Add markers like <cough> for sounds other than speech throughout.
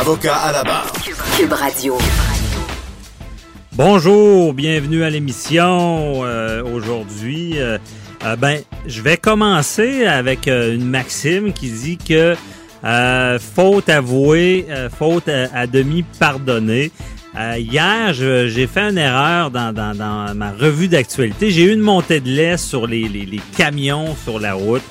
Avocat à la barre. Cube Radio. Bonjour, bienvenue à l'émission. Euh, Aujourd'hui, euh, euh, ben, je vais commencer avec euh, une maxime qui dit que euh, faute avouée, euh, faute à, à demi pardonnée. Euh, hier, je- j'ai fait une erreur dans, dans- dans ma revue d'actualité. J'ai eu une montée de lait sur les, les- les camions sur la route.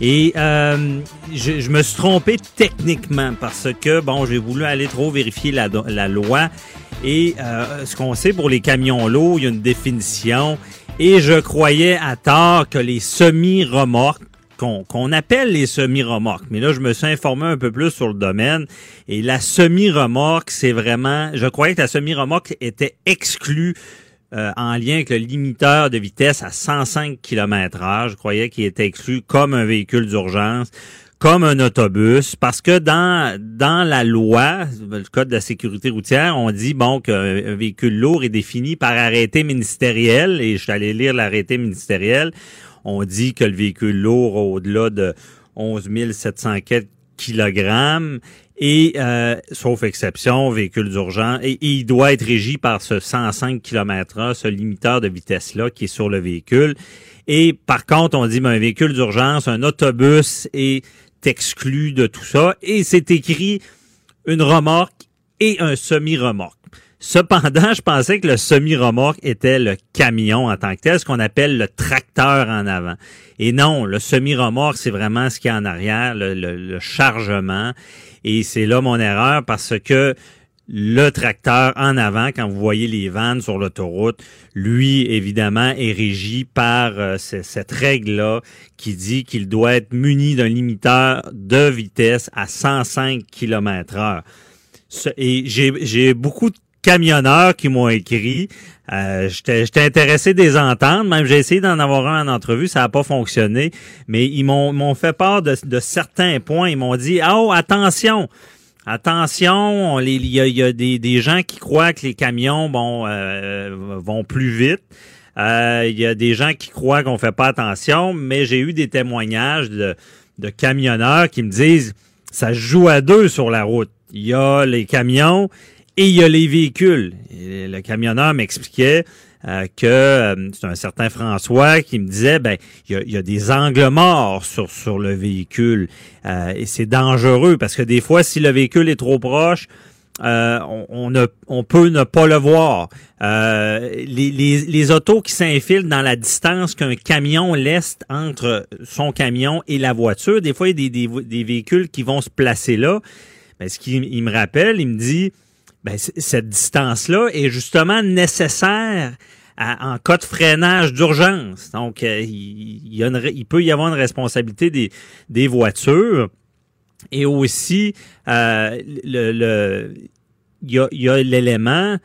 Et euh, je, je me suis trompé techniquement parce que, bon, j'ai voulu aller trop vérifier la, la loi. Et euh, ce qu'on sait pour les camions lourds, il y a une définition. Et je croyais à tort que les semi-remorques, qu'on qu'on appelle les semi-remorques, mais là, je me suis informé un peu plus sur le domaine. Et la semi-remorque, c'est vraiment... Je croyais que la semi-remorque était exclue euh, en lien avec le limiteur de vitesse à 105 km heure. Je croyais qu'il était exclu comme un véhicule d'urgence, comme un autobus, parce que dans, dans la loi, le code de la sécurité routière, on dit bon qu'un un véhicule lourd est défini par arrêté ministériel, et je suis allé lire l'arrêté ministériel. On dit que le véhicule lourd au-delà de 11 704 kilogrammes et euh, sauf exception, véhicule d'urgence, et, il doit être régi par ce 105 km/h, ce limiteur de vitesse-là qui est sur le véhicule. Et par contre, on dit ben, un véhicule d'urgence, un autobus est exclu de tout ça. Et c'est écrit une remorque et un semi-remorque. Cependant, je pensais que le semi-remorque était le camion en tant que tel, ce qu'on appelle le tracteur en avant. Et non, le semi-remorque, c'est vraiment ce qui est en arrière, le, le- le chargement. Et c'est là mon erreur parce que le tracteur en avant, quand vous voyez les vannes sur l'autoroute, lui, évidemment, est régi par euh, ce- cette règle-là qui dit qu'il doit être muni d'un limiteur de vitesse à 105 km heure. Et j'ai beaucoup de camionneurs qui m'ont écrit. Euh, J'étais intéressé de les entendre. Même j'ai essayé d'en avoir un en entrevue, ça n'a pas fonctionné. Mais ils m'ont fait part de, certains points. Ils m'ont dit Oh, attention! Attention, il y a, y des, des gens qui croient que les camions euh, vont plus vite. Euh, Il y a des gens qui croient qu'on fait pas attention, mais j'ai eu des témoignages de, de camionneurs qui me disent ça joue à deux sur la route. Il y a les camions et il y a les véhicules. Le camionneur m'expliquait euh, que euh, c'est un certain François qui me disait ben il y y a des angles morts sur sur le véhicule euh, et c'est dangereux parce que des fois si le véhicule est trop proche euh, on, on, ne- on peut ne pas le voir. Euh, les, les, les autos qui s'infilent dans la distance qu'un camion laisse entre son camion et la voiture, des fois, il y a des, des, des véhicules qui vont se placer là. Ben, ce qu'il il me rappelle, il me dit, c- cette distance-là est justement nécessaire à- en cas de freinage d'urgence. Donc, euh, il, y a une il peut y avoir une responsabilité des, des voitures. Et aussi, euh, le, le- il y a, il y a l'élément,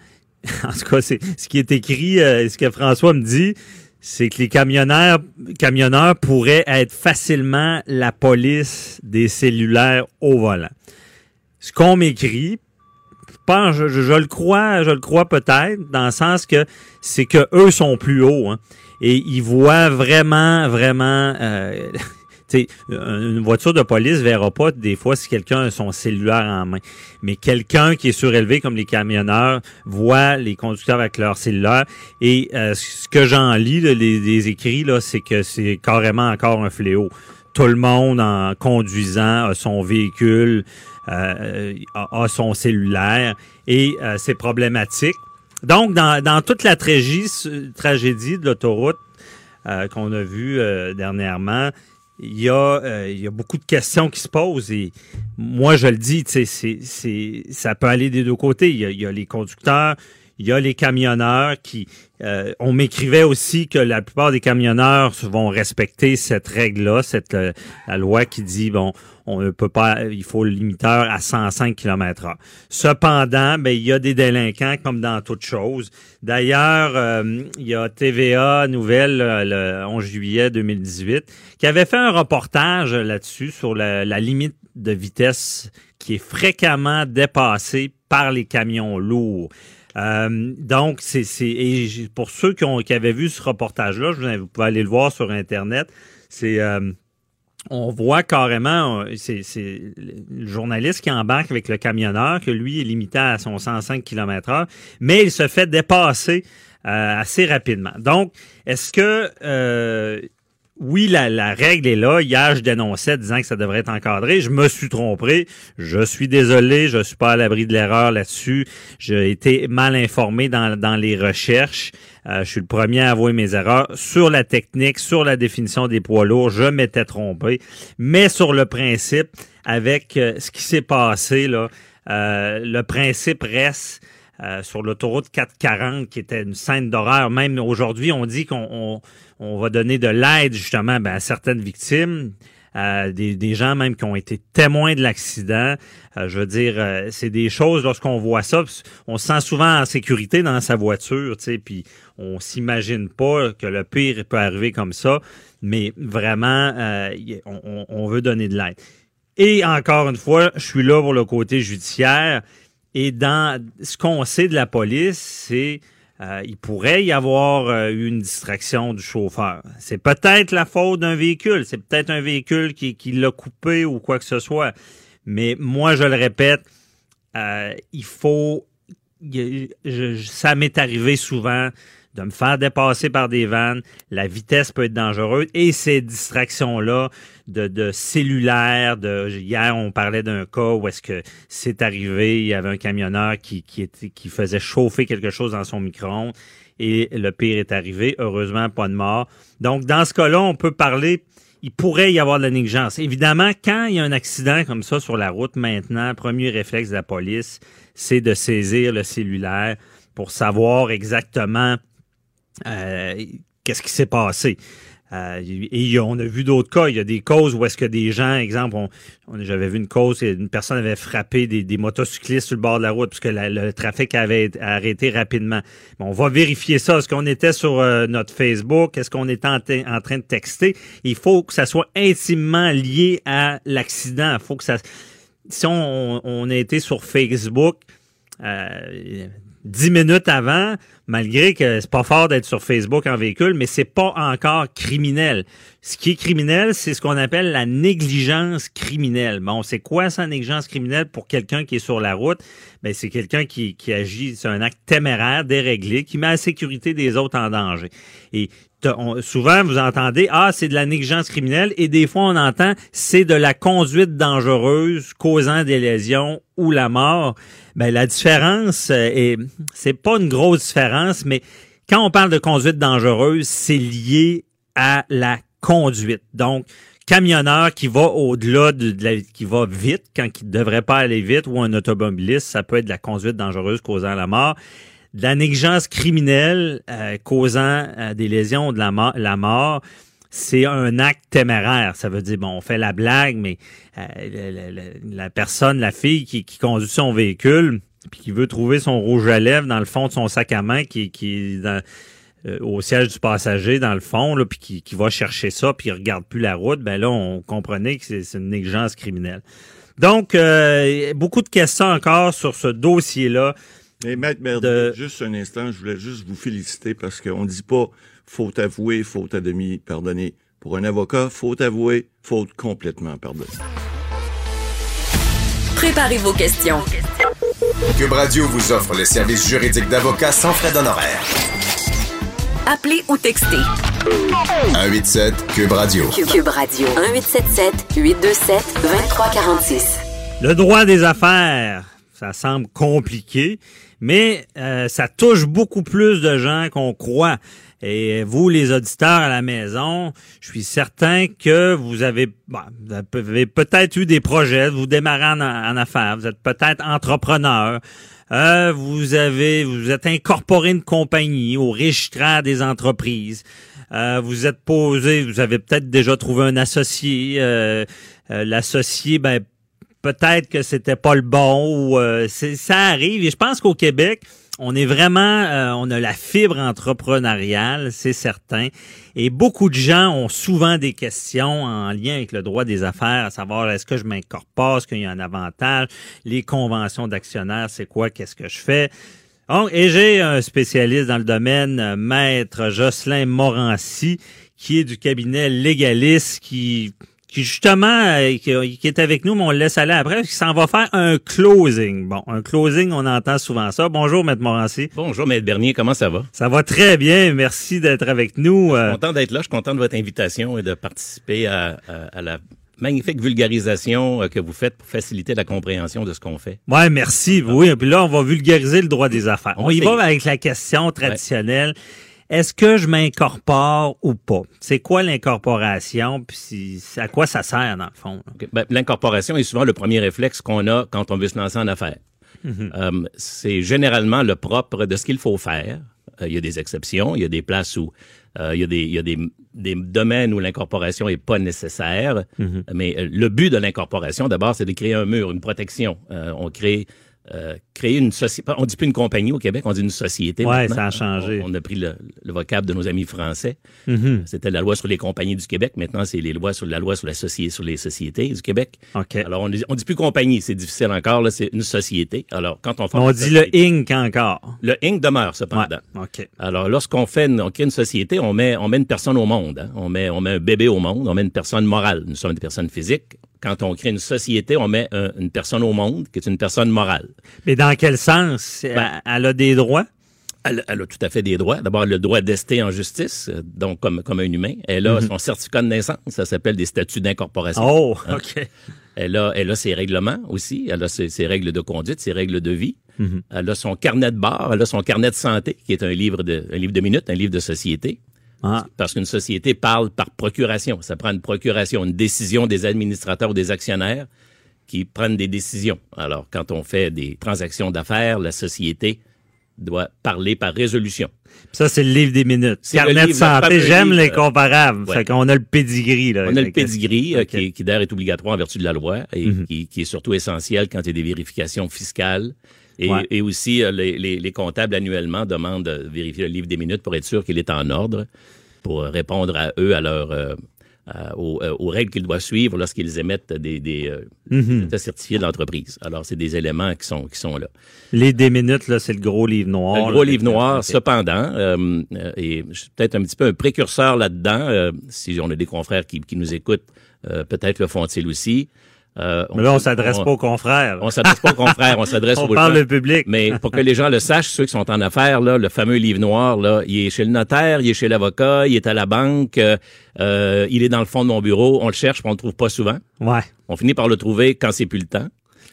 <laughs> en tout cas, c'est ce qui est écrit, euh, ce que François me dit, c'est que les camionneurs, camionneurs pourraient être facilement la police des cellulaires au volant. Ce qu'on m'écrit, je, le crois, je le crois peut-être, dans le sens que c'est que eux sont plus hauts, hein, et ils voient vraiment, vraiment. Euh, <laughs> une voiture de police verra pas des fois si quelqu'un a son cellulaire en main. Mais quelqu'un qui est surélevé comme les camionneurs voit les conducteurs avec leur cellulaire. Et euh, ce que j'en lis, là, les, les écrits, là, c'est que c'est carrément encore un fléau. Tout le monde en conduisant son véhicule, a, a son cellulaire et euh, c'est problématique. Donc, dans, dans toute la tragédie, tragédie de l'autoroute euh, qu'on a vue euh, dernièrement, il y, a, euh, il y a beaucoup de questions qui se posent et moi je le dis, c'est, c'est, ça peut aller des deux côtés. Il y a, il y a les conducteurs, il y a les camionneurs qui. euh, on m'écrivait aussi que la plupart des camionneurs vont respecter cette règle-là, cette euh, la loi qui dit bon, on ne peut pas, il faut le limiteur à 105 km h Cependant, ben, il y a des délinquants comme dans toute chose. D'ailleurs, euh, il y a TVA Nouvelle le 11 juillet 2018 qui avait fait un reportage là-dessus sur la, limite de vitesse qui est fréquemment dépassée par les camions lourds. Euh, donc, c'est pour ceux qui, ont, qui avaient vu ce reportage-là, vous pouvez aller le voir sur Internet. C'est euh, on voit carrément, euh, c'est le journaliste qui embarque avec le camionneur, que lui est limité à son 105 km h mais il se fait dépasser assez rapidement. Donc, est-ce que oui, la, règle est là. Hier, je dénonçais disant que ça devrait être encadré. Je me suis trompé. Je suis désolé. Je suis pas à l'abri de l'erreur là-dessus. J'ai été mal informé dans, dans les recherches. Euh, je suis le premier à avouer mes erreurs. Sur la technique, sur la définition des poids lourds, je m'étais trompé. Mais sur le principe, avec euh, ce qui s'est passé, là, euh, le principe reste euh, sur l'autoroute 440, qui était une scène d'horreur. Même aujourd'hui, on dit qu'on on, va donner de l'aide justement ben, à certaines victimes. Euh, des, gens même qui ont été témoins de l'accident. Euh, je veux dire, c'est des choses, lorsqu'on voit ça, on se sent souvent en sécurité dans sa voiture, tu sais, puis on s'imagine pas que le pire peut arriver comme ça, mais vraiment, on, on veut donner de l'aide. Et encore une fois, je suis là pour le côté judiciaire. Et dans ce qu'on sait de la police, c'est euh, il pourrait y avoir euh, eu une distraction du chauffeur. C'est peut-être la faute d'un véhicule, c'est peut-être un véhicule qui, qui l'a coupé ou quoi que ce soit. Mais moi, je le répète, euh, il faut. ça m'est arrivé souvent de me faire dépasser par des vannes. La vitesse peut être dangereuse et ces distractions-là de, de cellulaire, de hier on parlait d'un cas où est-ce que c'est arrivé, il y avait un camionneur qui, qui, qui faisait chauffer quelque chose dans son micro-ondes et le pire est arrivé. Heureusement, pas de mort. Donc, dans ce cas-là, on peut parler il pourrait y avoir de la négligence. Évidemment, quand il y a un accident comme ça sur la route maintenant, premier réflexe de la police, c'est de saisir le cellulaire pour savoir exactement qu'est-ce qui s'est passé? Euh, et on a vu d'autres cas. Il y a des causes où est-ce que des gens, exemple, j'avais vu une cause, une personne avait frappé des, motocyclistes sur le bord de la route puisque le trafic avait arrêté rapidement. on va vérifier ça. Est-ce qu'on était sur euh, notre Facebook? Est-ce qu'on était en, train de texter? Il faut que ça soit intimement lié à l'accident. Il faut que ça... Si on, on, a été sur Facebook, euh, dix minutes avant, malgré que c'est pas fort d'être sur Facebook en véhicule, mais c'est pas encore criminel. Ce qui est criminel, c'est ce qu'on appelle la négligence criminelle. Bon, c'est quoi ça, négligence criminelle pour quelqu'un qui est sur la route? Ben, c'est quelqu'un qui, qui agit, c'est un acte téméraire, déréglé, qui met la sécurité des autres en danger. Et souvent, vous entendez, ah, c'est de la négligence criminelle, et des fois, on entend, c'est de la conduite dangereuse causant des lésions ou la mort. Ben, la différence, est, euh, c'est pas une grosse différence, mais quand on parle de conduite dangereuse, c'est lié à la conduite. Donc, camionneur qui va au-delà de, la, qui va vite quand il devrait pas aller vite ou un automobiliste, ça peut être de la conduite dangereuse causant la mort. La négligence criminelle euh, causant euh, des lésions de la, mort, c'est un acte téméraire. Ça veut dire, bon, on fait la blague, mais euh, la, personne, la fille qui, conduit son véhicule, puis qui veut trouver son rouge à lèvres dans le fond de son sac à main, qui, qui est au siège du passager, dans le fond, là, puis qui, qui va chercher ça, puis il regarde plus la route, ben là, on comprenait que c'est une négligence criminelle. Donc, euh, beaucoup de questions encore sur ce dossier-là. Mais Maître Merde, juste un instant, je voulais juste vous féliciter parce qu'on dit pas faute avouée, faute à demi pardonnée. Pour un avocat, faute avouée, faute complètement pardonnée. Préparez vos questions. Cube Radio vous offre les services juridiques d'avocats sans frais d'honoraires. Appelez ou textez. 187 Cube Radio. Cube Radio. 1877 827 2346. Le droit des affaires, ça semble compliqué, mais euh, ça touche beaucoup plus de gens qu'on croit. Et vous, les auditeurs à la maison, je suis certain que vous avez, vous avez peut-être eu des projets, vous démarrez en, affaires, vous êtes peut-être entrepreneur. Euh, vous avez, vous êtes incorporé une compagnie au registraire des entreprises. Euh, vous êtes posé, vous avez peut-être déjà trouvé un associé. Euh, l'associé, ben peut-être que c'était pas le bon ou euh, ça arrive. Et je pense qu'au Québec, on est vraiment, euh, on a la fibre entrepreneuriale, c'est certain. Et beaucoup de gens ont souvent des questions en lien avec le droit des affaires, à savoir est-ce que je m'incorpore, est-ce qu'il y a un avantage, les conventions d'actionnaires, c'est quoi, qu'est-ce que je fais? Et j'ai un spécialiste dans le domaine, maître Jocelyn Morancy, qui est du cabinet légaliste, qui qui justement euh, qui, est avec nous, mais on le laisse aller après, qui s'en va faire un closing. Bon, un closing, on entend souvent ça. Bonjour, Maître Morancy. Bonjour, Maître Bernier, comment ça va? Ça va très bien, merci d'être avec nous. Je suis euh. content d'être là, je suis content de votre invitation et de participer à, la magnifique vulgarisation euh, que vous faites pour faciliter la compréhension de ce qu'on fait. Ouais, merci. Oui, puis là, on va vulgariser le droit des affaires. On, y va avec la question traditionnelle est-ce que je m'incorpore ou pas? C'est quoi l'incorporation? Puis à quoi ça sert, dans le fond? Ben, l'incorporation est souvent le premier réflexe qu'on a quand on veut se lancer en affaires. Mm-hmm. Euh, c'est généralement le propre de ce qu'il faut faire. Euh, il y a des exceptions, il y a des places où euh, il y a, des, il y a des, des domaines où l'incorporation est pas nécessaire, mm-hmm. mais le but de l'incorporation, d'abord, c'est de créer un mur, une protection. on crée euh, créer une société. On dit plus une compagnie au Québec, on dit une société. Oui, ça a changé. On, a pris le, vocable de nos amis français. Mm-hmm. C'était la loi sur les compagnies du Québec. Maintenant, c'est les lois sur la loi sur la société, sur les sociétés du Québec. Ok. Alors, on dit, on dit plus compagnie, c'est difficile encore. Là, c'est une société. Alors, quand on on dit le Inc encore. Le Inc demeure cependant. Alors, lorsqu'on fait, une, on crée une société, on met, on met une personne au monde. Hein. On met, on met un bébé au monde. On met une personne morale. Nous sommes des personnes physiques quand on crée une société, on met une personne au monde qui est une personne morale. Mais dans quel sens? Ben, elle a des droits? Elle, a tout à fait des droits. D'abord, le droit d'ester en justice, donc comme, comme un humain. Elle a mhm. son certificat de naissance, ça s'appelle des statuts d'incorporation. Oh, hein? OK. Elle a, elle a ses règlements aussi, elle a ses, règles de conduite, ses règles de vie. Mhm. Elle a son carnet de bord, elle a son carnet de santé, qui est un livre de, un livre de minutes, un livre de société. Ah. Parce qu'une société parle par procuration. Ça prend une procuration, une décision des administrateurs ou des actionnaires qui prennent des décisions. Alors, quand on fait des transactions d'affaires, la société doit parler par résolution. Ça, c'est le livre des minutes. Carnet de santé, j'aime les comparables. Fait qu'on a le pedigree. Là, on a le pedigree, euh, qui, qui d'ailleurs est obligatoire en vertu de la loi et mhm. qui, qui, est surtout essentiel quand il y a des vérifications fiscales et, aussi, euh, les, comptables annuellement demandent de vérifier le livre des minutes pour être sûr qu'il est en ordre, pour répondre à eux, à leur, euh, euh, aux, règles qu'ils doivent suivre lorsqu'ils émettent des, des, mhm. certifiés de l'entreprise. Alors, c'est des éléments qui sont, qui sont là. Les des minutes, là, c'est le gros livre noir. Le gros livre noir, cependant, et je suis peut-être un petit peu un précurseur là-dedans, si on a des confrères qui, qui nous écoutent, peut-être le font-ils aussi. Euh, mais là, on s'adresse pas aux confrères. On s'adresse pas aux confrères, on s'adresse <laughs> aux on parle au public. Mais pour que les gens le sachent, ceux qui sont en affaires, là, le fameux livre noir, là, il est chez le notaire, il est chez l'avocat, il est à la banque, euh, il est dans le fond de mon bureau. On le cherche, mais on le trouve pas souvent. Ouais. On finit par le trouver quand c'est plus le temps.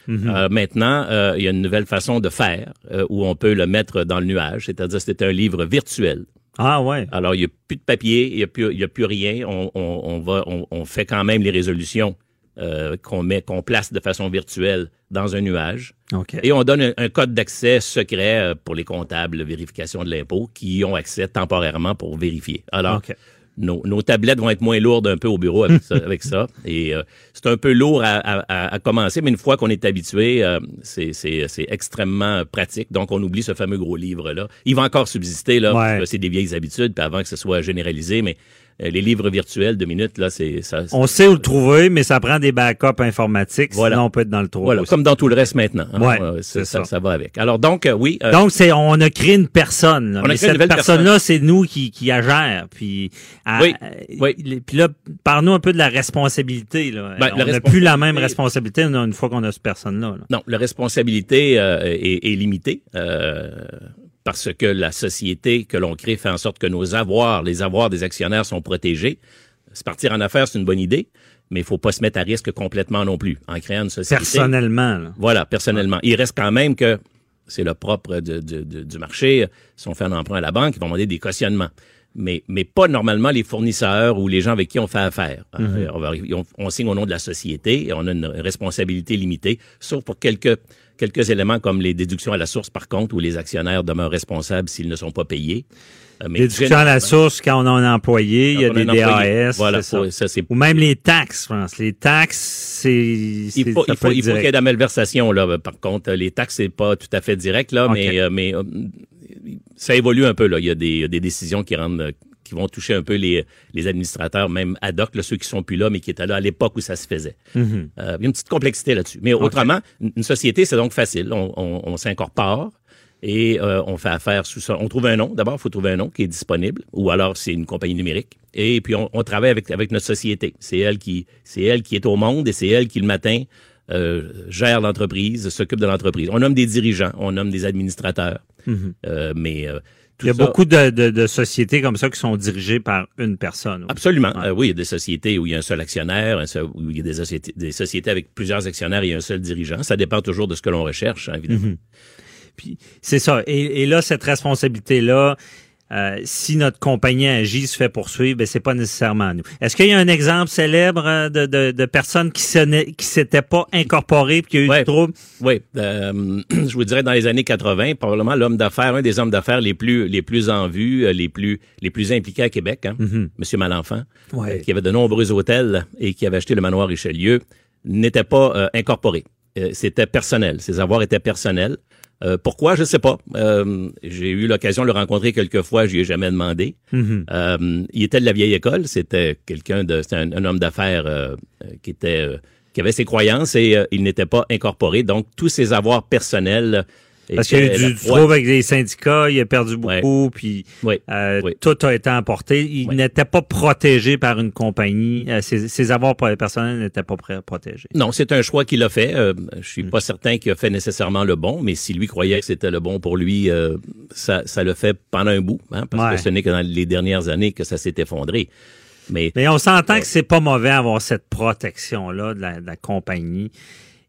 Mm-hmm. euh, maintenant, euh, il y a une nouvelle façon de faire euh, où on peut le mettre dans le nuage, c'est-à-dire c'est un livre virtuel. Ah ouais. Alors il y a plus de papier, il y a plus, il y a plus rien. On, on, on va, on, on, fait quand même les résolutions euh, qu'on met, qu'on place de façon virtuelle dans un nuage. Et on donne un, code d'accès secret euh, pour les comptables, vérification de l'impôt, qui y ont accès temporairement pour vérifier. Alors, nos, tablettes vont être moins lourdes un peu au bureau avec ça. <laughs> Et euh, c'est un peu lourd à, commencer, mais une fois qu'on est habitué, c'est extrêmement pratique. Donc, on oublie ce fameux gros livre-là. Il va encore subsister, là. C'est des vieilles habitudes, puis avant que ce soit généralisé, mais les livres virtuels de minutes, là, c'est ça. On sait où le trouver, mais ça prend des backups informatiques. Voilà. Sinon, on peut être dans le trou. Voilà, comme dans tout le reste maintenant. Hein. Ouais, ça, ça. va avec. Alors donc, euh, oui. Euh, donc c'est, on a créé une personne. On mais cette personne-là, c'est nous qui qui agère. Puis, oui. oui. Puis là, parle-nous un peu de la responsabilité. Là. Ben, on n'a plus la même responsabilité une fois qu'on a cette personne-là. Non, la responsabilité est, est, limitée. Parce que la société que l'on crée fait en sorte que nos avoirs, les avoirs des actionnaires sont protégés. Se partir en affaires, c'est une bonne idée, mais il faut pas se mettre à risque complètement non plus en créant une société. Personnellement. Là. Voilà, personnellement. Il reste quand même que c'est le propre du marché. Si on fait un emprunt à la banque, ils vont demander des cautionnements. Mais, mais pas normalement les fournisseurs ou les gens avec qui on fait affaire. Mm-hmm. on, signe au nom de la société et on a une responsabilité limitée, sauf pour quelques quelques éléments comme les déductions à la source, par contre, où les actionnaires demeurent responsables s'ils ne sont pas payés. Euh, mais déductions à la source quand on a un employé, il y a des DAS. Voilà, ça. Ou même les taxes, je pense. Les taxes, c'est. Il faut, il faut, il faut qu'il y ait de la malversation, là. Par contre, les taxes, c'est pas tout à fait direct, là, mais, euh, mais ça évolue un peu, là. Il y a des, des décisions qui rendent qui vont toucher un peu les, les administrateurs, même ad hoc, ceux qui sont plus là, mais qui étaient là à l'époque où ça se faisait. Mhm. Euh, il y a une petite complexité là-dessus. Mais autrement, une société, c'est donc facile. On, on, s'incorpore et euh, on fait affaire sous ça. On trouve un nom. D'abord, il faut trouver un nom qui est disponible, ou alors c'est une compagnie numérique. Et puis on, on travaille avec, avec notre société. C'est elle qui, c'est elle qui est au monde et c'est elle qui le matin euh, gère l'entreprise, s'occupe de l'entreprise. On nomme des dirigeants, on nomme des administrateurs, mhm. euh, mais il y a beaucoup de, de, de, sociétés comme ça qui sont dirigées par une personne. Absolument. Euh, oui, il y a des sociétés où il y a un seul actionnaire, un seul, où il y a des sociétés, des sociétés avec plusieurs actionnaires et un seul dirigeant. Ça dépend toujours de ce que l'on recherche, hein, évidemment. Mhm. Puis c'est ça. Et, et, là, cette responsabilité-là, euh, si notre compagnie agit, se fait poursuivre, ben c'est pas nécessairement nous. Est-ce qu'il y a un exemple célèbre euh, de, de, de personnes qui ne qui s'étaient pas incorporées puis qui a eu du trouble? Oui, euh, <clears throat> je vous dirais dans les années 80, probablement l'homme d'affaires, un des hommes d'affaires les plus les plus en vue, les plus les plus impliqués à Québec, hein. Monsieur Malenfant, qui avait de nombreux hôtels et qui avait acheté le manoir Richelieu, n'était pas incorporé. C'était personnel. Ses avoirs étaient personnels. Euh, pourquoi, je sais pas. Euh, j'ai eu l'occasion de le rencontrer quelques fois, je lui ai jamais demandé. Mm-hmm. euh, il était de la vieille école, c'était quelqu'un de, c'était un, homme d'affaires euh, qui était, qui avait ses croyances et il n'était pas incorporé. Donc tous ses avoirs personnels parce qu'il y a eu du trouble avec les syndicats, il a perdu beaucoup, puis euh, tout a été emporté. Il n'était pas protégé par une compagnie. Euh, ses, avoirs personnels n'étaient pas protégés. Non, c'est un choix qu'il a fait. Euh, je suis pas certain qu'il a fait nécessairement le bon, mais si lui croyait que c'était le bon pour lui, ça, ça le fait pendant un bout, hein, parce que ce n'est que dans les dernières années que ça s'est effondré. Mais, mais on s'entend que c'est pas mauvais avoir cette protection-là de la compagnie.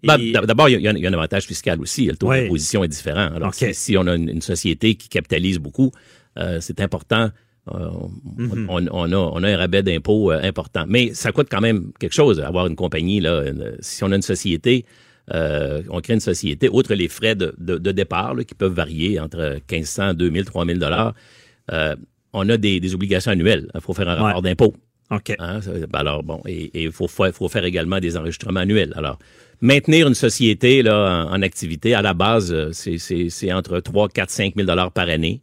Ben, d'abord, il y, a un avantage fiscal aussi. Le taux de d'imposition est différent. Alors, si, on a une, société qui capitalise beaucoup, euh, c'est important. Euh, mm-hmm. on, a, on a un rabais d'impôt euh, important. Mais ça coûte quand même quelque chose, avoir une compagnie. Là, si on a une société, on crée une société, outre les frais de, de, départ qui peuvent varier entre 1500, 2000, 3000 dollars, on a des, des, obligations annuelles. Il faut faire un rapport d'impôt. OK. Hein, alors, bon, et il faut, faut, faire également des enregistrements annuels. Alors, maintenir une société là, en, activité, à la base, euh, c'est entre 3, 4, 5 000 dollars par année.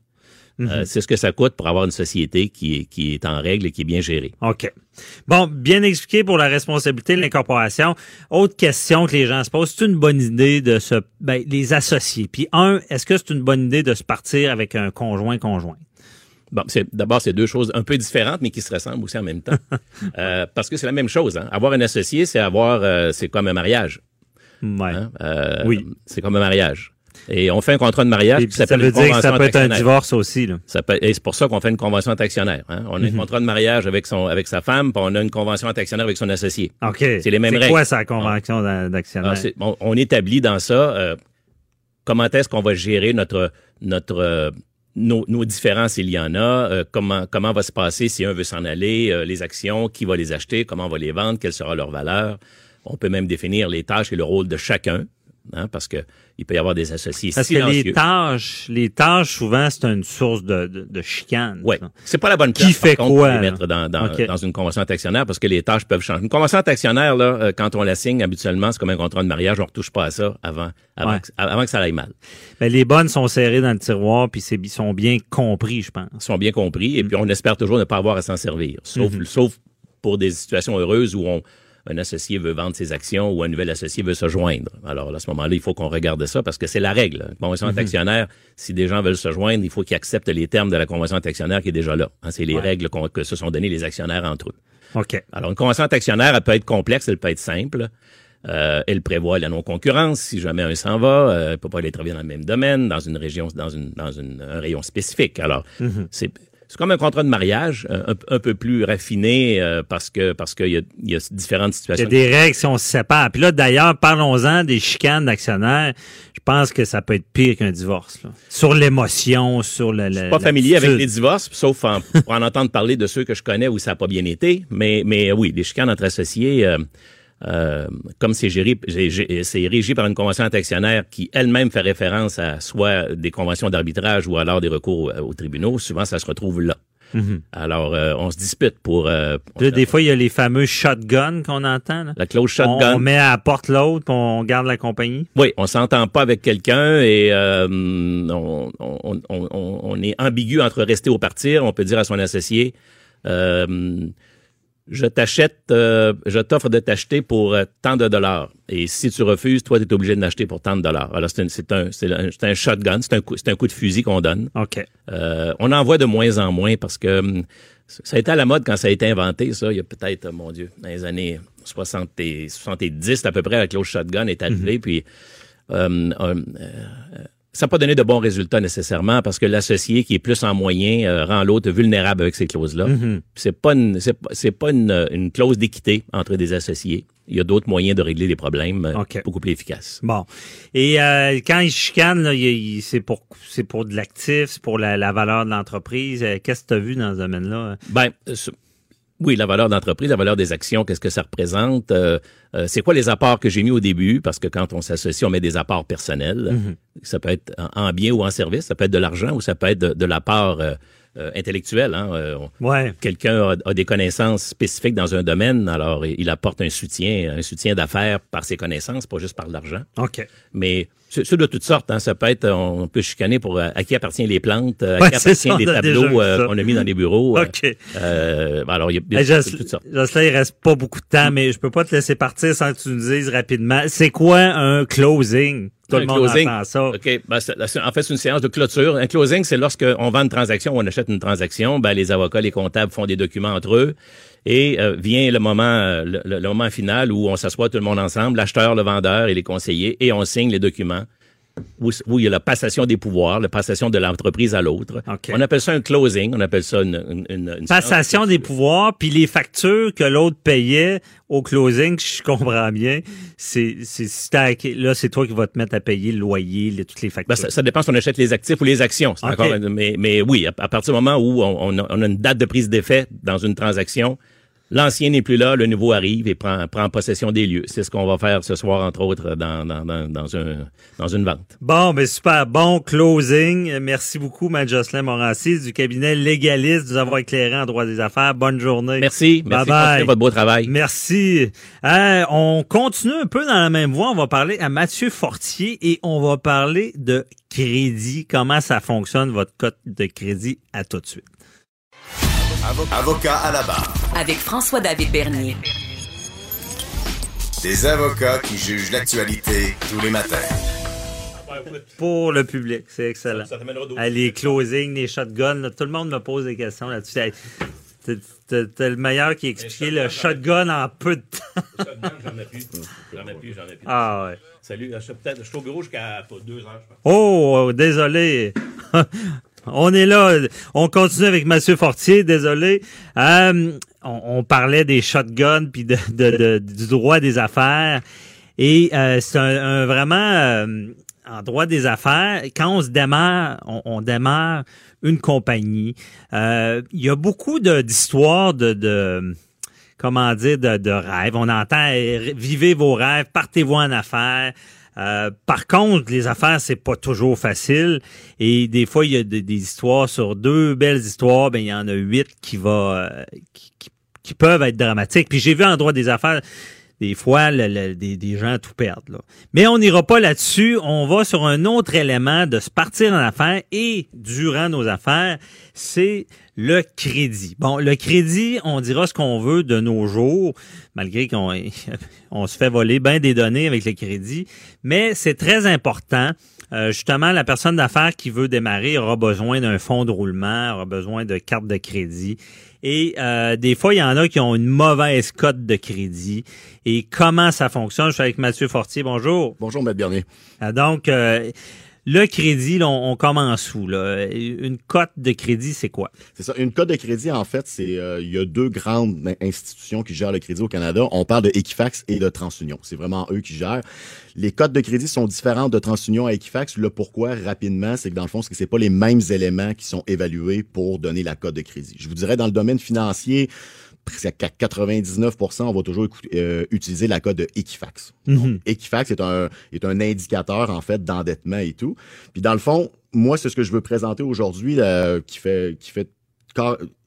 Euh, mhm. c'est ce que ça coûte pour avoir une société qui est, qui est en règle et qui est bien gérée. OK. Bon, bien expliqué pour la responsabilité de l'incorporation. Autre question que les gens se posent, c'est une bonne idée de se ben, les associer. Puis un, est-ce que c'est une bonne idée de se partir avec un conjoint conjoint? Bon, c'est d'abord c'est deux choses un peu différentes, mais qui se ressemblent aussi en même temps, <laughs> euh, parce que c'est la même chose. Hein. Avoir un associé, c'est avoir, c'est comme un mariage. Ouais. Hein? Euh, oui. C'est comme un mariage. Et on fait un contrat de mariage. ça veut dire que ça peut être un divorce aussi. Là. Ça peut, et c'est pour ça qu'on fait une convention d'actionnaire. Hein? On a un mhm. contrat de mariage avec son avec sa femme, puis on a une convention d'actionnaire avec son associé. OK. C'est les mêmes règles. C'est quoi sa convention d'actionnaire? on, établit dans ça euh, comment est-ce qu'on va gérer notre notre euh, nos, nos, différences, il y en a, comment comment va se passer si un veut s'en aller, les actions, qui va les acheter, comment on va les vendre, quelle sera leur valeur? On peut même définir les tâches et le rôle de chacun. Hein, parce que il peut y avoir des associés parce silencieux. que les tâches, les tâches souvent c'est une source de, de, de chicane. Oui, c'est pas la bonne place. Qui fait quoi pour les mettre dans, dans, dans, une convention d'actionnaire parce que les tâches peuvent changer. Une convention d'actionnaire là, euh, quand on la signe habituellement, c'est comme un contrat de mariage, on retouche pas à ça avant avant, que, avant que ça aille mal. Ben, les bonnes sont serrées dans le tiroir puis c'est sont bien compris, je pense. Ils sont bien compris et mm. puis on espère toujours ne pas avoir à s'en servir, sauf mm-hmm. sauf pour des situations heureuses où on un associé veut vendre ses actions ou un nouvel associé veut se joindre. Alors, à ce moment-là, il faut qu'on regarde ça parce que c'est la règle. convention mm d'actionnaire, si des gens veulent se joindre, il faut qu'ils acceptent les termes de la convention d'actionnaire qui est déjà là. Hein, c'est les règles que se sont données les actionnaires entre eux. OK. Alors, une convention d'actionnaire, elle peut être complexe, elle peut être simple. Euh, elle prévoit la non-concurrence. Si jamais un s'en va, euh, elle peut pas aller travailler dans le même domaine, dans une région, dans une, dans une, un rayon spécifique. Alors, mhm. c'est c'est comme un contrat de mariage, un, un peu plus raffiné euh, parce que parce qu'il y a, y a différentes situations. Il y a des règles si on se sépare. Puis là, d'ailleurs, parlons-en des chicanes d'actionnaires. Je pense que ça peut être pire qu'un divorce. Là. Sur l'émotion, sur le. Je suis pas familier avec les divorces, sauf en, pour en entendre parler de ceux que je connais où ça n'a pas bien été. Mais mais oui, les chicanes entre associés. Euh, euh, comme c'est géré, c'est régi par une convention actionnaire qui elle-même fait référence à soit des conventions d'arbitrage ou alors des recours aux tribunaux, souvent ça se retrouve là. Mhm. Alors, euh, on se dispute pour... Euh, des fois, il y a les fameux shotguns qu'on entend. La clause shotgun. On, met à la porte l'autre, on garde la compagnie. Oui, on s'entend pas avec quelqu'un et euh, on, on, on, est ambigu entre rester ou partir. On peut dire à son associé je t'achète, euh, je t'offre de t'acheter pour euh, tant de dollars. Et si tu refuses, toi, tu es obligé de l'acheter pour tant de dollars. Alors, c'est un, c'est un, un, shotgun, c'est un, coup, un coup de fusil qu'on donne. OK. Euh, on en voit de moins en moins parce que hum, ça a été à la mode quand ça a été inventé, ça, il y a peut-être, mon Dieu, dans les années 60 et 70 à peu près, la clause shotgun est arrivée, mm-hmm. puis... Hum, hum, ça n'a pas donné de bons résultats nécessairement parce que l'associé qui est plus en moyen euh, rend l'autre vulnérable avec ces clauses-là. Mm-hmm. C'est pas une c'est pas une, une clause d'équité entre des associés. Il y a d'autres moyens de régler les problèmes euh, beaucoup plus efficaces. Bon. Et euh, quand ils chicanent, c'est pour c'est pour de l'actif, c'est pour la, la, valeur de l'entreprise. Qu'est-ce que tu as vu dans ce domaine-là? Ben, oui, la valeur d'entreprise, la valeur des actions, qu'est-ce que ça représente? Euh, euh, c'est quoi les apports que j'ai mis au début? Parce que quand on s'associe, on met des apports personnels. Mhm. Ça peut être en, bien ou en service, ça peut être de l'argent ou ça peut être de, l'apport euh, intellectuel. Hein? ouais. Quelqu'un a, des connaissances spécifiques dans un domaine, alors il apporte un soutien, un soutien d'affaires par ses connaissances, pas juste par l'argent. OK. Mais c'est de toutes sortes. Hein. Ça peut être, on peut chicaner pour euh, à qui appartient les plantes, à qui <laughs> appartient les tableaux euh, qu'on a mis dans les bureaux. Euh. OK. Euh, alors, il y a, il y a toutes sortes. Jocelyn, il reste pas beaucoup de temps, mais je peux pas te laisser partir sans que tu nous dises rapidement. C'est quoi un closing? Tout le monde closing. entend ça. OK. Ben, en fait, c'est une séance de clôture. Un closing, c'est lorsque on vend une transaction, on achète une transaction, ben, les avocats, les comptables font des documents entre eux. Et vient le moment, le, le, moment final où on s'assoit tout le monde ensemble, l'acheteur, le vendeur et les conseillers, et on signe les documents où, il y a la passation des pouvoirs, la passation de l'entreprise à l'autre. On appelle ça un closing, on appelle ça une... une, une passation des pouvoirs, puis les factures que l'autre payait au closing, <laughs> je comprends bien, c'est là c'est toi qui vas te mettre à payer le loyer, les, toutes les factures. Ben, ça, dépend si on achète les actifs ou les actions. mais, mais oui, à, partir du moment où on, on a une date de prise d'effet dans une transaction, L'ancien n'est plus là, le nouveau arrive et prend, prend possession des lieux. C'est ce qu'on va faire ce soir, entre autres, dans, dans, dans, un, dans une vente. Bon, mais super. Bon closing. Merci beaucoup, Mme Jocelyn Morancy, du cabinet légaliste, de nous avoir éclairé en droit des affaires. Bonne journée. Merci. Merci bye votre beau travail. Merci. Euh, on continue un peu dans la même voie. On va parler à Mathieu Fortier et on va parler de crédit. Comment ça fonctionne, votre code de crédit? À tout de suite. Avocat à la barre. Avec François-David Bernier. Des avocats qui jugent l'actualité tous les matins. Pour le public, c'est excellent. les closings, les shotguns, tout le monde me pose des questions là-dessus. T'es le meilleur qui expliquait le shotgun en peu de temps. shotgun, j'en ai plus. J'en ai plus, j'en ai plus. Ah ouais. Salut, je suis au bureau jusqu'à deux heures, je pense. Oh, désolé. <laughs> On est là, on continue avec Monsieur Fortier, désolé. Euh, on, parlait des shotguns puis de, du droit des affaires. Et euh, c'est un, vraiment euh, en droit des affaires, quand on se démarre, on, démarre une compagnie. il y a beaucoup d'histoires de, de, comment dire de, de rêves. On entend vivez vos rêves, partez-vous en affaires. Euh, par contre, les affaires, c'est pas toujours facile. Et des fois, il y a des, histoires sur deux belles histoires, ben il y en a huit qui va euh, qui, peuvent être dramatiques. Puis j'ai vu en droit des affaires des fois, des, gens tout perdent. Mais on n'ira pas là-dessus. On va sur un autre élément de se partir en affaires et durant nos affaires, c'est le crédit. Bon, le crédit, on dira ce qu'on veut de nos jours, malgré qu'on <laughs> on se fait voler bien des données avec le crédit, mais c'est très important. Euh, justement, la personne d'affaires qui veut démarrer aura besoin d'un fonds de roulement, aura besoin de carte de crédit. Et euh, des fois, il y en a qui ont une mauvaise cote de crédit. Et comment ça fonctionne? Je suis avec Mathieu Fortier. Bonjour. Bonjour, M. Bernier. Euh, donc, le crédit, on, commence où? Là? Une cote de crédit, c'est quoi? C'est ça. Une cote de crédit, en fait, c'est euh, il y a deux grandes institutions qui gèrent le crédit au Canada. On parle de Equifax et de TransUnion. C'est vraiment eux qui gèrent. Les cotes de crédit sont différentes de TransUnion à Equifax. Le pourquoi, rapidement, c'est que dans le fond, c'est pas les mêmes éléments qui sont évalués pour donner la cote de crédit. Je vous dirais, dans le domaine financier, presque 99% on va toujours euh, utiliser la code de Equifax. Mhm. Equifax est un, est un indicateur, en fait, d'endettement et tout. Puis dans le fond, moi, c'est ce que je veux présenter aujourd'hui qui fait, qui fait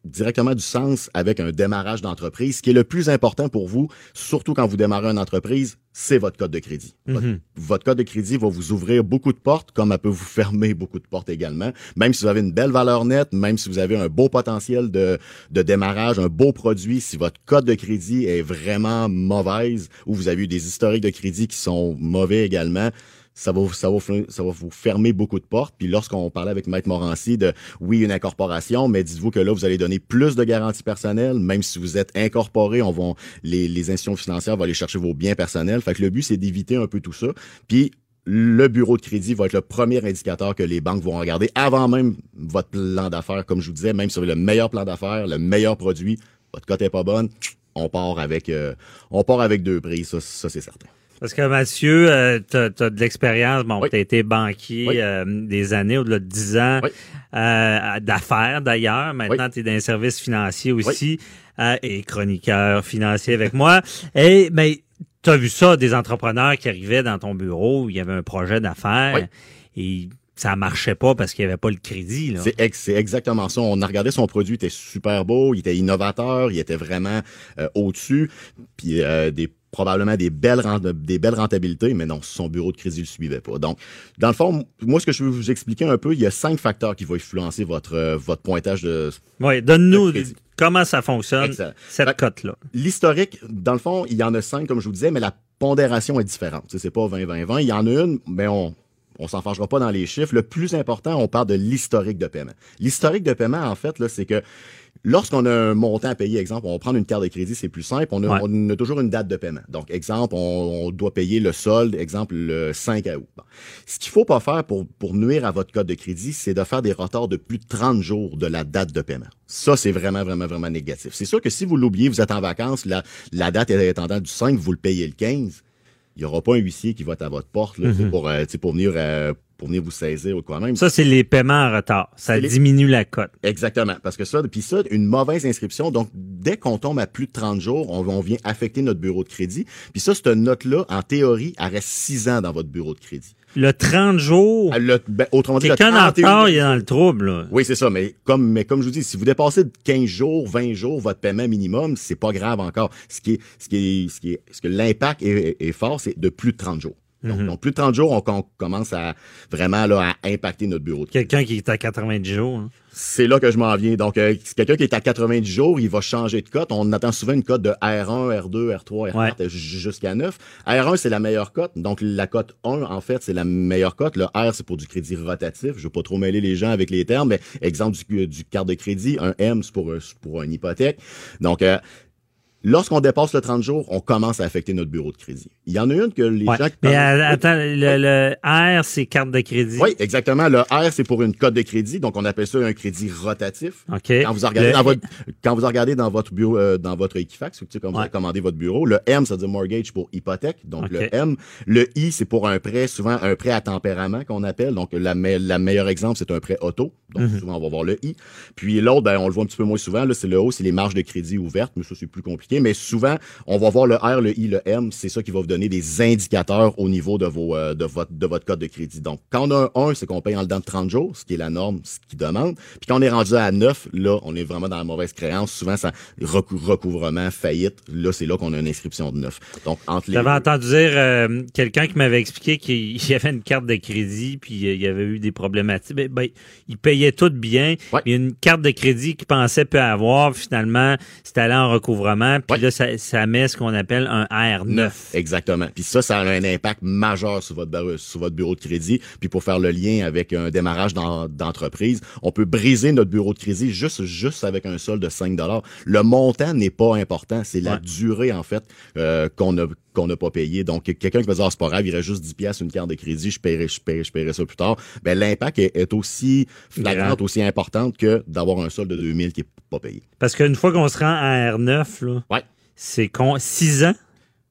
directement du sens avec un démarrage d'entreprise. Ce qui est le plus important pour vous, surtout quand vous démarrez une entreprise, c'est votre code de crédit. Mhm. votre, code de crédit va vous ouvrir beaucoup de portes, comme elle peut vous fermer beaucoup de portes également. Même si vous avez une belle valeur nette, même si vous avez un beau potentiel de, de démarrage, un beau produit, si votre code de crédit est vraiment mauvaise ou vous avez eu des historiques de crédit qui sont mauvais également, ça va, vous fermer beaucoup de portes. Puis lorsqu'on parlait avec Maître Morancy de, oui, une incorporation, mais dites-vous que là, vous allez donner plus de garanties personnelles, même si vous êtes incorporé, on va, les, institutions financières vont aller chercher vos biens personnels. Fait que le but, c'est d'éviter un peu tout ça. Puis le bureau de crédit va être le premier indicateur que les banques vont regarder avant même votre plan d'affaires. Comme je vous disais, même si avez le meilleur plan d'affaires, le meilleur produit, votre cote est pas bonne, on part avec, euh, deux prix, ça c'est certain. Parce que Mathieu, euh, tu as, de l'expérience, bon, tu as été banquier euh, des années, au-delà de 10 ans, euh, d'affaires d'ailleurs. Maintenant, tu es dans les services financiers aussi et chroniqueur financier avec moi. Et mais tu as vu ça, des entrepreneurs qui arrivaient dans ton bureau, il y avait un projet d'affaires et ça marchait pas parce qu'il n'y avait pas le crédit. C'est exactement ça. On a regardé son produit, il était super beau, il était innovateur, il était vraiment au-dessus. Puis des probablement des belles, des belles rentabilités, mais non, son bureau de crédit ne le suivait pas. Donc, dans le fond, moi, ce que je veux vous expliquer un peu, il y a cinq facteurs qui vont influencer votre, euh, votre pointage de. Oui, donne-nous comment ça fonctionne, cette cote-là. L'historique, dans le fond, il y en a cinq, comme je vous disais, mais la pondération est différente. C'est pas 20-20-20. Il y en a une, mais on, on s'en fâchera pas dans les chiffres. Le plus important, on parle de l'historique de paiement. L'historique de paiement, en fait, là, c'est que Lorsqu'on a un montant à payer, exemple, on va prendre une carte de crédit, c'est plus simple. On a, toujours une date de paiement. Donc, exemple, on, doit payer le solde, exemple, le 5 août. Ce qu'il faut pas faire pour, pour nuire à votre code de crédit, c'est de faire des retards de plus de 30 jours de la date de paiement. Ça, c'est vraiment, vraiment, vraiment négatif. C'est sûr que si vous l'oubliez, vous êtes en vacances, la, la date est étendant du 5, vous le payez le 15, il n'y aura pas un huissier qui va être à votre porte là, pour, euh, pour venir euh, pour venir vous saisir ou quoi même. Ça, c'est les paiements en retard. Ça diminue la cote. Exactement. Parce que ça, puis ça, une mauvaise inscription. Donc, dès qu'on tombe à plus de 30 jours, on, vient affecter notre bureau de crédit. Puis ça, cette note-là, en théorie, elle reste 6 ans dans votre bureau de crédit. Le 30 jours. Ah, le, ben, autrement dit, Quelqu'un en retard, il est dans le trouble. Là. Oui, c'est ça. Mais comme, mais comme je vous dis, si vous dépassez de 15 jours, 20 jours, votre paiement minimum, c'est pas grave encore. Ce qui est, ce qui est, ce qui est, ce que l'impact est, est fort, c'est de plus de 30 jours. Mhm. Donc, plus de 30 jours, on, commence à vraiment là, à impacter notre bureau. Quelqu'un qui est à 90 jours. Hein. C'est là que je m'en viens. Donc, euh, quelqu'un qui est à 90 jours, il va changer de cote. On attend souvent une cote de R1, R2, R3, R4 jusqu'à 9. R1, c'est la meilleure cote. Donc, la cote 1, en fait, c'est la meilleure cote. Le R, c'est pour du crédit rotatif. Je ne veux pas trop mêler les gens avec les termes, mais exemple du, du carte de crédit. Un M, c'est pour, pour une hypothèque. Donc, euh, Lorsqu'on dépasse le 30 jours, on commence à affecter notre bureau de crédit. Il y en a une que les gens... Mais euh, attends, le, R, c'est carte de crédit. Oui, exactement. Le R, c'est pour une cote de crédit, donc on appelle ça un crédit rotatif. OK. Quand vous regardez, dans, votre, quand vous regardez dans votre bureau, euh, dans votre Equifax, tu sais, quand vous avez commandé votre bureau, le M, ça veut dire mortgage pour hypothèque, donc le M. Le I, c'est pour un prêt, souvent un prêt à tempérament qu'on appelle. Donc, la, la meilleure exemple, c'est un prêt auto. Donc, mhm. souvent, on va voir le I. Puis l'autre, ben, on le voit un petit peu moins souvent, là, c'est le O, c'est les marges de crédit ouvertes, mais ça, c'est plus compliqué mais souvent, on va voir le R, le I, le M, c'est ça qui va vous donner des indicateurs au niveau de vos euh, de votre de votre code de crédit. Donc, quand on a un 1, c'est qu'on paye en dedans de 30 jours, ce qui est la norme, ce qui demande. Puis quand on est rendu à 9, là, on est vraiment dans la mauvaise créance. Souvent, ça recouvrement, faillite, là, c'est là qu'on a une inscription de 9. Donc, entre les J'avais entendu dire euh, quelqu'un qui m'avait expliqué qu'il <laughs> y avait une carte de crédit, puis euh, il y avait eu des problématiques. Ben, ben il payait tout bien. Il y a une carte de crédit qu'il pensait peut avoir, finalement, c'était allé en recouvrement. Puis là, ça, ça, met ce qu'on appelle un R9. Exactement. Puis ça, ça a un impact majeur sur votre, sur votre bureau de crédit. Puis pour faire le lien avec un démarrage d'entreprise, on peut briser notre bureau de crédit juste, juste avec un solde de 5 Le montant n'est pas important. C'est la durée, en fait, euh, qu'on a qu'on n'a pas payé. Donc, quelqu'un qui va dire, ah, c'est pas grave, il reste juste 10 pièces une carte de crédit, je paierai, je paierai, je paierai ça plus tard. Ben, l'impact est, aussi flagrant, aussi importante que d'avoir un solde de 2000 qui est pas payé. Parce qu'une fois qu'on se rend à R9, là, ouais c'est con 6 ans?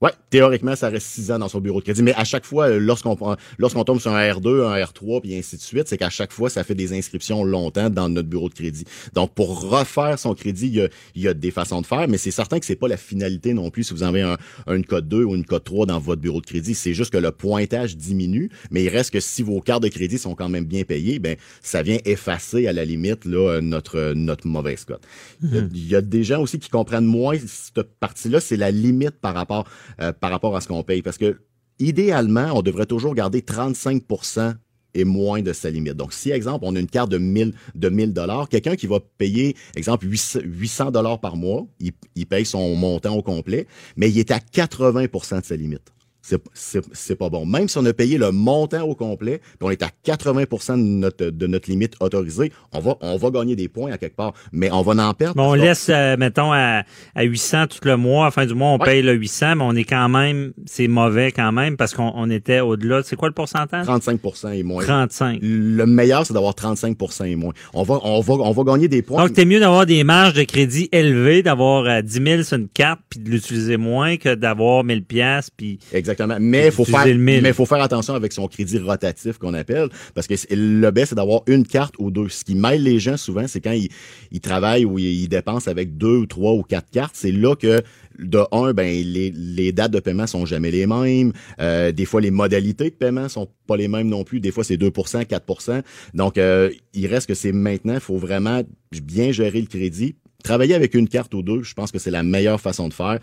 Ouais, théoriquement, ça reste six ans dans son bureau de crédit. Mais à chaque fois, lorsqu'on lorsqu'on tombe sur un R2, un R3, puis ainsi de suite, c'est qu'à chaque fois, ça fait des inscriptions longtemps dans notre bureau de crédit. Donc, pour refaire son crédit, il y a, il y a des façons de faire, mais c'est certain que c'est pas la finalité non plus si vous avez un, une code 2 ou une code 3 dans votre bureau de crédit. C'est juste que le pointage diminue, mais il reste que si vos cartes de crédit sont quand même bien payées, ben ça vient effacer à la limite là, notre, notre mauvaise cote. Mm-hmm. Il y a des gens aussi qui comprennent moins cette partie-là, c'est la limite par rapport euh, par rapport à ce qu'on paye. Parce que idéalement, on devrait toujours garder 35% et moins de sa limite. Donc, si, exemple, on a une carte de 1000 de 1000 dollars, quelqu'un qui va payer, exemple, 800 dollars par mois, il, il, paye son montant au complet, mais il est à 80% de sa limite c'est pas bon. Même si on a payé le montant au complet, puis on est à 80% de notre, de notre limite autorisée, on va, on va gagner des points à quelque part, mais on va en perdre. on laisse, euh, mettons, à, à 800 tout le mois, à la fin du mois, on paye le 800, mais on est quand même, c'est mauvais quand même, parce qu'on était au-delà. C'est quoi le pourcentage? 35% et moins. 35. Le meilleur, c'est d'avoir 35% et moins. On va, on va, on va gagner des points. Donc, c'est mieux d'avoir des marges de crédit élevées, d'avoir 10 000 sur une carte, puis de l'utiliser moins que d'avoir 1000 pièces puis... Exactement. Mais faut faire, mais faut faire attention avec son crédit rotatif qu'on appelle, parce que le best, c'est d'avoir une carte ou deux. Ce qui mêle les gens souvent, c'est quand ils, ils travaillent ou ils, dépensent avec deux ou trois ou quatre cartes, c'est là que de un, ben les, les dates de paiement sont jamais les mêmes. Euh, des fois, les modalités de paiement sont pas les mêmes non plus. Des fois, c'est 2% 4% Donc, euh, il reste que c'est maintenant, il faut vraiment bien gérer le crédit. Travailler avec une carte ou deux, je pense que c'est la meilleure façon de faire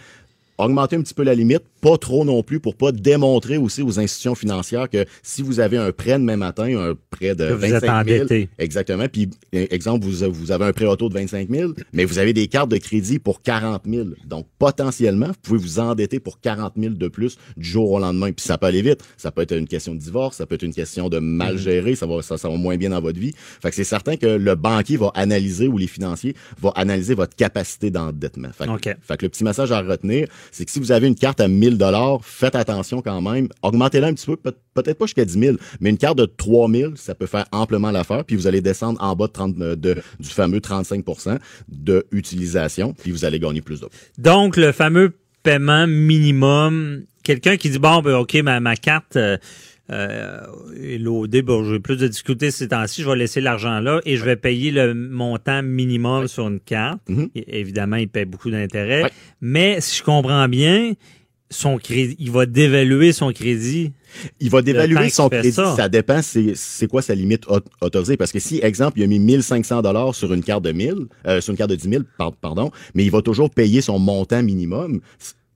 augmenter un petit peu la limite, pas trop non plus pour pas démontrer aussi aux institutions financières que si vous avez un prêt demain matin, un prêt de 25 000, exactement, puis exemple vous, vous avez un prêt auto de 25 000, mais vous avez des cartes de crédit pour 40 000, donc potentiellement vous pouvez vous endetter pour 40 000 de plus du jour au lendemain, puis ça peut aller vite, ça peut être une question de divorce, ça peut être une question de mal mhm. gérer, ça va ça, ça va moins bien dans votre vie, fait que c'est certain que le banquier va analyser ou les financiers vont analyser votre capacité d'endettement. Fait, fait que le petit message à retenir c'est que si vous avez une carte à 1000 dollars, faites attention quand même. Augmentez-la un petit peu, peut-être pas jusqu'à 10 000, mais une carte de 3000, ça peut faire amplement l'affaire. Puis vous allez descendre en bas de, 30, euh, du fameux 35% de utilisation, puis vous allez gagner plus d'eau. Donc, le fameux paiement minimum, quelqu'un qui dit, bon, ben, OK, ma, ma carte... Euh, euh, loadé, bon, j'ai plus de difficultés ces temps-ci, je vais laisser l'argent là et je vais payer le montant minimum sur une carte. Mm-hmm. évidemment, il paye beaucoup d'intérêt. Mais si je comprends bien, son crédit, il va dévaluer son crédit. Il va dévaluer son crédit. Ça. dépend c'est quoi sa limite autorisée? Parce que si, exemple, il a mis 1500 dollars sur une carte de 1000, euh, sur une carte de 10 000, pardon, mais il va toujours payer son montant minimum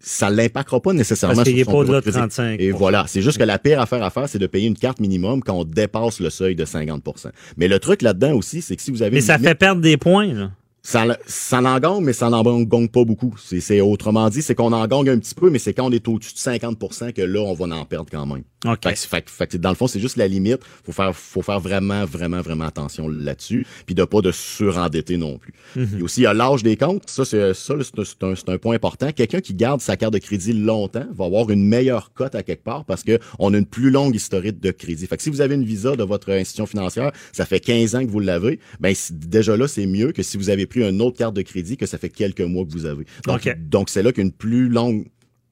ça l'impactera pas nécessairement Parce sur son pas de 35 Et voilà, c'est juste que la pire affaire à faire, c'est de payer une carte minimum quand on dépasse le seuil de 50% Mais le truc là-dedans aussi, c'est que si vous avez... Mais ça fait perdre des points, là. Ça, ça en gagne, mais ça n'en gagne pas beaucoup. C'est autrement dit, c'est qu'on en gagne un petit peu, mais c'est quand on est au-dessus de 50 que là, on va en perdre quand même. Okay. Fait, fait, dans le fond, c'est juste la limite. Faut faire, faut faire vraiment, vraiment, vraiment attention là-dessus, puis de pas de surendetter non plus. Mm aussi, il y a l'âge des comptes. Ça, c'est ça, c'est un, un, point important. Quelqu'un qui garde sa carte de crédit longtemps va avoir une meilleure cote à quelque part parce que on a une plus longue historique de crédit. Fait que si vous avez une visa de votre institution financière, ça fait 15 ans que vous l'avez, ben déjà là, c'est mieux que si vous avez pris une autre carte de crédit que ça fait quelques mois que vous avez. Donc, donc c'est là qu'une plus longue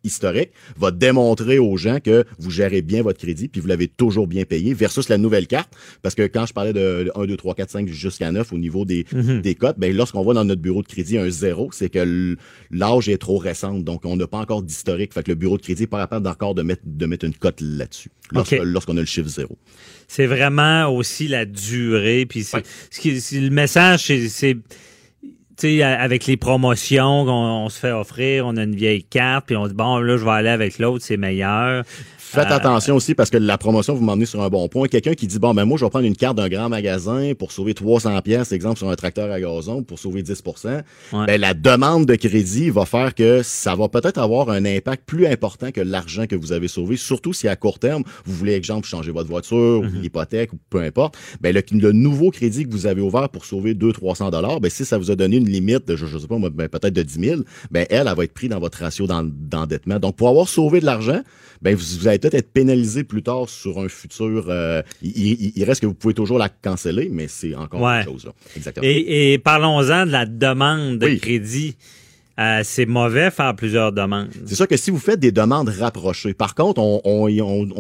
historique va démontrer aux gens que vous gérez bien votre crédit puis vous l'avez toujours bien payé versus la nouvelle carte. Parce que quand je parlais de 1 2 3 4 5 jusqu'à 9 au niveau des mhm. des cotes ben lorsqu'on va dans notre bureau de crédit un zéro c'est que l'âge est trop récent. Donc on n'a pas encore d'historique. Fait que le bureau de crédit n'est pas capable encore de mettre de mettre une cote là-dessus lorsqu'on a le chiffre zéro. C'est vraiment aussi la durée puis c'est le message c'est avec les promotions qu'on se fait offrir, on a une vieille carte, puis on dit bon là je vais aller avec l'autre, c'est meilleur. Faites euh, attention aussi parce que la promotion vous m'emmenez sur un bon point. Quelqu'un qui dit bon ben moi je vais prendre une carte d'un grand magasin pour sauver 300 pièces exemple sur un tracteur à gazon pour sauver 10% ben, la demande de crédit va faire que ça va peut-être avoir un impact plus important que l'argent que vous avez sauvé, surtout si à court terme vous voulez exemple changer votre voiture, ou mhm. l'hypothèque ou peu importe. Ben le, nouveau crédit que vous avez ouvert pour sauver 2 300 dollars, ben si ça vous a donné une limite de je, je sais pas ben, peut-être de 10 000, ben elle, elle va être prise dans votre ratio d'endettement. Donc pour avoir sauvé de l'argent, ben vous, vous allez peut-être être pénalisé plus tard sur un futur. Euh, il, reste que vous pouvez toujours la canceller, mais c'est encore autre chose. Exactement. Et, parlons-en de la demande de crédit. Euh, c'est mauvais faire plusieurs demandes. C'est sûr que si vous faites des demandes rapprochées, par contre, on,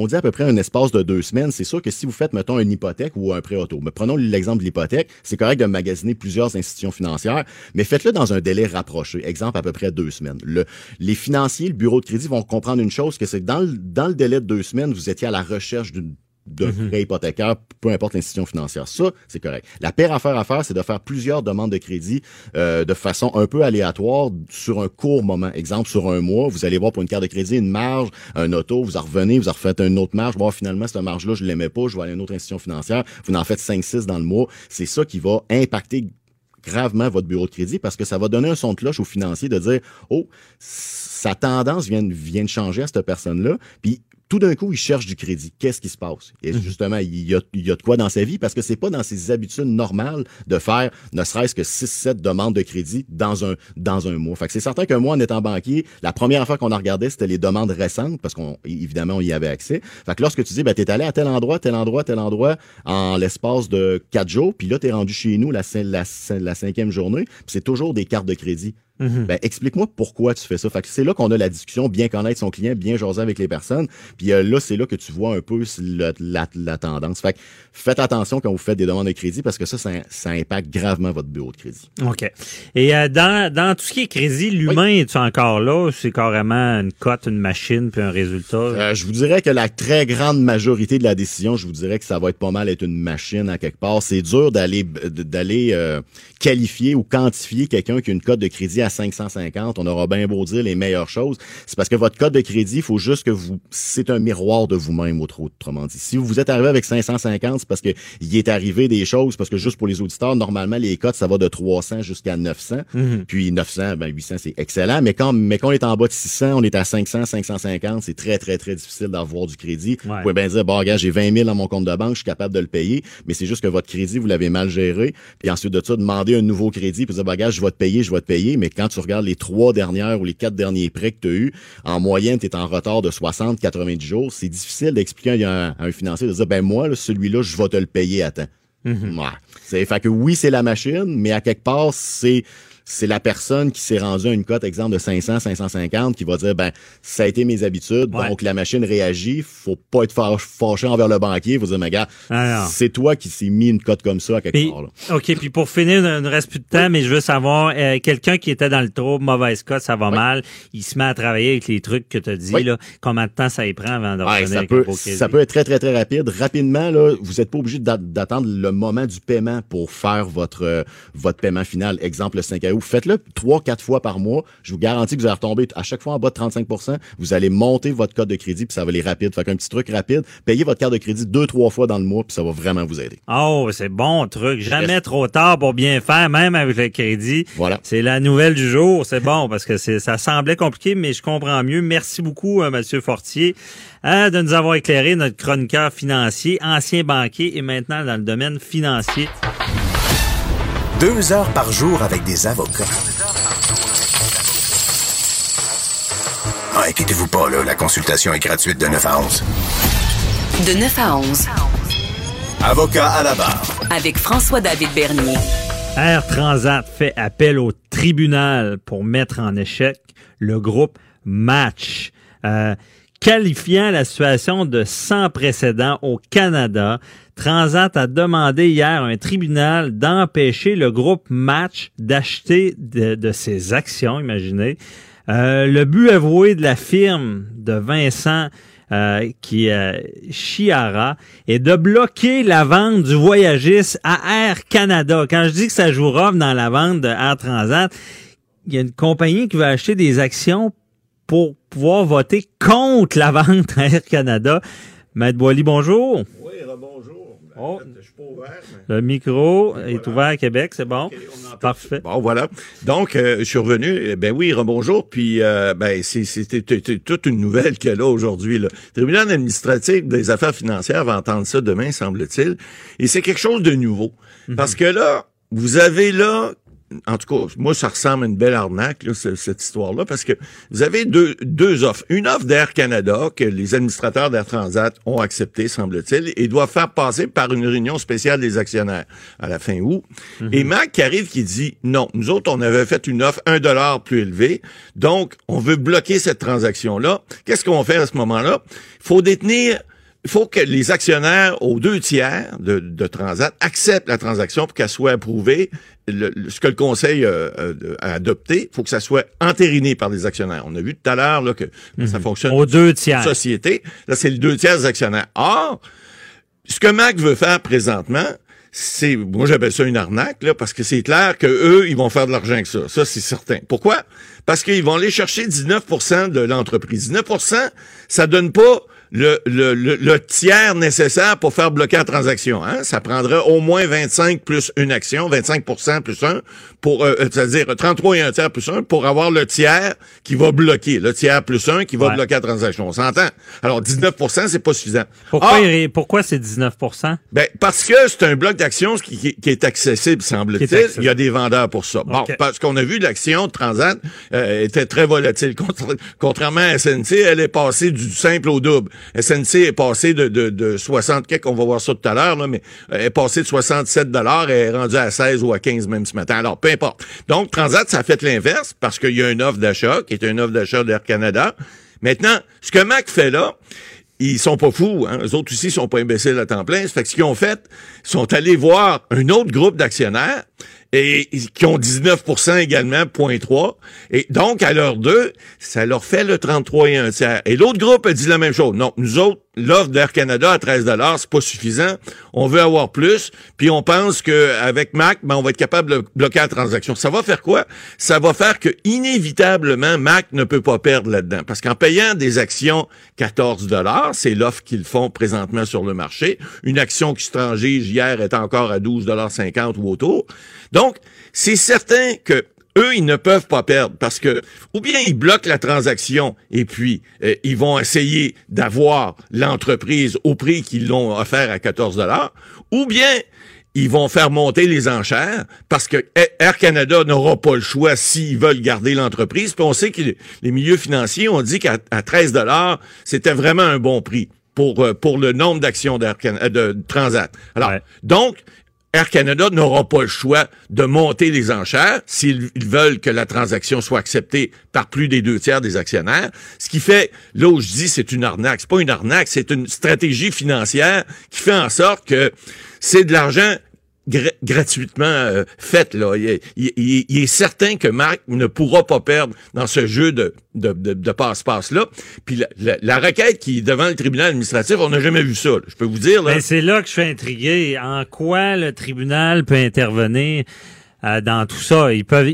dit à peu près un espace de deux semaines, c'est sûr que si vous faites, mettons, une hypothèque ou un prêt auto, mais prenons l'exemple de l'hypothèque, c'est correct de magasiner plusieurs institutions financières, mais faites-le dans un délai rapproché, exemple à peu près deux semaines. Le, les financiers, le bureau de crédit vont comprendre une chose, que c'est que dans dans le délai de deux semaines, vous étiez à la recherche d'une de mhm. prêt hypothécaire, peu importe l'institution financière. Ça, c'est correct. La pire affaire à faire, c'est de faire plusieurs demandes de crédit euh, de façon un peu aléatoire sur un court moment. Exemple, sur un mois, vous allez voir pour une carte de crédit une marge, un auto, vous en revenez, vous en refaites une autre marge, voir finalement cette marge-là, je l'aimais pas, je vais aller à une autre institution financière, vous en faites 5-6 dans le mois. C'est ça qui va impacter gravement votre bureau de crédit parce que ça va donner un son de cloche aux financiers de dire, oh, sa tendance vient, vient de changer à cette personne-là. Puis tout d'un coup, il cherche du crédit. Qu'est-ce qui se passe? Et mhm. justement, il y, a, il y a de quoi dans sa vie parce que c'est pas dans ses habitudes normales de faire ne serait-ce que 6-7 demandes de crédit dans un, dans un mois. Fait que c'est certain qu'un mois, en étant banquier, la première fois qu'on a regardé, c'était les demandes récentes parce qu'on, évidemment, on y avait accès. Fait que lorsque tu dis, ben, t'es allé à tel endroit, tel endroit, tel endroit en l'espace de 4 jours, puis là, t'es rendu chez nous la, la, la cinquième journée, puis c'est toujours des cartes de crédit. Mhm. Ben, explique-moi pourquoi tu fais ça. Fait que c'est là qu'on a la discussion, bien connaître son client, bien jaser avec les personnes. Puis euh, là, c'est là que tu vois un peu la, tendance. Fait que faites attention quand vous faites des demandes de crédit parce que ça, ça, impacte gravement votre bureau de crédit. OK. Et euh, dans, dans tout ce qui est crédit, l'humain, est encore là? C'est carrément une cote, une machine, puis un résultat? Euh, je vous dirais que la très grande majorité de la décision, je vous dirais que ça va être pas mal être une machine à quelque part. C'est dur d'aller d'aller qualifier ou quantifier quelqu'un qui a une cote de crédit à 550, on aura bien beau dire les meilleures choses. C'est parce que votre code de crédit, il faut juste que vous, c'est un miroir de vous-même, autrement dit. Si vous êtes arrivé avec 550, c'est parce que il est arrivé des choses, parce que juste pour les auditeurs, normalement, les cotes, ça va de 300 jusqu'à 900. Mhm. Puis 900, ben 800, c'est excellent. Mais quand, mais quand on est en bas de 600, on est à 500, 550, c'est très, très, très difficile d'avoir du crédit. Vous pouvez bien dire, bon, regarde, j'ai 20 000 dans mon compte de banque, je suis capable de le payer. Mais c'est juste que votre crédit, vous l'avez mal géré. Puis ensuite de ça, demander un nouveau crédit, puis dire, bon, regarde, je vais te payer, je vais te payer. Mais quand tu regardes les trois dernières ou les quatre derniers prêts que tu as eu, en moyenne, tu es en retard de 60, 90 jours. C'est difficile d'expliquer à un, financier de dire, ben moi, celui-là, je vais te le payer à temps. C'est fait que oui, c'est la machine, mais à quelque part, c'est c'est la personne qui s'est rendue à une cote, exemple, de 500, 550, qui va dire, ben, ça a été mes habitudes, donc la machine réagit, faut pas être fâché envers le banquier, faut dire, mais gars, ah, c'est toi qui s'est mis une cote comme ça à quelque part. Là. OK, puis pour finir, il ne reste plus de temps, mais je veux savoir, euh, quelqu'un qui était dans le trouble, mauvaise cote, ça va mal, il se met à travailler avec les trucs que tu as dit, là, combien de temps ça y prend avant de revenir ça peut, Ça peut être très, très, très rapide. Rapidement, là, vous n'êtes pas obligé d'attendre le moment du paiement pour faire votre, euh, votre paiement final. Exemple, le 5 Faites-le trois, quatre fois par mois. Je vous garantis que vous allez retomber à chaque fois en bas de 35% Vous allez monter votre code de crédit, puis ça va aller rapide. Fait qu'un petit truc rapide, payez votre carte de crédit deux, trois fois dans le mois, puis ça va vraiment vous aider. Oh, c'est bon truc. Jamais trop tard pour bien faire, même avec le crédit. Voilà. C'est la nouvelle du jour. C'est bon, parce que ça semblait compliqué, mais je comprends mieux. Merci beaucoup, euh, Monsieur Fortier, de nous avoir éclairé notre chroniqueur financier, ancien banquier et maintenant dans le domaine financier. Deux heures par jour avec des avocats. Ah, inquiétez-vous pas, là, la consultation est gratuite de 9 à 11. De 9 à 11. Avocat à la barre. Avec François-David Bernier. Air Transat fait appel au tribunal pour mettre en échec le groupe Match. Euh, qualifiant la situation de sans précédent au Canada Transat a demandé hier à un tribunal d'empêcher le groupe Match d'acheter de, ses actions, imaginez. Euh, le but avoué de la firme de Vincent euh, qui est Chiara est de bloquer la vente du voyagiste à Air Canada. Quand je dis que ça joue dans la vente de Air Transat, il y a une compagnie qui va acheter des actions pour pouvoir voter contre la vente à Air Canada. Maître Boily, bonjour. Oui, bonjour. Oh. Le micro est ouvert à Québec, c'est bon. Parfait. Bon, voilà. Donc, euh, je suis revenu. Eh ben oui, rebonjour. Puis, euh, ben, c'était toute une nouvelle qu'il y a là aujourd'hui. Le tribunal administratif des affaires financières va entendre ça demain, semble-t-il. Et c'est quelque chose de nouveau. Mhm. Parce que là, vous avez là en tout cas, moi, ça ressemble à une belle arnaque, là, cette histoire-là, parce que vous avez deux, deux offres. Une offre d'Air Canada que les administrateurs d'Air Transat ont accepté, semble-t-il, et doivent faire passer par une réunion spéciale des actionnaires à la fin août. Mhm. Et Mac qui arrive qui dit, non, nous autres, on avait fait une offre un dollar plus élevée, donc on veut bloquer cette transaction-là. Qu'est-ce qu'on fait à ce moment-là? Il faut détenir il faut que les actionnaires aux deux tiers de, de Transat acceptent la transaction pour qu'elle soit approuvée. ce que le Conseil euh, euh, a adopté, il faut que ça soit entériné par les actionnaires. On a vu tout à l'heure que ça mhm. fonctionne. Aux deux tiers. Société. Là, c'est les deux tiers des actionnaires. Or, ce que Mac veut faire présentement, c'est, moi j'appelle ça une arnaque, là, parce que c'est clair que eux, ils vont faire de l'argent avec ça. Ça, c'est certain. Pourquoi? Parce qu'ils vont aller chercher 19% de l'entreprise. 19% ça donne pas le, le, le, tiers nécessaire pour faire bloquer la transaction. Hein? Ça prendrait au moins 25 plus une action, 25% plus un, pour euh, c'est-à-dire 33 et un tiers plus un, pour avoir le tiers qui va bloquer, le tiers plus un qui va bloquer la transaction. On s'entend? Alors 19% c'est pas suffisant. Pourquoi, ah! pourquoi c'est 19% Ben parce que c'est un bloc d'action qui, qui, est accessible, semble-t-il. Il y a des vendeurs pour ça. Bon, parce qu'on a vu l'action de Transat euh, était très volatile. Contrairement à SNC, elle est passée du simple au double. SNC est passé de, de, de 60, quelques, va voir ça tout à l'heure, mais est passé de 67 dollars et est rendu à 16 ou à 15 même ce matin. Alors, peu importe. Donc, Transat, ça a fait l'inverse parce qu'il y a une offre d'achat qui est une offre d'achat d'Air Canada. Maintenant, ce que Mac fait là, ils sont pas fous, hein. Les autres aussi sont pas imbéciles à temps plein. Ça fait que ce qu'ils ont fait, ils sont allés voir un autre groupe d'actionnaires et qui ont 19% également, 0.3. Et donc, à l'heure deux, ça leur fait le 33 et un tiers. Et l'autre groupe a dit la même chose. Non, nous autres, l'offre d'Air Canada à 13 c'est pas suffisant. On veut avoir plus. Puis on pense qu'avec Mac, ben, on va être capable de bloquer la transaction. Ça va faire quoi? Ça va faire que, inévitablement, Mac ne peut pas perdre là-dedans. Parce qu'en payant des actions 14 c'est l'offre qu'ils font présentement sur le marché. Une action qui se transige hier est encore à 12,50 ou autour. Donc, c'est certain que eux, ils ne peuvent pas perdre parce que ou bien ils bloquent la transaction et puis euh, ils vont essayer d'avoir l'entreprise au prix qu'ils l'ont offert à 14 dollars, ou bien ils vont faire monter les enchères parce que Air Canada n'aura pas le choix s'ils veulent garder l'entreprise. Puis on sait que les milieux financiers ont dit qu'à 13 dollars, c'était vraiment un bon prix pour euh, pour le nombre d'actions d'Air Canada de Transat. Alors donc Air Canada n'aura pas le choix de monter les enchères s'ils veulent que la transaction soit acceptée par plus des deux tiers des actionnaires. Ce qui fait, là où je dis c'est une arnaque, c'est pas une arnaque, c'est une stratégie financière qui fait en sorte que c'est de l'argent gratuitement euh, faite. Là. Il, est certain que Marc ne pourra pas perdre dans ce jeu de, de, de, passe-passe-là. Puis la, requête qui est devant le tribunal administratif, on n'a jamais vu ça. Je peux vous dire. Là. Ben, c'est là que je suis intrigué. En quoi le tribunal peut intervenir? Euh, dans tout ça. Ils peuvent,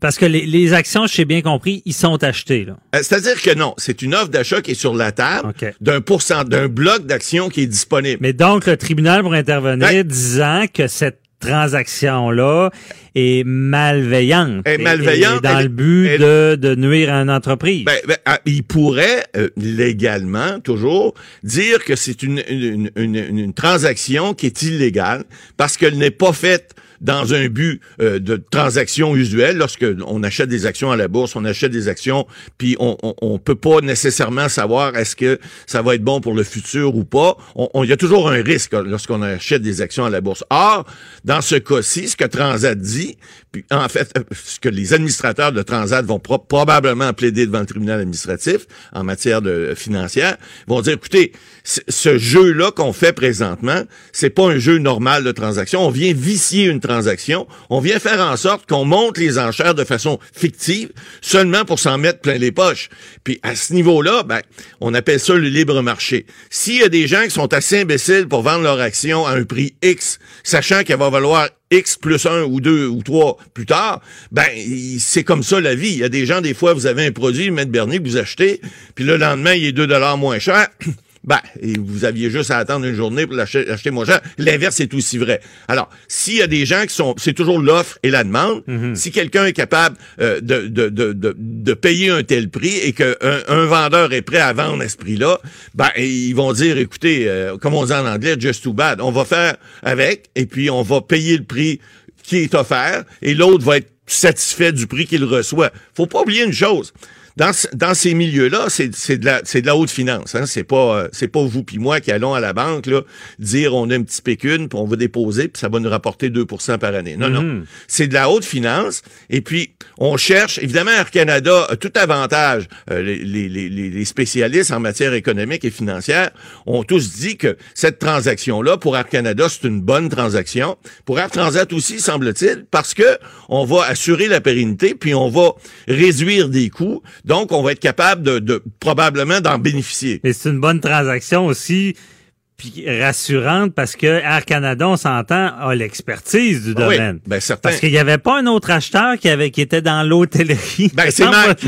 parce que les, les actions, j'ai bien compris, ils sont achetés. Là. Euh, c'est-à-dire que non, c'est une offre d'achat qui est sur la table d'un pourcent, d'un bloc d'actions qui est disponible. Mais donc le tribunal pourrait intervenir ben disant que cette transaction-là est malveillante. Est malveillante. dans le but de, de, nuire à une entreprise. Ben, ben, ah, il pourrait euh, légalement, toujours, dire que c'est une, une, une, une, transaction qui est illégale parce qu'elle n'est pas faite dans un but euh, de transaction usuelle. Lorsque on achète des actions à la bourse, on achète des actions, puis on, on, peut pas nécessairement savoir est-ce que ça va être bon pour le futur ou pas. Il y a toujours un risque lorsqu'on achète des actions à la bourse. Or, dans ce cas-ci, ce que Transat dit, en fait, euh, ce que les administrateurs de Transat vont probablement plaider devant le tribunal administratif en matière de financière, vont dire, écoutez, ce jeu-là qu'on fait présentement, c'est pas un jeu normal de transaction. On vient vicier une transaction. On vient faire en sorte qu'on monte les enchères de façon fictive, seulement pour s'en mettre plein les poches. Puis à ce niveau-là, ben, on appelle ça le libre marché. S'il y a des gens qui sont assez imbéciles pour vendre leur action à un prix X, sachant qu'elle va valoir X plus un ou deux ou trois plus tard, ben c'est comme ça la vie. Il y a des gens, des fois, vous avez un produit, Maître Bernier, que vous achetez, puis le lendemain, il est 2 dollars moins cher. <clears throat> Ben, vous aviez juste à attendre une journée pour l'acheter moins cher. L'inverse est aussi vrai. Alors, s'il y a des gens qui sont, c'est toujours l'offre et la demande. Mhm. Si quelqu'un est capable euh, de, de, de, de, payer un tel prix et qu'un un vendeur est prêt à vendre à ce prix-là, ben, ils vont dire, écoutez, euh, comme on dit en anglais, just too bad. On va faire avec et puis on va payer le prix qui est offert et l'autre va être satisfait du prix qu'il reçoit. Faut pas oublier une chose dans, dans ces milieux-là, c'est de la de la haute finance. Hein? C'est pas euh, c'est pas vous puis moi qui allons à la banque là, dire on a un petit pécune puis on va déposer puis ça va nous rapporter 2% par année. Non non, mm-hmm. c'est de la haute finance et puis on cherche évidemment Air Canada a tout avantage. Euh, les, les, les, les, spécialistes en matière économique et financière ont tous dit que cette transaction là pour Air Canada c'est une bonne transaction. Pour Air Transat aussi semble-t-il parce que on va assurer la pérennité puis on va réduire des coûts donc, on va être capable de, probablement d'en bénéficier. Mais c'est une bonne transaction aussi puis rassurante parce que Air Canada, on s'entend, a l'expertise du ah domaine. ben certain. Parce qu'il n'y avait pas un autre acheteur qui avait qui était dans l'hôtellerie. Ben <laughs> c'est Mac.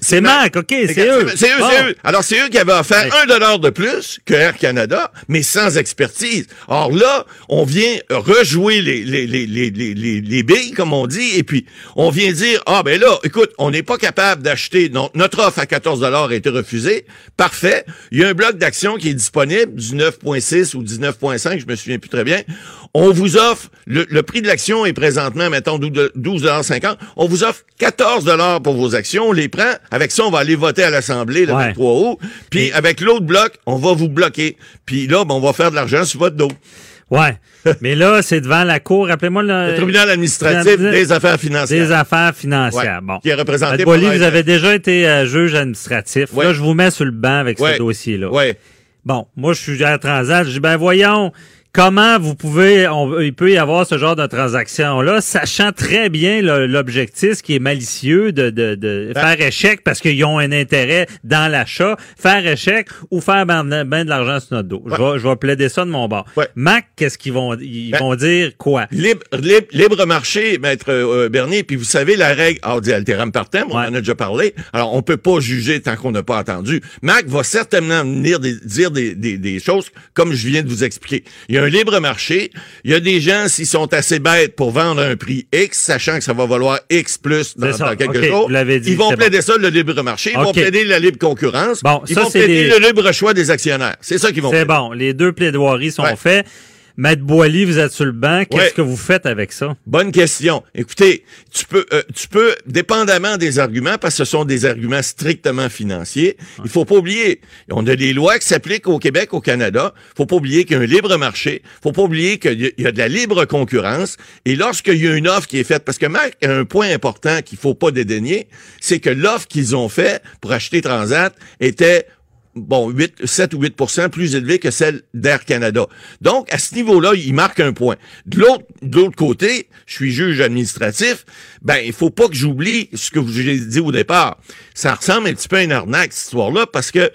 C'est Mac, OK, c'est eux. C'est eux, c'est eux. Alors c'est eux qui avaient offert un dollar de plus que Air Canada, mais sans expertise. Or là, on vient rejouer les les les les les, les billes comme on dit et puis on vient dire ah ben là, écoute, on n'est pas capable d'acheter notre offre à 14 dollars a été refusée. Parfait. Il y a un bloc d'action qui est disponible du 9 ou 19,5, je me souviens plus très bien. On vous offre, le, prix de l'action est présentement, mettons, 12,50 On vous offre 14 dollars pour vos actions. On les prend. Avec ça, on va aller voter à l'Assemblée le 23 août. Puis avec l'autre bloc, on va vous bloquer. Puis là, ben, on va faire de l'argent sur votre dos. Ouais. <laughs> Mais là, c'est devant la Cour, rappelez-moi le... le tribunal administratif des affaires financières. Des affaires financières. bon. Qui est représenté par... vous avez déjà été euh, juge administratif. Là, je vous mets sur le banc avec ce dossier-là. Ouais. Bon, moi, je suis à Transat. Je dis, ben voyons, comment vous pouvez, on, il peut y avoir ce genre de transaction-là, sachant très bien l'objectif qui est malicieux de, de, de ben faire échec parce qu'ils ont un intérêt dans l'achat, faire échec ou faire ben, ben de l'argent sur notre dos. Je, vais, je vais plaider ça de mon bord. Mac, qu'est-ce qu'ils vont ils ben, vont dire quoi? Libre, libre, marché, maître euh, Bernier, puis vous savez la règle dit alteram partem, on en a déjà parlé. Alors, on peut pas juger tant qu'on n'a pas entendu. Mac va certainement venir dire des, des, des choses comme je viens de vous expliquer. Il y a un libre marché. Il y a des gens, s'ils sont assez bêtes pour vendre un prix X, sachant que ça va valoir X plus dans, quelques jours, ils vont plaider ça le libre marché, ils vont plaider la libre concurrence, ils vont plaider le libre choix des actionnaires. C'est ça qu'ils vont C'est bon, les deux plaidoiries sont faits. Maître Boily, vous êtes sur le banc. Qu'est-ce que vous faites avec ça? Bonne question. Écoutez, tu peux, euh, tu peux, dépendamment des arguments, parce que ce sont des arguments strictement financiers, il faut pas oublier, on a des lois qui s'appliquent au Québec, au Canada. faut pas oublier qu'il y a un libre marché. faut pas oublier qu'il y a de la libre concurrence. Et lorsqu'il y a une offre qui est faite, parce que Marc a un point important qu'il faut pas dédaigner, c'est que l'offre qu'ils ont fait pour acheter Transat était bon, 8, 7 ou 8% plus élevé que celle d'Air Canada. Donc, à ce niveau-là, il marque un point. De l'autre, de l'autre côté, je suis juge administratif, ben, il faut pas que j'oublie ce que j'ai dit au départ. Ça ressemble un petit peu à une arnaque, cette histoire-là, parce que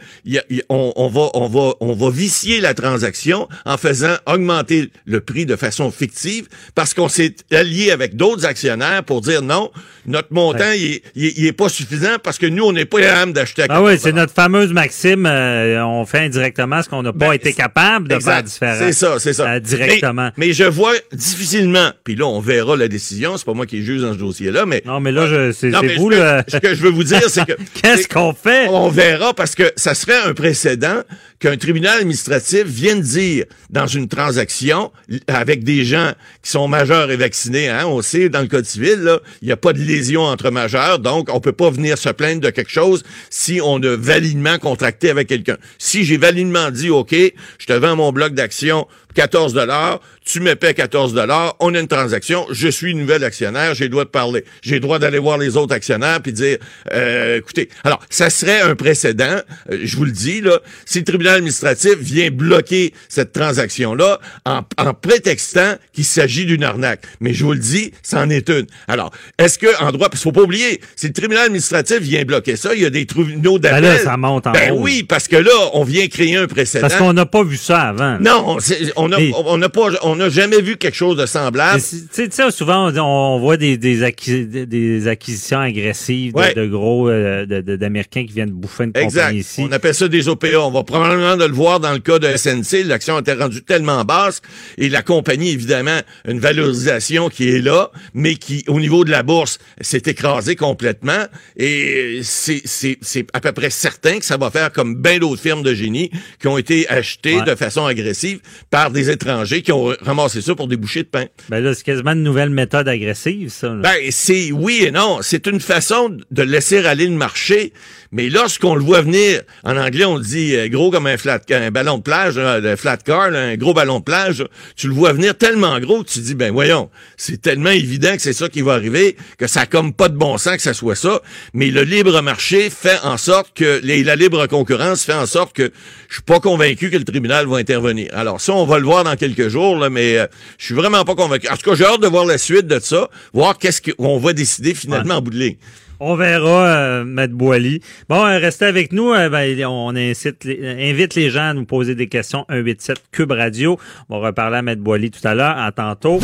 on, on, va, on, va, on va vicier la transaction en faisant augmenter le prix de façon fictive, parce qu'on s'est allié avec d'autres actionnaires pour dire non, notre montant, il, est, pas suffisant parce que nous, on n'est pas capable d'acheter à Ah oui, c'est notre fameuse maxime euh, on fait indirectement ce qu'on n'a pas ben, été capable de faire différent. C'est ça, c'est ça. Euh, directement. Mais, je vois difficilement, puis là, on verra la décision, c'est pas moi qui juge dans ce dossier-là, mais... Non, mais là, c'est vous, là. Ce que je veux vous dire, c'est que... <laughs> Qu'est-ce qu'on fait? On verra, parce que ça serait un précédent qu'un tribunal administratif vienne dire dans une transaction avec des gens qui sont majeurs et vaccinés, hein, on sait, dans le code civil, il n'y a pas de lésion entre majeurs, donc on peut pas venir se plaindre de quelque chose si on a validement contracté avec quelqu'un. Si j'ai validement dit, OK, je te vends mon bloc d'action 14 dollars, tu me paies 14 dollars, on a une transaction, je suis nouvel actionnaire, j'ai le droit de parler. J'ai le droit d'aller voir les autres actionnaires puis dire euh, écoutez, alors ça serait un précédent, euh, je vous le dis là, si le tribunal administratif vient bloquer cette transaction là en, prétextant qu'il s'agit d'une arnaque. Mais je vous le dis, c'en est une. Alors, est-ce que en droit parce qu'il faut pas oublier, si le tribunal administratif vient bloquer ça, il y a des tribunaux ben d'appel. ça monte en Ben oui, parce que là, on vient créer un précédent. Parce qu'on n'a pas vu ça avant. Non, on n'a on n'a pas, on n'a jamais vu quelque chose de semblable. Tu sais, souvent on, voit des, des, acquisitions agressives de, gros euh, d'Américains qui viennent bouffer une compagnie ici. On appelle ça des OPA. On va probablement de le voir dans le cas de SNC. L'action a été rendue tellement basse et la compagnie, évidemment, une valorisation qui est là, mais qui, au niveau de la bourse, s'est écrasée complètement. Et c'est à peu près certain que ça va faire comme bien d'autres firmes de génie qui ont été achetées de façon agressive par par des étrangers qui ont ramassé ça pour des bouchées de pain. Ben là, c'est quasiment une nouvelle méthode agressive, ça. Ben, c'est oui et non. C'est une façon de laisser aller le marché. Mais lorsqu'on le voit venir, en anglais, on dit euh, gros comme un flat, un ballon de plage, un flat car, un gros ballon de plage. Tu le vois venir tellement gros que tu dis, ben voyons, c'est tellement évident que c'est ça qui va arriver, que ça a comme pas de bon sens que ça soit ça. Mais le libre marché fait en sorte que, la libre concurrence fait en sorte que je suis pas convaincu que le tribunal va intervenir. Alors ça, on va le voir dans quelques jours, là, mais euh, je suis vraiment pas convaincu. En tout cas, j'ai hâte de voir la suite de ça, voir qu'est-ce qu'on va décider finalement en bout de ligne. On verra, euh, Maître Boily. Bon, euh, restez avec nous. Euh, ben, on incite invite les gens à nous poser des questions. 187 Cube Radio. On va reparler à Maître Boily tout à l'heure. À tantôt.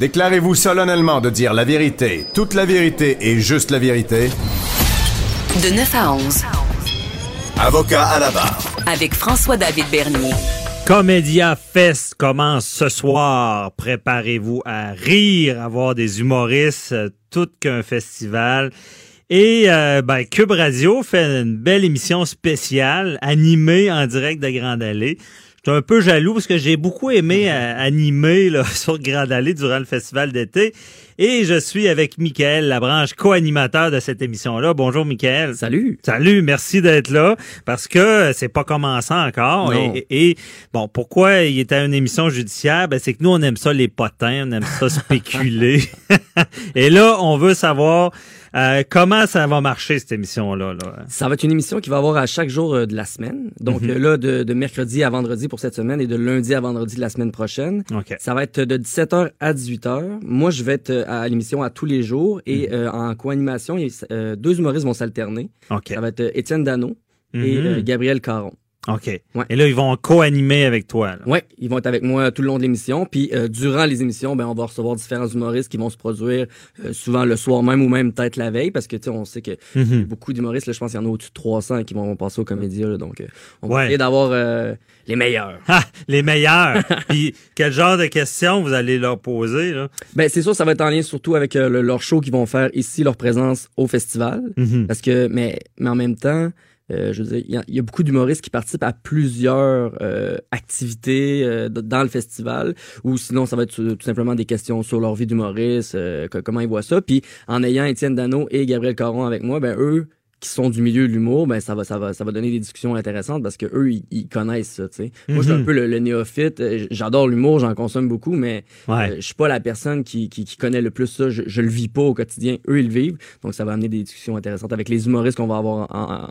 Déclarez-vous solennellement de dire la vérité, toute la vérité et juste la vérité. De 9 à 11. Avocat à la barre. Avec François-David Bernier. Comédia Fest commence ce soir. Préparez-vous à rire, à voir des humoristes, euh, tout qu'un festival. Et euh, ben, Cube Radio fait une belle émission spéciale animée en direct de Grande Allée. Je suis un peu jaloux parce que j'ai beaucoup aimé euh, animer là, <laughs> sur Grande Allée durant le festival d'été. Et je suis avec Michael Labranche, co-animateur de cette émission-là. Bonjour, Michael. Salut. Salut, merci d'être là parce que c'est pas commencé encore. Et, bon, pourquoi il était à une émission judiciaire? Ben, c'est que nous, on aime ça les potins, on aime ça <laughs> spéculer. <laughs> et là, on veut savoir euh, comment ça va marcher, cette émission-là? Là? Ça va être une émission qui va avoir à chaque jour euh, de la semaine. Donc mhm. euh, là, de, de, mercredi à vendredi pour cette semaine et de lundi à vendredi de la semaine prochaine. Ça va être de 17h à 18h. Moi, je vais être à l'émission à tous les jours et mhm. en co-animation, deux humoristes vont s'alterner. Ça va être Étienne Dano et mhm. Gabriel Caron. OK. Et là, ils vont co-animer avec toi. Oui, ils vont être avec moi tout le long de l'émission. Puis euh, durant les émissions, ben, on va recevoir différents humoristes qui vont se produire euh, souvent le soir même ou même peut-être la veille parce que tu sais, on sait que mhm. beaucoup d'humoristes, je pense qu'il y en a au-dessus de 300 qui vont passer aux comédies. donc, euh, on va essayer d'avoir les meilleurs. <laughs> les meilleurs! <laughs> Puis quel genre de questions vous allez leur poser? Là? Ben, c'est sûr, ça va être en lien surtout avec leur show qu'ils vont faire ici, leur présence au festival. Mhm. Parce que, mais, mais en même temps... Euh, je veux dire, il y, a beaucoup d'humoristes qui participent à plusieurs euh, activités euh, dans le festival, ou sinon ça va être tout simplement des questions sur leur vie d'humoriste, comment ils voient ça. Puis en ayant Étienne Dano et Gabriel Caron avec moi, ben eux qui sont du milieu de l'humour, ben ça va, ça va, ça va donner des discussions intéressantes parce que eux, ils, connaissent ça. Moi, je suis un mhm. peu le, néophyte. J'adore l'humour, j'en consomme beaucoup, mais je suis pas la personne qui, qui, connaît le plus ça. Je, je le vis pas au quotidien. Eux, ils le vivent. Donc, ça va amener des discussions intéressantes avec les humoristes qu'on va avoir en,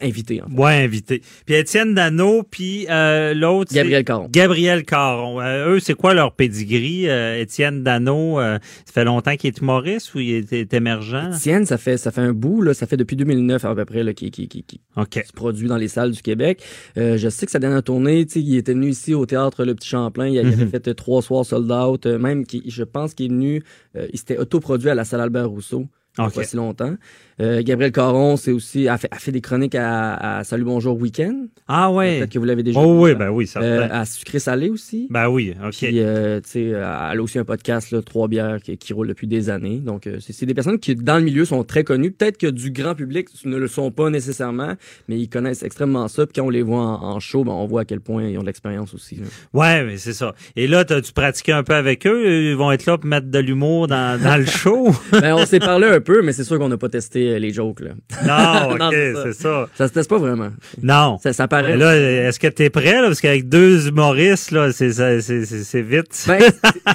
invité. En Ouais, invité. Puis Étienne Dano, puis euh, l'autre... Gabriel Caron. Gabriel Caron. Euh, eux, c'est quoi leur pedigree? Euh, Étienne Dano, ça fait longtemps qu'il est humoriste ou il est, émergent? Étienne, ça fait ça fait un bout, là, ça fait depuis 2009 à peu près là, qui, qui, qui, qui se produit dans les salles du Québec. je sais que sa dernière tournée, il était venu ici au théâtre Le Petit Champlain, il, avait mhm. fait trois soirs sold out, même qui, je pense qu'il est venu, il s'était autoproduit à la salle Albert Rousseau. Okay. Pas si longtemps. Euh, Gabriel Caron, c'est aussi a fait, a fait, des chroniques à, à Salut Bonjour Week-end. Ah ouais. Peut-être que vous l'avez déjà. Oh oui, ben oui, ça. Euh, à Sucré Salé aussi. Ben oui, ok. Puis, euh, tu sais, elle a aussi un podcast là, trois bières qui, qui roule depuis des années. Donc euh, c'est des personnes qui dans le milieu sont très connues. Peut-être que du grand public ne le sont pas nécessairement, mais ils connaissent extrêmement ça. Puis quand on les voit en, show, ben, on voit à quel point ils ont de l'expérience aussi. Là. Ouais, mais c'est ça. Et là, tu pratiqué un peu avec eux. Ils vont être là pour mettre de l'humour dans, dans le <laughs> show. ben on s'est parlé un peu, mais c'est sûr qu'on n'a pas testé les jokes là. Non, <laughs> ok, c'est ça. ça. se teste pas vraiment. Non. Ça, ça paraît. là, est-ce que t'es prêt, là? Parce qu'avec deux humoristes, là, c'est, c'est, vite. Ben,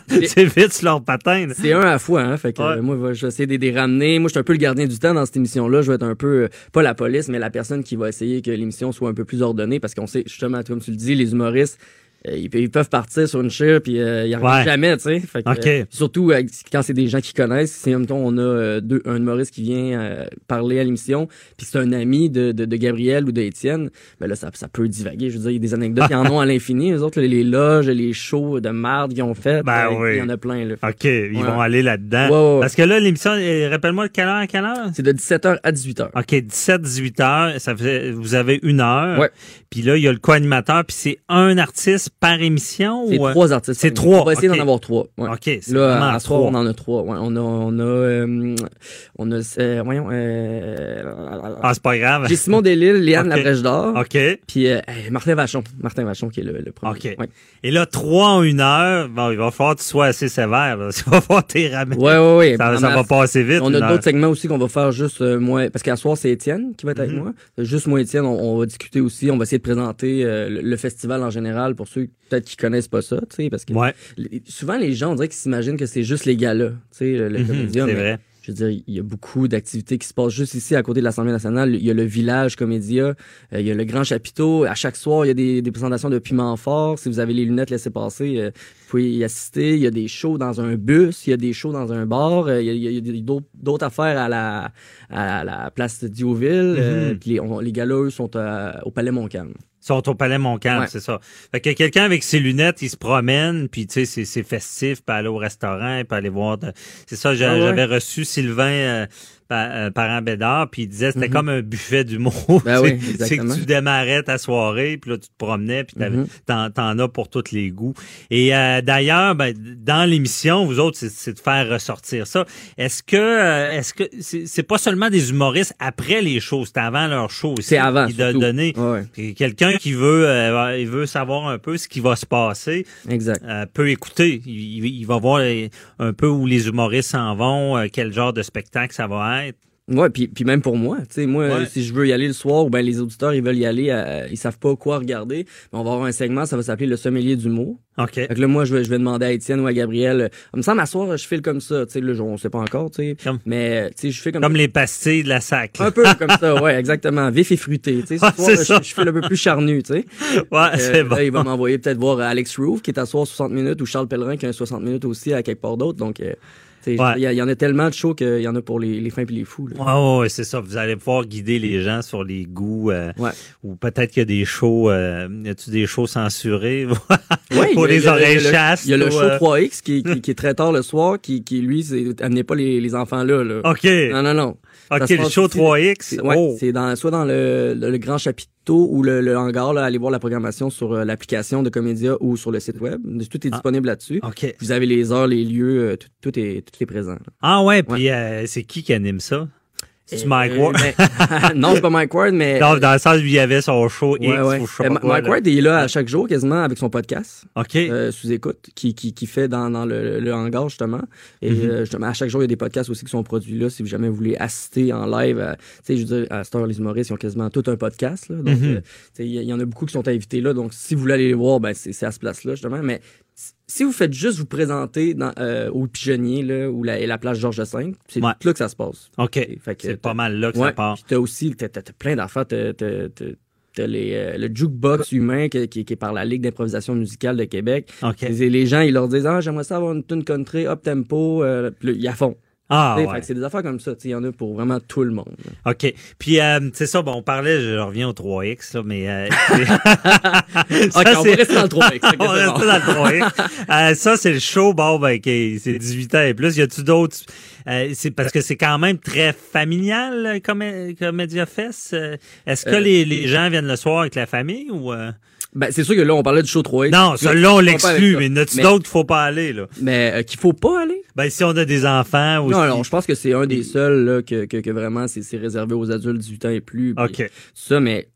<laughs> c'est vite sur leur patin. C'est un à fois, hein. Fait que, moi, je vais essayer de les ramener. Moi, je suis un peu le gardien du temps dans cette émission-là. Je vais être un peu, euh, pas la police, mais la personne qui va essayer que l'émission soit un peu plus ordonnée parce qu'on sait, justement, comme tu le dis, les humoristes, euh, ils, peuvent partir sur une chire puis euh, ils arrivent jamais, tu sais. Euh, surtout quand c'est des gens qui connaissent. Si on a deux, un humoriste qui vient parler à l'émission, puis c'est un ami de, de, de Gabriel ou d'Étienne, ben là ça, ça peut divaguer. Je veux dire, il y a des anecdotes, y en a <laughs> à l'infini. Les autres, les loges, les shows de marde qu'ils ont fait, ben, il y en a plein. Là. OK, ils vont aller là-dedans. Parce que là, l'émission, rappelle-moi quelle heure à quelle heure? C'est de 17h à 18h. OK, 17-18h, ça fait, vous avez une heure. Puis là, il y a le co-animateur, puis c'est un artiste par émission? C'est ou... trois artistes. C'est trois. On va essayer d'en avoir trois. Ouais. OK. Là, à soir, on en a trois. Ouais, on a, on a, euh, on a, euh, voyons, euh, ah, c'est pas grave. J'ai Simon Delille, Léane okay. Labrèche d'Or. OK. Puis euh, Martin Vachon. Martin Vachon qui est le, le premier. OK. Ouais. Et là, trois en une heure, bon, il va falloir que tu sois assez sévère. Là. <laughs> Tu vas falloir t'y ramener. Ouais, ouais, ouais. Ça, ça va pas assez vite. On a d'autres segments aussi qu'on va faire juste euh, moi. Parce qu'à soir, c'est Étienne qui va être avec mm -hmm. moi. Juste moi, Étienne, on, on, va discuter aussi. On va essayer de présenter euh, le, le, festival en général pour ceux peut-être qui connaissent pas ça, tu sais, parce que ouais. souvent les gens on dirait qu'ils s'imaginent que c'est juste les gars-là, tu sais, le, le mm -hmm, comédien. C'est vrai. Je veux dire, il y a beaucoup d'activités qui se passent juste ici à côté de l'Assemblée nationale. Il y a le village Comédia, euh, il y a le grand chapiteau. À chaque soir, il y a des, des présentations de piment fort. Si vous avez les lunettes, laissez passer. Euh, vous pouvez y assister. Il y a des shows dans un bus, il y a des shows dans un bar. Euh, il y a, d'autres affaires à la, à la place de Diouville. Mm -hmm. puis les, on, les gars-là, eux, sont à, au Palais Montcalm sont au Palais Montcalm, ouais. c'est ça. Fait que quelqu'un avec ses lunettes, il se promène, puis tu sais, c'est festif, puis aller au restaurant, puis aller voir. De... C'est ça, j'avais ah ouais. reçu Sylvain euh, euh, parent Bédard, puis il disait c'était mm -hmm. comme un buffet d'humour. <laughs> Ben oui, c'est que tu démarrais ta soirée, puis là tu te promenais, puis Mhm. t'en mm -hmm. as pour tous les goûts. Et euh, d'ailleurs, ben, dans l'émission, vous autres, c'est de faire ressortir ça. Est-ce que euh, est-ce que c'est pas seulement des humoristes après les shows, c'est avant leur show aussi. C'est avant. Qui donner ouais. quelqu'un qui veut euh, il veut savoir un peu ce qui va se passer. Exact. Euh, peut écouter. Il, il, va voir un peu où les humoristes s'en vont, euh, quel genre de spectacle ça va être. Ouais, puis, puis même pour moi, tu sais, moi, Ouais. si je veux y aller le soir, ou ben les auditeurs, ils veulent y aller, euh, ils savent pas quoi regarder, mais on va avoir un segment, ça va s'appeler le sommelier d'humour. OK. Fait que là, moi, je vais, je vais demander à Étienne ou à Gabriel, euh, il me semble, à soir, je file comme ça, tu sais, là, on sait pas encore, tu sais, Comme- mais, tu sais, je fais comme Comme les pastilles de la sac. là. un peu comme ça, ouais, exactement, vif et fruité, tu sais, ce soir, je, file un peu plus charnu, tu sais. <laughs> Ouais, Euh, c'est bon. là, il va m'envoyer peut-être voir Alex Roof, qui est à soir 60 minutes, ou Charles Pellerin, qui a un 60 minutes aussi à quelque part d'autre, donc, euh, Ouais. il y, en a tellement de shows qu'il y en a pour les, les fins et les fous, là. Ouais, c'est ça. Vous allez pouvoir guider les gens sur les goûts. euh, Ouais. Ou peut-être qu'il y a des shows. Euh, y a-tu des shows censurés? Pour les oreilles il y a le- chastes? Il y a le show euh, 3X qui, qui, <laughs> qui est très tard le soir, qui, qui lui, amenez pas les, les enfants là. là. OK. Non, non, non. OK, le show ici, 3X. C'est ouais, oh. c'est dans, soit dans le, le, le grand chapiteau ou le, le hangar, là, allez voir la programmation sur euh, l'application de Comédia ou sur le site web. Tout est Ah. disponible là-dessus. OK. Vous avez les heures, les lieux, euh, tout, tout est, tout est présent. là. Ah ouais, puis euh, c'est qui qui anime ça? C'est Euh, Mike Ward? ben, <laughs> non, c'est pas Mike Ward, mais... Non, dans le sens où il y avait son show X Ouais, ou sais Euh, quoi, Mike. Ward il est là à chaque jour quasiment avec son podcast. OK. euh, sous écoute qui, qui, qui fait dans, dans le, le hangar justement et Mhm. euh, justement à chaque jour il y a des podcasts aussi qui sont produits là si vous jamais voulez assister en live à- tu sais je veux dire à Star les humoristes ils ont quasiment tout un podcast là, donc euh, tu sais, il y, y en a beaucoup qui sont invités là donc si vous voulez aller les voir ben c'est à ce place là justement mais si- vous faites juste vous présenter dans, euh, au Pigeonnier là ou la, et la plage Georges V c'est Ouais. là que ça se passe OK. C'est pas mal là que Ouais, ça part. puis t'as aussi t'as- t'as plein d'affaires. T'as, euh, le jukebox humain qui, qui, qui est par la Ligue d'improvisation musicale de Québec. Les gens, ils leur disent Ah, j'aimerais ça avoir une tune country, up tempo. Euh, ils à fond. Ah ouais. c'est des affaires comme ça. Il y en a pour vraiment tout le monde. OK. Puis, euh, c'est ça, bon, on parlait, je reviens au 3X, là, mais... Euh, <laughs> c'est- Ok, ça, on rester dans le 3X. ok, <laughs> on reste bon. dans le 3X. Euh, ça, c'est le show, bon, ben, c'est 18 ans et plus. Y a-tu d'autres... euh, c'est parce que c'est quand même très familial, euh, comme Comédia Fest. Euh, Est-ce que Euh, les, les gens viennent le soir avec la famille ou... euh? Ben, c'est sûr que là, on parlait du show 3X. Non, celui-là, on pas avec l'exclut, ça. mais n'a-tu Mais- d'autres qu'il faut pas aller, là? Mais euh, qu'il faut pas aller? Ben, si on a des enfants aussi. Non, non, je pense que c'est un des seuls là, que, que, que vraiment c'est, réservé aux adultes 18 ans et plus. puis OK. Ça, mais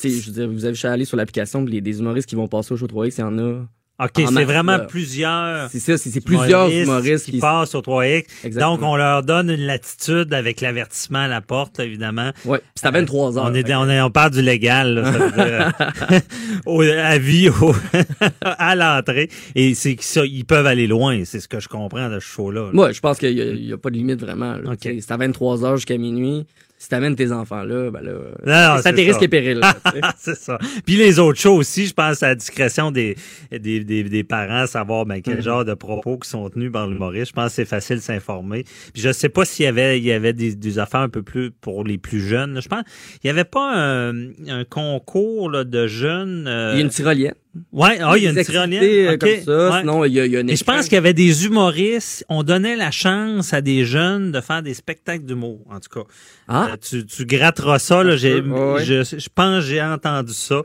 tu sais, je veux dire, vous avez aller sur l'application, les, des humoristes qui vont passer au show 3X, il y en a. OK, c'est vraiment là. plusieurs... C'est ça, c'est, plusieurs humoristes qui, qui. passent au 3X. Exactement. Donc, on leur donne une latitude avec l'avertissement à la porte, évidemment. Puis c'est à 23 heures. On, est, on, est, on parle du légal, là, ça veut dire, <laughs> au, à vie, au- <laughs> à l'entrée. Et c'est ils peuvent aller loin. C'est ce que je comprends de ce show-là. là. Ouais, je pense qu'il y a, pas de limite vraiment. là. Ok. Tu sais, C'est à 23 heures jusqu'à minuit. Si t'amènes tes enfants là, ben là, Non, à tes ça. risques et périls. <laughs> c'est ça. Puis les autres shows aussi, je pense à la discrétion des, des, des, des parents, savoir ben, quel Mhm. genre de propos qui sont tenus par l'humoriste. Je pense que c'est facile de s'informer. Puis je sais pas s'il y avait, il y avait des, des affaires un peu plus pour les plus jeunes. Je pense il y avait pas un, un concours là, de jeunes. euh, Il y a une tyrolienne. Ouais, ah, il y a une tyrolienne. comme ça. Sinon, il y a, il y a je pense qu'il y avait des humoristes. On donnait la chance à des jeunes de faire des spectacles d'humour, en tout cas. Ah. Euh, tu, tu gratteras ça, là. J'ai, je, je pense j'ai entendu ça,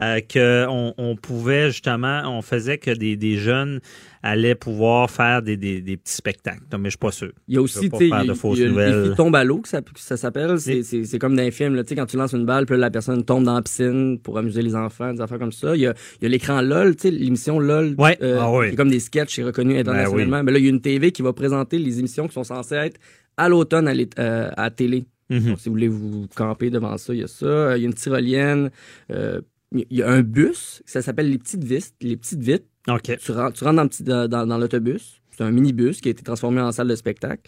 euh, qu'on on pouvait justement, on faisait que des, des jeunes allait pouvoir faire des, des, des petits spectacles. mais je suis pas sûr. Il y a aussi, tu sais, il tombe à l'eau, que ça, ça s'appelle. C'est comme dans un film, tu sais, quand tu lances une balle, puis la personne tombe dans la piscine pour amuser les enfants, des affaires comme ça. Il y a, il y a l'écran LOL, tu sais, l'émission LOL. Ouais. Euh, ah oui. comme des sketchs, c'est reconnu ben internationalement. Mais là, il y a une TV qui va présenter les émissions qui sont censées être à l'automne à, euh, à télé. Mm-hmm. si vous voulez vous camper devant ça, il y a ça. Il y a une tyrolienne. Euh, il y a un bus, ça s'appelle les petites vistes, les petites vites. Tu, rentres, tu rentres dans, dans, dans l'autobus. C'est un minibus qui a été transformé en salle de spectacle.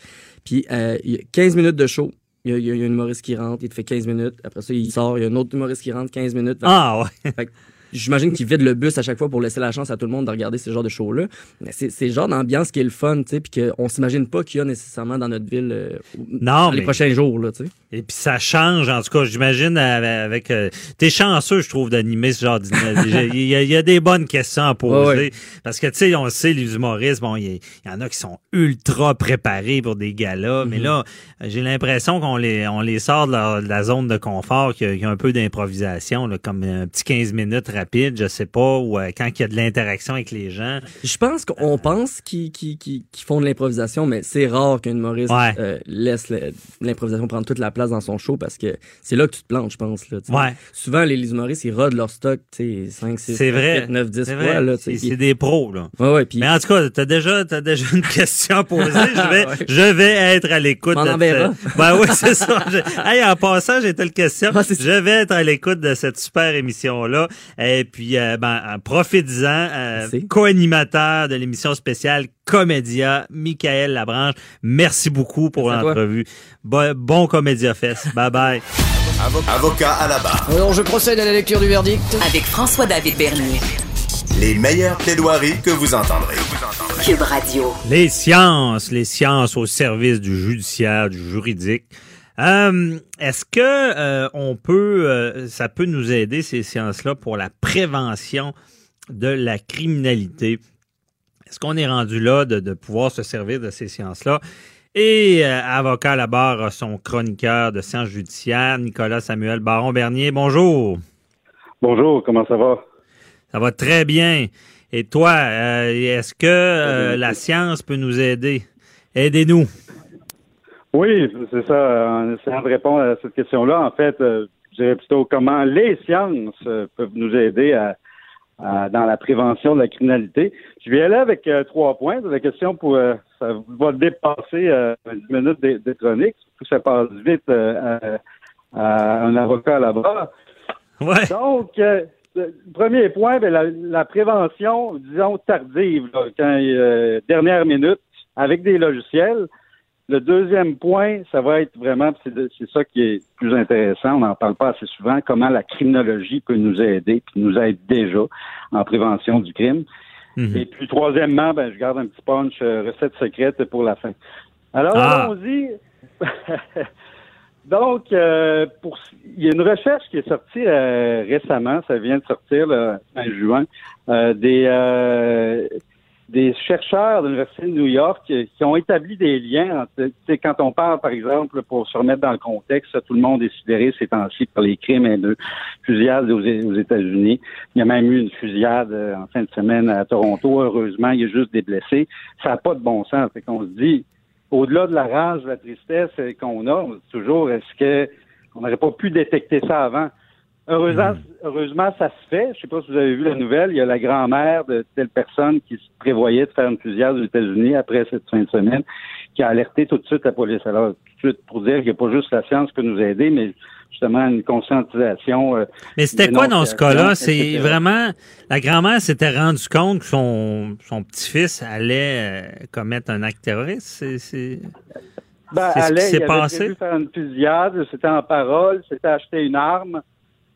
Puis, euh, il y a 15 minutes de show. Il y, a, il y, a, une humoriste qui rentre, il te fait 15 minutes. Après ça, il sort, il y a un autre humoriste qui rentre, 15 minutes. Ah ouais. Fait J'imagine qu'ils vident le bus à chaque fois pour laisser la chance à tout le monde de regarder ce genre de show-là. Mais c'est, c'est le genre d'ambiance qui est le fun, tu sais, puis qu'on s'imagine pas qu'il y a nécessairement dans notre ville euh, dans les prochains jours, là, tu sais. Et puis ça change, en tout cas, j'imagine avec... Euh, t'es chanceux, je trouve, d'animer ce genre <laughs> il, y a, il y a des bonnes questions à poser. Parce que, tu sais, on sait, les humoristes, bon, il y, en a qui sont ultra préparés pour des galas, mais mhm. là, j'ai l'impression qu'on les, on les sort de la, zone de confort, qu'il y, a, un peu d'improvisation, comme un petit 15 minutes rapide, je sais pas, ou euh, quand il y a de l'interaction avec les gens. Je pense qu'on pense qu'ils font de l'improvisation, mais c'est rare qu'un humoriste euh, laisse l'improvisation prendre toute la place dans son show parce que c'est là que tu te plantes, je pense. Là, ouais. Souvent, les, humoristes, ils rodent leur stock 5, 6, 7, 9, 10 fois. C'est des pros. Là. Ouais, ouais, Mais en tout cas, tu as déjà, as déjà une <laughs> question à poser. je, vais, je vais être à l'écoute de. <laughs> Ben oui, c'est ça. hey, en passant, j'ai telle question. Ah, je vais être à l'écoute de cette super émission-là. Et puis, euh, ben, profitez-en. Euh, co-animateur de l'émission spéciale Comédia, Michael Labranche. Merci beaucoup pour l'entrevue. Bon, bon Comédia Fest. <laughs> Bye bye. Avocat à la barre. Alors je procède à la lecture du verdict. Avec François-David Bernier. Les meilleures plaidoiries que vous entendrez. Cube Radio. Les sciences, les sciences au service du judiciaire, du juridique. Euh, Est-ce que euh, on peut, euh, ça peut nous aider ces sciences-là pour la prévention de la criminalité? Est-ce qu'on est rendu là de, pouvoir se servir de ces sciences-là? Et euh, avocat à la barre, son chroniqueur de sciences judiciaires, Nicolas Samuel Baron-Bernier. Bonjour. Bonjour, comment ça va? Ça va très bien. Et toi, euh, est-ce que euh, la science peut nous aider? Aidez-nous. Oui, c'est ça. En essayant de répondre à cette question-là, en fait, je dirais plutôt comment les sciences peuvent nous aider à, dans la prévention de la criminalité. Je vais aller avec euh, trois points. La question pour euh, ça va dépasser euh, une minute de, de chronique. Ça passe vite à, un avocat là-bas. Ouais. Donc, premier point, ben, la, prévention, disons, tardive, quand, dernière minute, avec des logiciels. Le deuxième point, ça va être vraiment, c'est ça qui est plus intéressant, on n'en parle pas assez souvent, comment la criminologie peut nous aider, puis nous aide déjà en prévention du crime. Mhm. Et puis troisièmement, ben, je garde un petit punch euh, recette secrète pour la fin. Alors, ah. allons-y. <laughs> Donc, euh, pour, il y a une recherche qui est sortie euh, récemment, ça vient de sortir le fin juin, des des chercheurs de l'Université de New York qui, ont établi des liens. Entre, quand on parle, par exemple, pour se remettre dans le contexte, tout le monde est sidéré ces temps-ci par les crimes de fusillades aux, États-Unis. Il y a même eu une fusillade euh, en fin de semaine à Toronto. Heureusement, il y a juste des blessés. Ça n'a pas de bon sens. Fait qu'on se dit, au-delà de la rage, de la tristesse qu'on a, toujours, est-ce que on n'aurait pas pu détecter ça avant? Heureusement, hmm. heureusement, ça se fait. Je sais pas si vous avez vu la nouvelle. Il y a la grand-mère de telle personne qui prévoyait de faire une fusillade aux États-Unis après cette fin de semaine, qui a alerté tout de suite la police. Alors, tout de suite, pour dire qu'il n'y a pas juste la science qui peut nous aider, mais justement une conscientisation. Euh, mais c'était quoi dans ce cas-là? C'est vraiment la grand-mère s'était rendue compte que son, son petit-fils allait euh, commettre un acte terroriste. C'est ben, ce qui s'est passé. faire une fusillade, c'était en parole, c'était acheter une arme.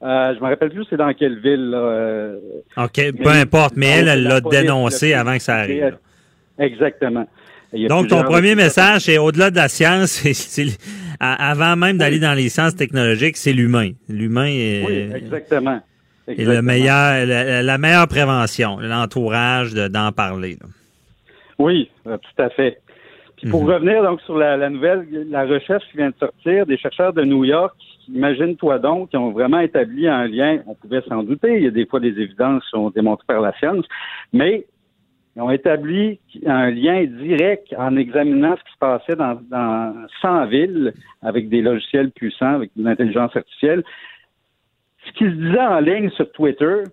Euh, je me rappelle plus c'est dans quelle ville. Euh, OK, peu importe, mais elle, elle l'a dénoncé avant que ça arrive. Exactement. Donc, ton premier message, c'est au-delà de la science, <laughs> c'est, avant même d'aller dans les sciences technologiques, c'est l'humain. L'humain est... Oui, exactement. Et le meilleur, la, meilleure prévention, l'entourage d'en parler. Oui, euh, tout à fait. Puis pour mhm. revenir donc sur la, nouvelle, la recherche qui vient de sortir des chercheurs de New York, imagine-toi donc, qui ont vraiment établi un lien, on pouvait s'en douter, il y a des fois des évidences qui sont démontrées par la science, mais ils ont établi un lien direct en examinant ce qui se passait dans, dans 100 villes avec des logiciels puissants, avec de l'intelligence artificielle. Ce qui se disait en ligne sur Twitter,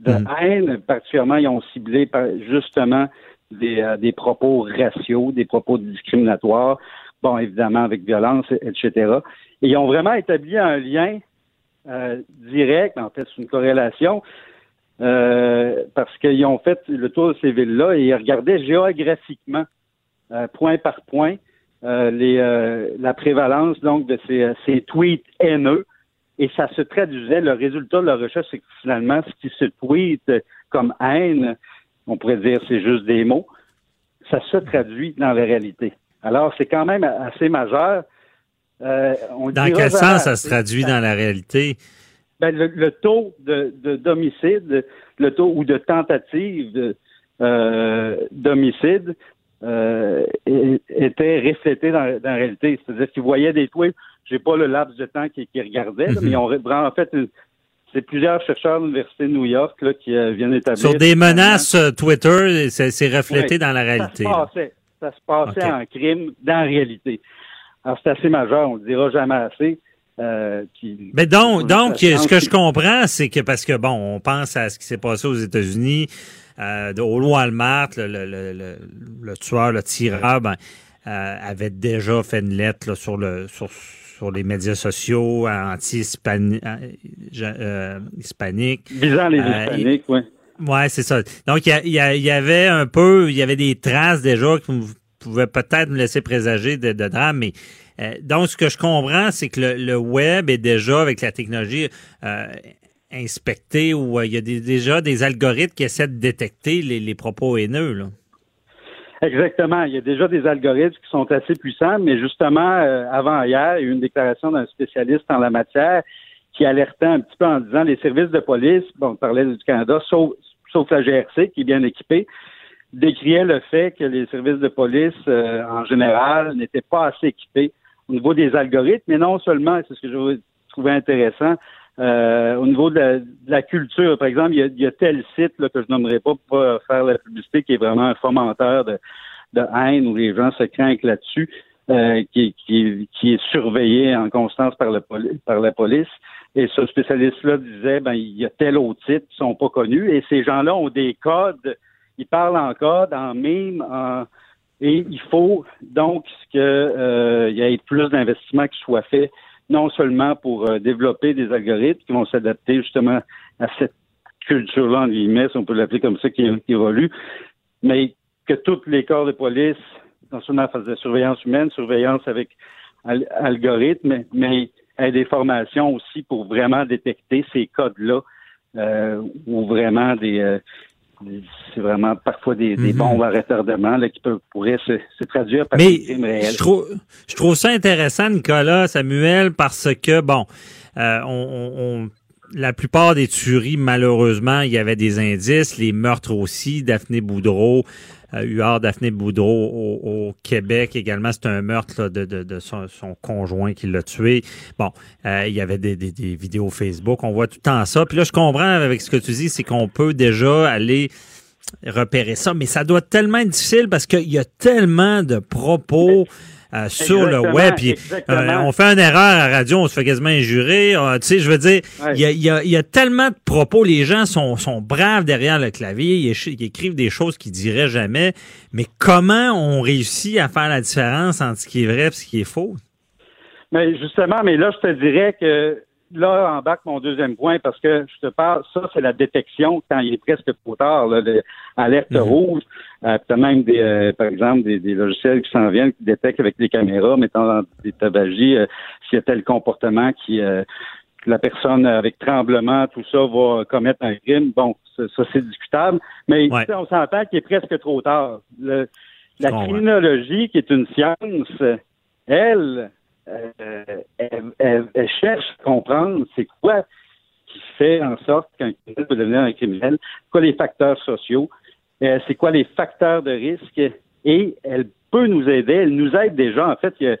de mm. haine, particulièrement, ils ont ciblé justement des, euh, des propos raciaux, des propos discriminatoires, bon, évidemment avec violence, etc. Et ils ont vraiment établi un lien euh, direct, en fait, c'est une corrélation euh, parce qu'ils ont fait le tour de ces villes-là et ils regardaient géographiquement, euh, point par point, euh, les, la prévalence donc de ces, ces, tweets haineux. Et ça se traduisait, le résultat de la recherche, c'est que finalement, ce qui se tweet comme haine, on pourrait dire c'est juste des mots, ça se traduit dans la réalité. Alors, c'est quand même assez majeur. dans quel sens ça se traduit dans la réalité? ben, le, taux de, d'homicide, le taux ou de tentative euh, d'homicide euh, était reflété dans, la réalité. C'est-à-dire qu'ils voyaient des tweets, j'ai pas le laps de temps qu'ils qui regardaient, mais on, en fait c'est plusieurs chercheurs de l'Université de New York là, qui euh, viennent établir. Sur des menaces Twitter, c'est reflété dans la réalité. Ça se passait, ça se passait en crime dans la réalité. Alors c'est assez majeur, on le dira jamais assez. Euh, Mais donc, donc ce que je comprends, c'est que parce que bon, on pense à ce qui s'est passé aux États-Unis, euh, au Walmart, le, le, le, le, tueur, le tireur, ben, euh, avait déjà fait une lettre sur le sur, sur les médias sociaux anti-hispaniques. Euh, Visant les hispaniques, oui. Ouais, c'est ça. Donc, il y, avait un peu, il y avait des traces déjà qui pouvaient peut-être nous laisser présager de, de drame, mais euh, donc, ce que je comprends, c'est que le, web est déjà, avec la technologie, euh, inspecté ou euh, il y a déjà des algorithmes qui essaient de détecter les, propos haineux. Exactement. Il y a déjà des algorithmes qui sont assez puissants, mais justement, avant hier, il y a eu une déclaration d'un spécialiste en la matière qui alertait un petit peu en disant les services de police, bon, on parlait du Canada, sauf, sauf la GRC qui est bien équipée, décriait le fait que les services de police, en général, n'étaient pas assez équipés au niveau des algorithmes, mais non seulement, c'est ce que je trouvais intéressant, euh, au niveau de la, culture, par exemple, il y a, tel site là, que je nommerai pas pour faire la publicité, qui est vraiment un fomenteur de, de haine où les gens se craignent là-dessus, euh, qui, qui, qui, est surveillé en constance par, le, par la police. Et ce spécialiste-là disait, ben, il y a tel autre site qui sont pas connus, et ces gens-là ont des codes, ils parlent en code, en mime, en et il faut donc qu'il euh, y ait plus d'investissements qui soient faits, non seulement pour euh, développer des algorithmes qui vont s'adapter justement à cette culture-là, en guillemets, si on peut l'appeler comme ça, qui, évolue, mais que tous les corps de police, non seulement fassent de surveillance humaine, surveillance avec algorithmes, mais aient des formations aussi pour vraiment détecter ces codes-là euh, ou vraiment des, euh, c'est vraiment parfois des, des mhm. bombes à retardement là, qui peuvent, pourraient se, traduire par des crimes réels. Je trouve, je trouve ça intéressant, Nicolas, Samuel, parce que, bon, euh, on, on, la plupart des tueries, malheureusement, il y avait des indices, les meurtres aussi, Daphné Boudreau, Huard Daphné Boudreau au, Québec également. C'est un meurtre de, de, son, conjoint qui l'a tué. Bon, euh, il y avait des, des, des, vidéos Facebook. On voit tout le temps ça. Puis là, je comprends avec ce que tu dis, c'est qu'on peut déjà aller repérer ça, mais ça doit tellement être difficile parce qu'il y a tellement de propos. Euh, sur le web. Puis, euh, on fait une erreur à la radio, on se fait quasiment injurer. Euh, tu sais, je veux dire, il y, a, y, a, tellement de propos. Les gens sont, sont braves derrière le clavier. Ils, écrivent des choses qu'ils diraient jamais. Mais comment on réussit à faire la différence entre ce qui est vrai et ce qui est faux? Mais justement, mais là, je te dirais que là embarque mon deuxième point parce que je te parle, ça, c'est la détection quand il est presque trop tard, l'alerte mhm. rouge. Euh, tu as même des, euh, par exemple, des, logiciels qui s'en viennent, qui détectent avec les caméras, mettant dans des tabagies, euh, s'il y a tel comportement qui euh, la personne avec tremblement, tout ça, va commettre un crime. Bon, ça, c'est discutable. Mais on s'entend qu'il est presque trop tard. la criminologie, qui est une science, elle, euh, elle, cherche à comprendre c'est quoi qui fait en sorte qu'un criminel peut devenir un criminel, quoi les facteurs sociaux, euh, c'est quoi les facteurs de risque, et elle peut nous aider, elle nous aide déjà. En fait, il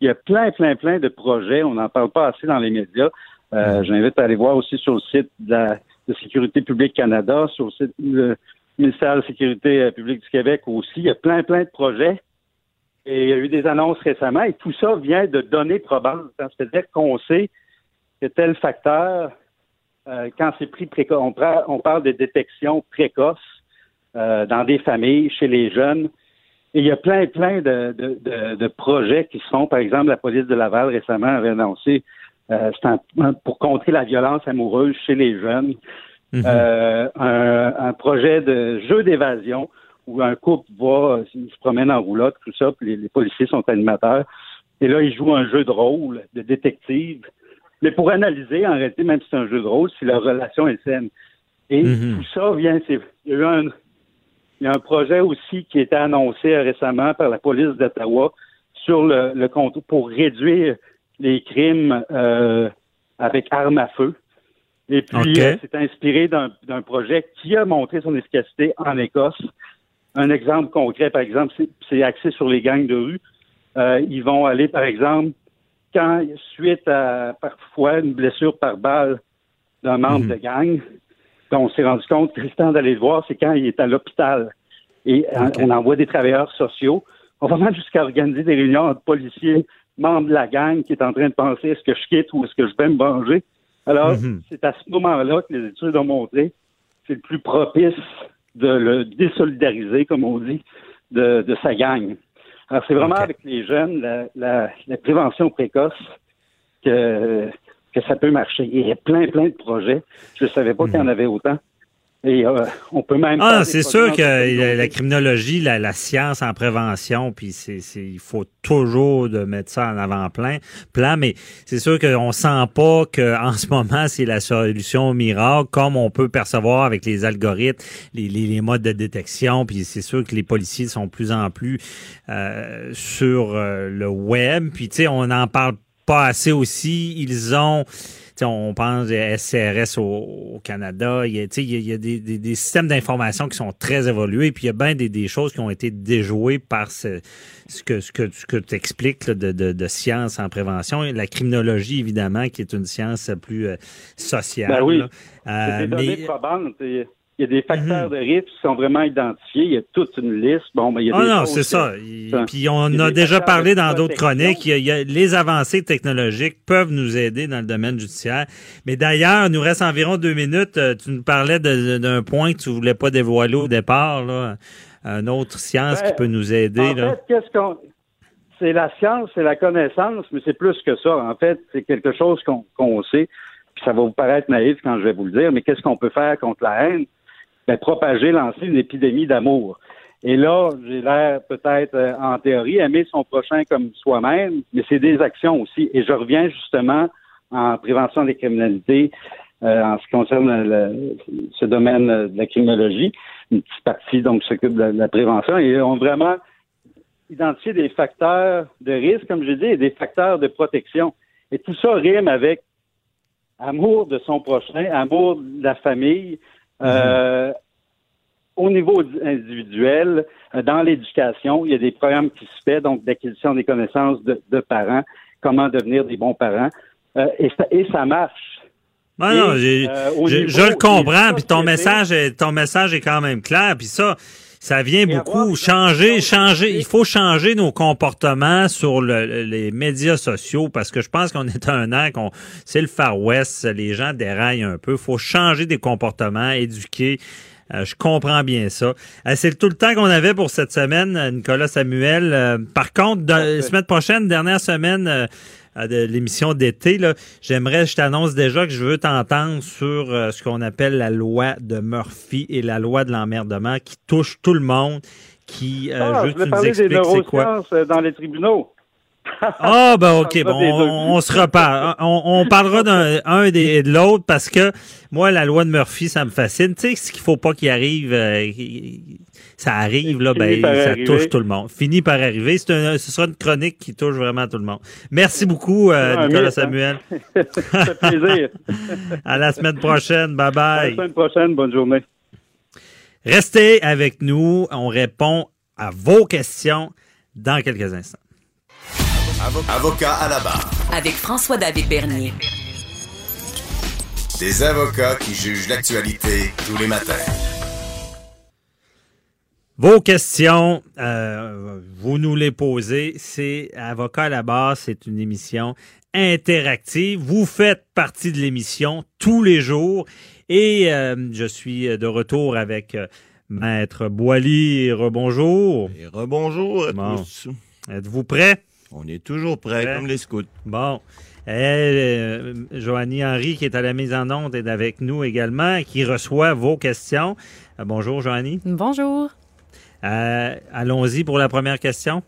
y a, plein, plein, plein de projets, on n'en parle pas assez dans les médias. Euh, j'invite à aller voir aussi sur le site de la Sécurité publique Canada, sur le site du ministère de la Sécurité publique du Québec aussi. Il y a plein, plein de projets. Et il y a eu des annonces récemment et tout ça vient de données probantes. C'est-à-dire qu'on sait que tel facteur, euh, quand c'est pris précoce, on, on, parle de détection précoce euh, dans des familles, chez les jeunes. Et il y a plein, plein de, de, de, projets qui se font. Par exemple, la police de Laval récemment avait annoncé euh, pour contrer la violence amoureuse chez les jeunes. Un, un, projet de jeu d'évasion où un couple va, se promène en roulotte, tout ça, puis les, policiers sont animateurs. Et là, ils jouent un jeu de rôle de détective. Mais pour analyser, en réalité, même si c'est un jeu de rôle, si la relation est saine. Et mm-hmm. tout ça vient, c'est, il y a eu un, il y a un projet aussi qui a été annoncé récemment par la police d'Ottawa sur le, le compte pour réduire les crimes euh, avec armes à feu. Et puis, euh, c'est inspiré d'un projet qui a montré son efficacité en Écosse. Un exemple concret, par exemple, c'est axé sur les gangs de rue. Euh, ils vont aller, par exemple, quand, suite à parfois une blessure par balle d'un membre mhm. de gang, on s'est rendu compte que le temps d'aller le voir, c'est quand il est à l'hôpital. Et on envoie des travailleurs sociaux. On va même jusqu'à organiser des réunions entre policiers, membres de la gang qui est en train de penser est-ce que je quitte ou est-ce que je vais me venger? Alors, mhm. c'est à ce moment-là que les études ont montré c'est le plus propice de le désolidariser, comme on dit, de, sa gang. Alors, c'est vraiment avec les jeunes, la, prévention précoce, que, que ça peut marcher. Il y a plein, plein de projets. Je ne savais pas qu'il y en mhm. avait autant. Et euh, on peut même. Ah, c'est sûr que la, criminologie, la, science en prévention, puis c'est, il faut toujours de mettre ça en avant-plan, plan, mais c'est sûr qu'on sent pas qu'en <laughs> ce moment c'est la solution miracle, comme on peut percevoir avec les algorithmes, les, les, modes de détection, puis c'est sûr que les policiers sont plus en plus euh, sur euh, le web, puis tu sais, on n'en parle pas assez aussi. Ils ont on pense des SCRS au, Canada, il y a, il y a des, systèmes d'information qui sont très évolués, puis il y a bien des, choses qui ont été déjouées par ce, que, ce que, que tu expliques de, de, science en prévention. La criminologie, évidemment, qui est une science plus euh, sociale. Ben oui. Euh, mais, il y a des facteurs mhm. de risque qui sont vraiment identifiés. Il y a toute une liste. Bon, mais il y a ah non, c'est ça. Puis on a, déjà parlé dans d'autres chroniques. Il y, a, les avancées technologiques peuvent nous aider dans le domaine judiciaire. Mais d'ailleurs, il nous reste environ deux minutes. Euh, tu nous parlais d'un point que tu voulais pas dévoiler au départ, là. Une autre science qui ben, peut nous aider. En fait, qu'est-ce qu'on c'est la science, c'est la connaissance, mais c'est plus que ça. En fait, c'est quelque chose qu'on sait. Puis ça va vous paraître naïf quand je vais vous le dire, mais qu'est-ce qu'on peut faire contre la haine? Ben, propager, lancer une épidémie d'amour. Et là, j'ai l'air peut-être euh, en théorie aimer son prochain comme soi-même, mais c'est des actions aussi. Et je reviens justement en prévention des criminalités euh, en ce qui concerne ce domaine de la criminologie, une petite partie donc s'occupe de, la prévention et ont vraiment identifié des facteurs de risque, comme je dis, et des facteurs de protection. Et tout ça rime avec amour de son prochain, amour de la famille, euh, au niveau individuel, euh, dans l'éducation, il y a des programmes qui se font, donc d'acquisition des connaissances de, parents, comment devenir des bons parents, euh, et, ça, et ça marche. non, je, le comprends, puis ton message, est, ton message est quand même clair, puis ça, ça vient beaucoup changer, changer. Il faut changer nos comportements sur les médias sociaux parce que je pense qu'on est un an, qu'on c'est le Far West, les gens déraillent un peu. Il faut changer des comportements, éduquer. Euh, je comprends bien ça. Euh, c'est tout le temps qu'on avait pour cette semaine, Nicolas Samuel. Euh, par contre, la semaine prochaine, dernière semaine de l'émission d'été, j'aimerais, je t'annonce déjà que je veux t'entendre sur euh, ce qu'on appelle la loi de Murphy et la loi de l'emmerdement qui touche tout le monde. Qui, euh, ah, je veux parler des neurosciences euh, dans les tribunaux? Ah, ben <laughs> ok, bon, on, se reparle. On, on parlera d'un et de l'autre parce que moi, la loi de Murphy, ça me fascine. Tu sais, ce qu'il faut pas qu'il arrive, euh, ça arrive, là, ben, ça touche tout le monde. Fini par arriver. C'est un, ce sera une chronique qui touche vraiment tout le monde. Merci beaucoup, euh, Nicolas hein. Samuel. <laughs> ça fait plaisir. à la semaine prochaine. Bye bye. À la semaine prochaine. Bonne journée. Restez avec nous. On répond à vos questions dans quelques instants. Avocat à la barre. Avec François-David Bernier. Des avocats qui jugent l'actualité tous les matins. Vos questions, euh, vous nous les posez. C'est Avocat à la barre, c'est une émission interactive. Vous faites partie de l'émission tous les jours et euh, je suis de retour avec euh, Maître Boily. Rebonjour. Et rebonjour à tous. Êtes-vous prêt? On est toujours prêt, comme les scouts. Bon. Euh, Joanie Henry, qui est à la mise en onde, est avec nous également, qui reçoit vos questions. Euh, bonjour, Joanie. Bonjour. Euh, allons-y pour la première question.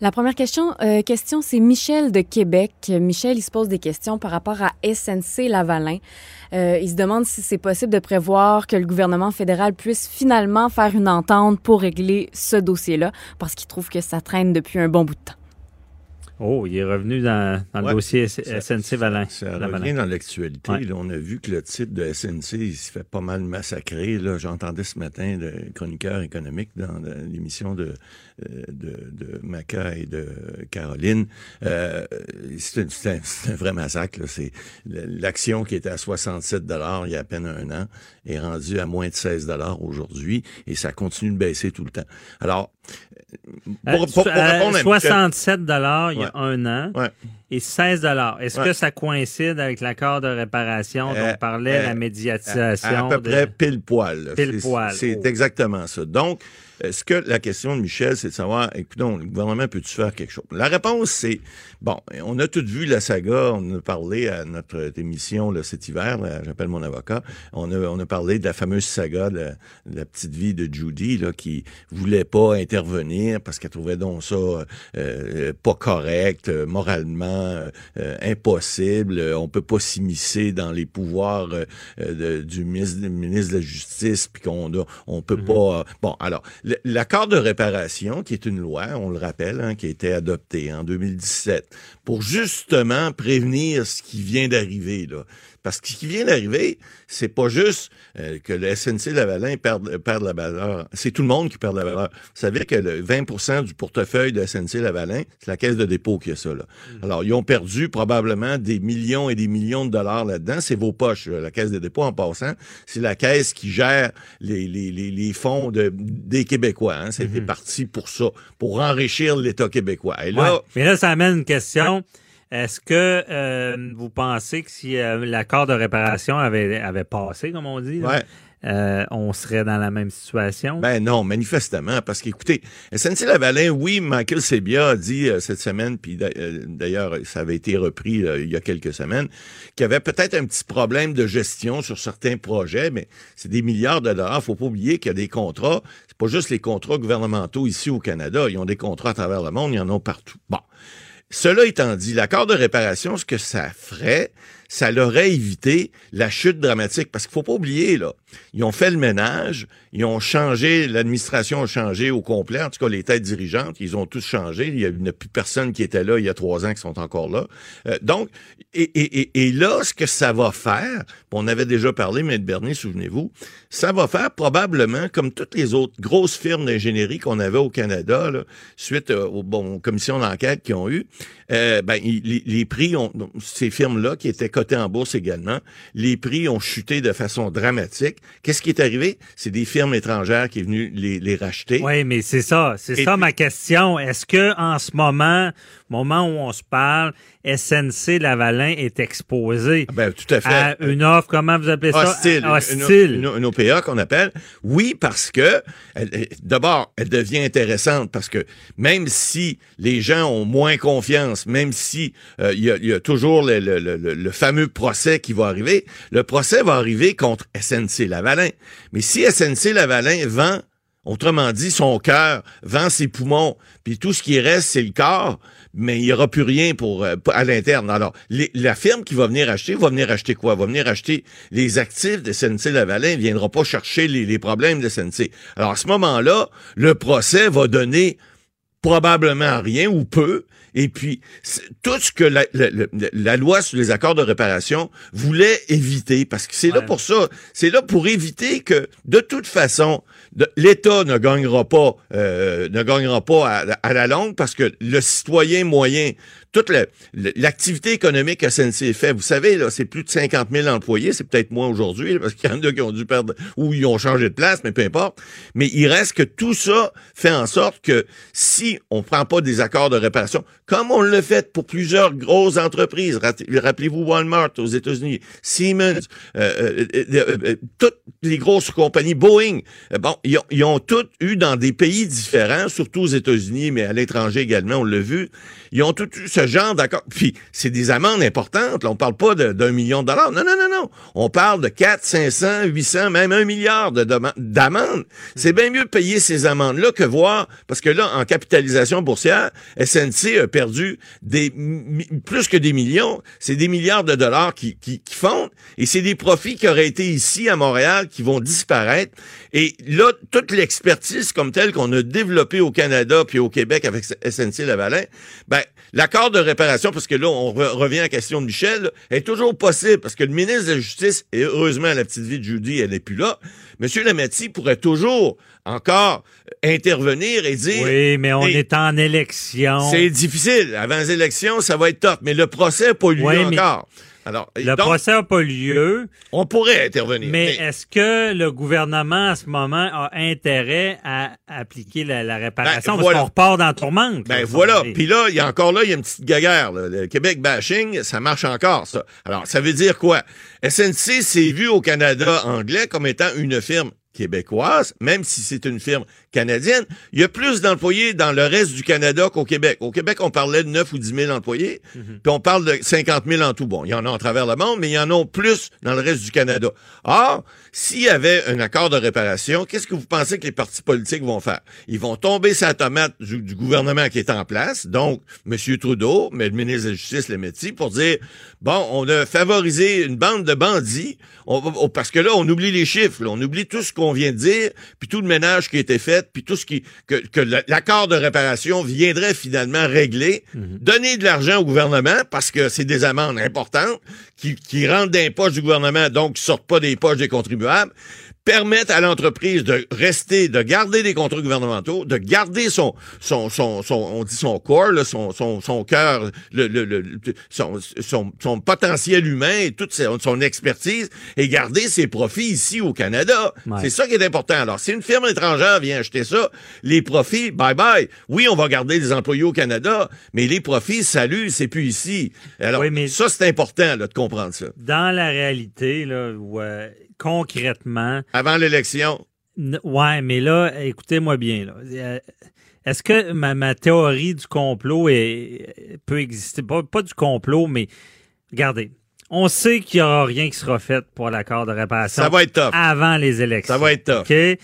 La première question, question c'est Michel de Québec. Michel, il se pose des questions par rapport à SNC Lavalin. il se demande si c'est possible de prévoir que le gouvernement fédéral puisse finalement faire une entente pour régler ce dossier-là, parce qu'il trouve que ça traîne depuis un bon bout de temps. Oh, il est revenu dans, le dossier SNC Valin. Ça revient dans l'actualité. On a vu que le titre de SNC il se fait pas mal massacrer. J'entendais ce matin le chroniqueur économique dans l'émission de, euh, de, de Maca et de Caroline. Euh, c'est un, vrai massacre. C'est L'action qui était à 67 il y a à peine un an est rendue à moins de 16 aujourd'hui et ça continue de baisser tout le temps. Alors, pour, pour, pour répondre 67 dollars il y a un an et 16 dollars. Est-ce que ça coïncide avec l'accord de réparation dont on parlait, la médiatisation? À, peu près pile poil. Pile poil. C'est oh. exactement ça. Donc, est-ce que la question de Michel, c'est de savoir, écoutons, le gouvernement peut-tu faire quelque chose? La réponse, c'est, bon, on a tout vu la saga, on a parlé à notre émission là, cet hiver, j'appelle mon avocat, on a, on a parlé de la fameuse saga de la, petite vie de Judy, là, qui voulait pas intervenir parce qu'elle trouvait donc ça euh, pas correct, euh, moralement euh, impossible, on peut pas s'immiscer dans les pouvoirs du ministre, de la Justice, puis qu'on on peut mm-hmm. pas... Bon, alors, L'accord de réparation, qui est une loi, on le rappelle, hein, qui a été adoptée en 2017, pour justement prévenir ce qui vient d'arriver. Là. Parce que ce qui vient d'arriver, c'est pas juste euh, que le SNC Lavalin perd, perd la valeur. C'est tout le monde qui perd la valeur. Vous savez que le 20% du portefeuille de SNC Lavalin, c'est la caisse de dépôt qui a ça. Là. Mm. Alors, ils ont perdu probablement des millions et des millions de dollars là-dedans. C'est vos poches. La caisse de dépôt, en passant, c'est la caisse qui gère les, les, les, les fonds de, des Québécois. Hein. C'était mm-hmm. parti pour ça, pour enrichir l'État québécois. Et là, Mais là, ça amène une question. Est-ce que euh, vous pensez que si euh, l'accord de réparation avait, avait passé, comme on dit, euh, on serait dans la même situation? Ben non, manifestement, parce qu'écoutez, SNC-Lavalin, oui, Michael Sebia a dit cette semaine, puis d'ailleurs, ça avait été repris il y a quelques semaines, qu'il y avait peut-être un petit problème de gestion sur certains projets, mais c'est des milliards de dollars. Faut pas oublier qu'il y a des contrats, c'est pas juste les contrats gouvernementaux ici au Canada, ils ont des contrats à travers le monde, ils en ont partout. Bon. Cela étant dit, l'accord de réparation, ce que ça ferait, ça leur a évité la chute dramatique. Parce qu'il faut pas oublier, là, ils ont fait le ménage, ils ont changé, l'administration a changé au complet, en tout cas les têtes dirigeantes, ils ont tous changé. Il n'y a, plus personne qui était là il y a trois ans qui sont encore là. Euh, donc, et, et, et, là, ce que ça va faire, on avait déjà parlé, M. Bernier, souvenez-vous, ça va faire probablement, comme toutes les autres grosses firmes d'ingénierie qu'on avait au Canada, là, suite euh, aux, bon, commissions d'enquête qu'ils ont eues, euh, ben, les, les, prix, ont, ces firmes-là, qui étaient cotées en bourse également, les prix ont chuté de façon dramatique. Qu'est-ce qui est arrivé? C'est des firmes étrangères qui sont venues les, les racheter. Oui, mais c'est ça. C'est ça ma question. Est-ce que en ce moment, moment où on se parle, SNC Lavalin est exposé ah ben, tout à, fait. une offre, comment vous appelez ça? Hostile. Hostile. Une, OPA qu'on appelle. Oui, parce que, d'abord, elle devient intéressante parce que même si les gens ont moins confiance, même si euh, il y, a, toujours le, le, le, fameux procès qui va arriver, le procès va arriver contre SNC Lavalin. Mais si SNC Lavalin vend Autrement dit, son cœur vend ses poumons, puis tout ce qui reste, c'est le corps, mais il n'y aura plus rien pour euh, à l'interne. Alors, la firme qui va venir acheter, va venir acheter quoi? Va venir acheter les actifs de SNC-Lavalin, ne viendra pas chercher les, les problèmes de SNC. Alors, à ce moment-là, le procès va donner probablement rien ou peu. Et puis, tout ce que la, la, loi sur les accords de réparation voulait éviter, parce que c'est là pour ça, c'est là pour éviter que, de toute façon, l'État ne gagnera pas, euh, ne gagnera pas à, à, la longue, parce que le citoyen moyen toute l'activité économique que SNC fait, vous savez, là, c'est plus de 50 000 employés, c'est peut-être moins aujourd'hui, parce qu'il y en a qui ont dû perdre, ou ils ont changé de place, mais peu importe. Mais il reste que tout ça fait en sorte que si on prend pas des accords de réparation, comme on le fait pour plusieurs grosses entreprises, rappelez-vous Walmart aux États-Unis, Siemens, euh, euh, euh, toutes les grosses compagnies, Boeing, bon, ils ont, ils ont toutes eu dans des pays différents, surtout aux États-Unis, mais à l'étranger également, on l'a vu, ils ont tous eu ce genre d'accord. Puis c'est des amendes importantes. Là, on parle pas d'un million de dollars. Non, non, non, non. On parle de 4, 500, 800, même un milliard d'amendes. C'est bien mieux de payer ces amendes-là que voir, parce que là, en capitalisation boursière, SNC a perdu des plus que des millions. C'est des milliards de dollars qui, qui, qui fondent. Et c'est des profits qui auraient été ici à Montréal qui vont disparaître. Et là, toute l'expertise comme telle qu'on a développée au Canada puis au Québec avec SNC Lavalin, ben, l'accord de réparation, parce que là, on revient à la question de Michel, est toujours possible, parce que le ministre de la Justice, et heureusement, la petite vie de Judy, elle n'est plus là, Monsieur Lametti pourrait toujours encore intervenir et dire... Oui, mais on est en élection. C'est difficile. Avant les élections, ça va être top. Mais le procès n'a pas lieu encore. Alors, le procès n'a pas lieu. On pourrait intervenir. Mais, est-ce que le gouvernement, à ce moment, a intérêt à appliquer la, réparation? Ben, parce qu'on repart dans la tourmente. Ben voilà. Puis là, il y a encore là, il y a une petite gaguerre. Le Québec bashing, ça marche encore, ça. Alors, ça veut dire quoi? SNC s'est vu au Canada anglais comme étant une firme québécoise, même si c'est une firme canadienne, il y a plus d'employés dans le reste du Canada qu'au Québec. Au Québec, on parlait de 9 ou 10 000 employés, mhm. puis on parle de 50 000 en tout. Bon, il y en a en travers le monde, mais il y en a plus dans le reste du Canada. Or, s'il y avait un accord de réparation, qu'est-ce que vous pensez que les partis politiques vont faire? Ils vont tomber sa tomate du, gouvernement qui est en place, donc M. Trudeau, mais le ministre de la Justice, le métier, pour dire, bon, on a favorisé une bande de bandits, parce que là, on oublie les chiffres, on oublie tout ce qu'on vient de dire, puis tout le ménage qui a été fait puis tout ce qui que, l'accord de réparation viendrait finalement régler, mhm. donner de l'argent au gouvernement parce que c'est des amendes importantes qui, qui rentrent dans les poches du gouvernement, donc qui sortent pas des poches des contribuables permettre à l'entreprise de rester, de garder des contrats gouvernementaux, de garder son, son, son, son on dit son corps, là, son, son, son cœur, le, le, le son, son, son, potentiel humain et toute son, expertise et garder ses profits ici au Canada. C'est ça qui est important. Alors, si une firme étrangère vient acheter ça, les profits, bye bye. Oui, on va garder des employés au Canada, mais les profits, salut, c'est plus ici. Alors, mais ça, c'est important là, de comprendre ça. Dans la réalité, là, ouais concrètement. Avant l'élection. Ouais, mais là, écoutez-moi bien. Là. Euh, est-ce que ma, théorie du complot est, peut exister? Pas, du complot, mais regardez. On sait qu'il n'y aura rien qui sera fait pour l'accord de réparation. Ça va être top. Avant les élections. Ça va être top. OK?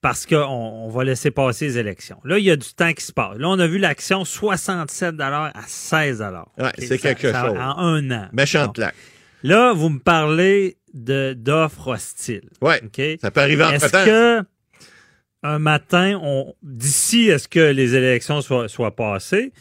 Parce qu'on on va laisser passer les élections. Là, il y a du temps qui se passe. Là, on a vu l'action 67 à 16 Ouais, c'est quelque chose. En un an. Méchante bon. Là, vous me parlez d'offres hostiles. Oui. Ça peut arriver en Est-ce que un matin, on d'ici est-ce que les élections soient, soient passées,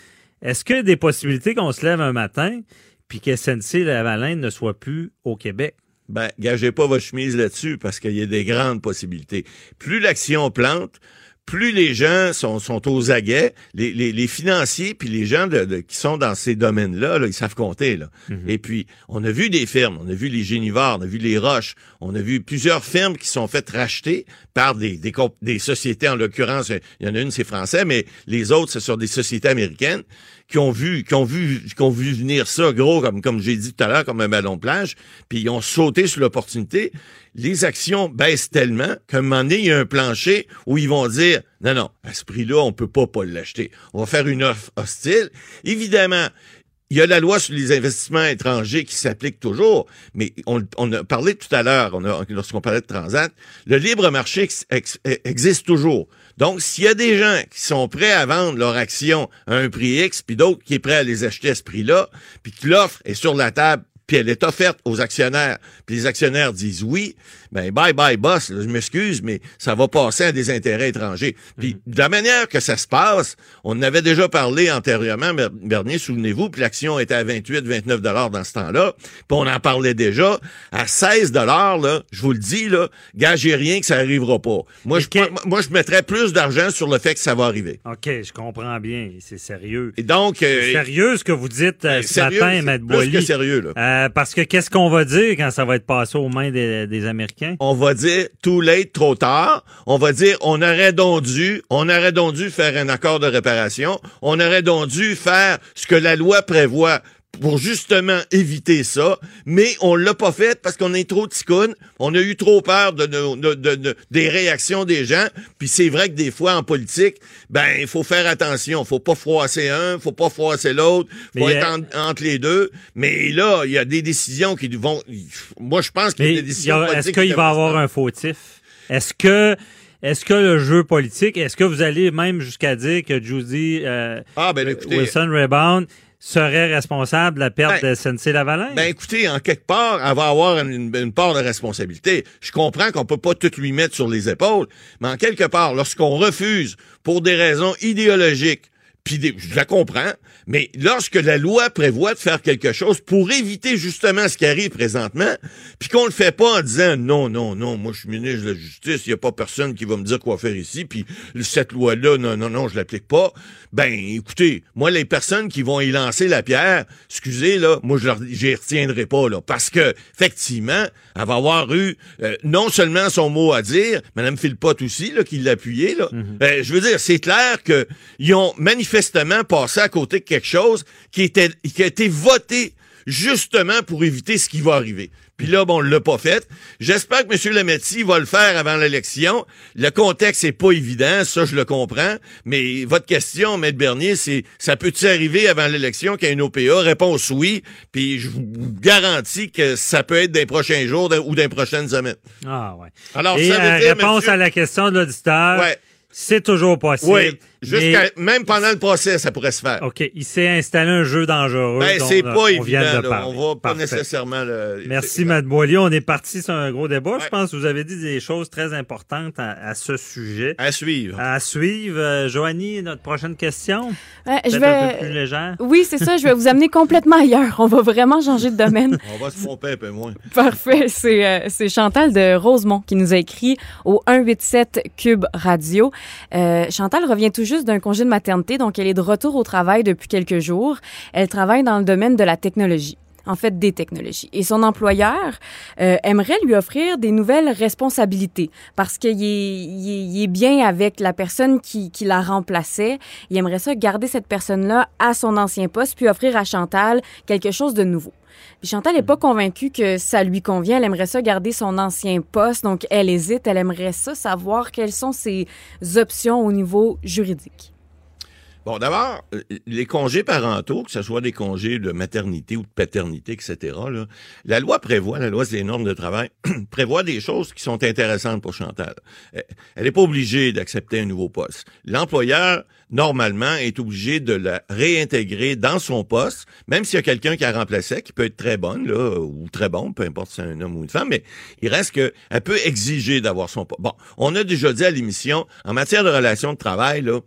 est-ce qu'il y a des possibilités qu'on se lève un matin puis que SNC Lavalin ne soit plus au Québec? Ben, gagez pas votre chemise là-dessus parce qu'il y a des grandes possibilités. Plus l'action plante, plus les gens sont, sont aux aguets, les, les, les financiers puis les gens de, qui sont dans ces domaines-là, là, ils savent compter. Là. Mhm. Et puis, on a vu des firmes, on a vu les Génivores, on a vu les Roches, on a vu plusieurs firmes qui sont faites racheter par des, des, des sociétés, en l'occurrence, il y en a une, c'est français, mais les autres, ce sont des sociétés américaines qui ont vu, qui vu, qui vu venir ça gros, comme, comme j'ai dit tout à l'heure, comme un ballon de plage, puis ils ont sauté sur l'opportunité. Les actions baissent tellement qu'à un moment donné, il y a un plancher où ils vont dire, non, non, à ce prix-là, on peut pas pas l'acheter. On va faire une offre hostile. Évidemment, il y a la loi sur les investissements étrangers qui s'applique toujours, mais on, a parlé tout à l'heure, lorsqu'on parlait de Transat, le libre marché existe toujours. Donc, s'il y a des gens qui sont prêts à vendre leur action à un prix X, puis d'autres qui sont prêts à les acheter à ce prix-là, puis que l'offre est sur la table puis elle est offerte aux actionnaires, puis les actionnaires disent oui, ben bye bye boss, je m'excuse, mais ça va passer à des intérêts étrangers. Puis mhm. de la manière que ça se passe, on en avait déjà parlé antérieurement, Bernier, souvenez-vous, puis l'action était à 28, 29 dollars dans ce temps-là, puis on en parlait déjà à 16 dollars là, je vous le dis là, gagez rien que ça arrivera pas. Moi je moi je mettrais plus d'argent sur le fait que ça va arriver. OK, je comprends bien, c'est sérieux. Et donc euh, sérieux ce que vous dites euh, ce matin, Maître Boily. Sérieux là. Euh, parce que qu'est-ce qu'on va dire quand ça va être passé aux mains des, Américains? On va dire too late, trop tard. On va dire on aurait donc dû, on aurait donc dû faire un accord de réparation. On aurait donc dû faire ce que la loi prévoit pour justement éviter ça, mais on l'a pas fait parce qu'on est trop ticone, on a eu trop peur de, de, des réactions des gens, puis c'est vrai que des fois en politique, ben il faut faire attention, faut pas froisser un, faut pas froisser l'autre, faut être entre les deux, mais là, il y a des décisions qui vont moi je pense qu'il y a des décisions Est-ce qu'il va y avoir un fautif? Est-ce que est-ce que le jeu politique, est-ce que vous allez même jusqu'à dire que Judy euh, ah, ben, Wilson Rebound serait responsable de la perte ben, de SNC-Lavalin? Ben écoutez, en quelque part, elle va avoir une, part de responsabilité. Je comprends qu'on peut pas tout lui mettre sur les épaules, mais en quelque part, lorsqu'on refuse pour des raisons idéologiques puis je la comprends, mais lorsque la loi prévoit de faire quelque chose pour éviter justement ce qui arrive présentement, puis qu'on le fait pas en disant non, non, non, moi je suis ministre de la Justice, il y a pas personne qui va me dire quoi faire ici, puis cette loi-là, non, non, non, je l'applique pas. Ben, écoutez, moi les personnes qui vont y lancer la pierre, excusez là, moi je j'y retiendrai pas là, parce que effectivement, elle va avoir eu euh, non seulement son mot à dire, Madame Philpott aussi là, qui l'a appuyé là. Mm-hmm. ben, je veux dire, c'est clair que ils ont manifesté manifestement passé à côté de quelque chose qui, était, qui a été voté justement pour éviter ce qui va arriver. Puis là, bon, on l'a pas fait. J'espère que M. Lemetti va le faire avant l'élection. Le contexte est pas évident, ça je le comprends. Mais votre question, M. Bernier, c'est ça peut-il arriver avant l'élection qu'il y ait une OPA? Réponse oui. Puis je vous garantis que ça peut être des prochains jours ou des prochaines semaines. Ah ouais. Alors, ça veut euh, dire, réponse à la question de l'auditeur. Ouais. C'est toujours possible. Oui. Jusqu'à, même pendant le procès, ça pourrait se faire. OK. Il s'est installé un jeu dangereux. Ben, c'est pas évident. on va pas nécessairement le. Merci, Matt Boilier. On est parti sur un gros débat. Je pense que vous avez dit des choses très importantes à, ce sujet. À suivre. À suivre. Euh, Joanie, notre prochaine question? je vais... un peu plus légère. Oui, c'est ça. Je vais vous amener complètement ailleurs. On va vraiment changer de domaine. on va se tromper un peu moins. Parfait. C'est, euh, c'est Chantal de Rosemont qui nous a écrit au 187 Cube Radio. Euh, Chantal revient toujours juste d'un congé de maternité, donc elle est de retour au travail depuis quelques jours. Elle travaille dans le domaine de la technologie en fait des technologies. Et son employeur euh, aimerait lui offrir des nouvelles responsabilités parce qu'il est, bien avec la personne qui, qui la remplaçait. Il aimerait ça garder cette personne-là à son ancien poste puis offrir à Chantal quelque chose de nouveau. Puis Chantal n'est pas convaincue que ça lui convient. Elle aimerait ça garder son ancien poste. Donc, elle hésite. Elle aimerait ça savoir quelles sont ses options au niveau juridique. Bon, d'abord, euh, les congés parentaux, que ce soit des congés de maternité ou de paternité, etc., là, la loi prévoit, la loi des normes de travail, <clears throat> prévoit des choses qui sont intéressantes pour Chantal. Elle n'est pas obligée d'accepter un nouveau poste. L'employeur, normalement, est obligé de la réintégrer dans son poste, même s'il y a quelqu'un qui a remplacé, qui peut être très bonne, là, ou très bon, peu importe si c'est un homme ou une femme, mais il reste que elle peut exiger d'avoir son poste. Bon, on a déjà dit à l'émission, en matière de relations de travail, là,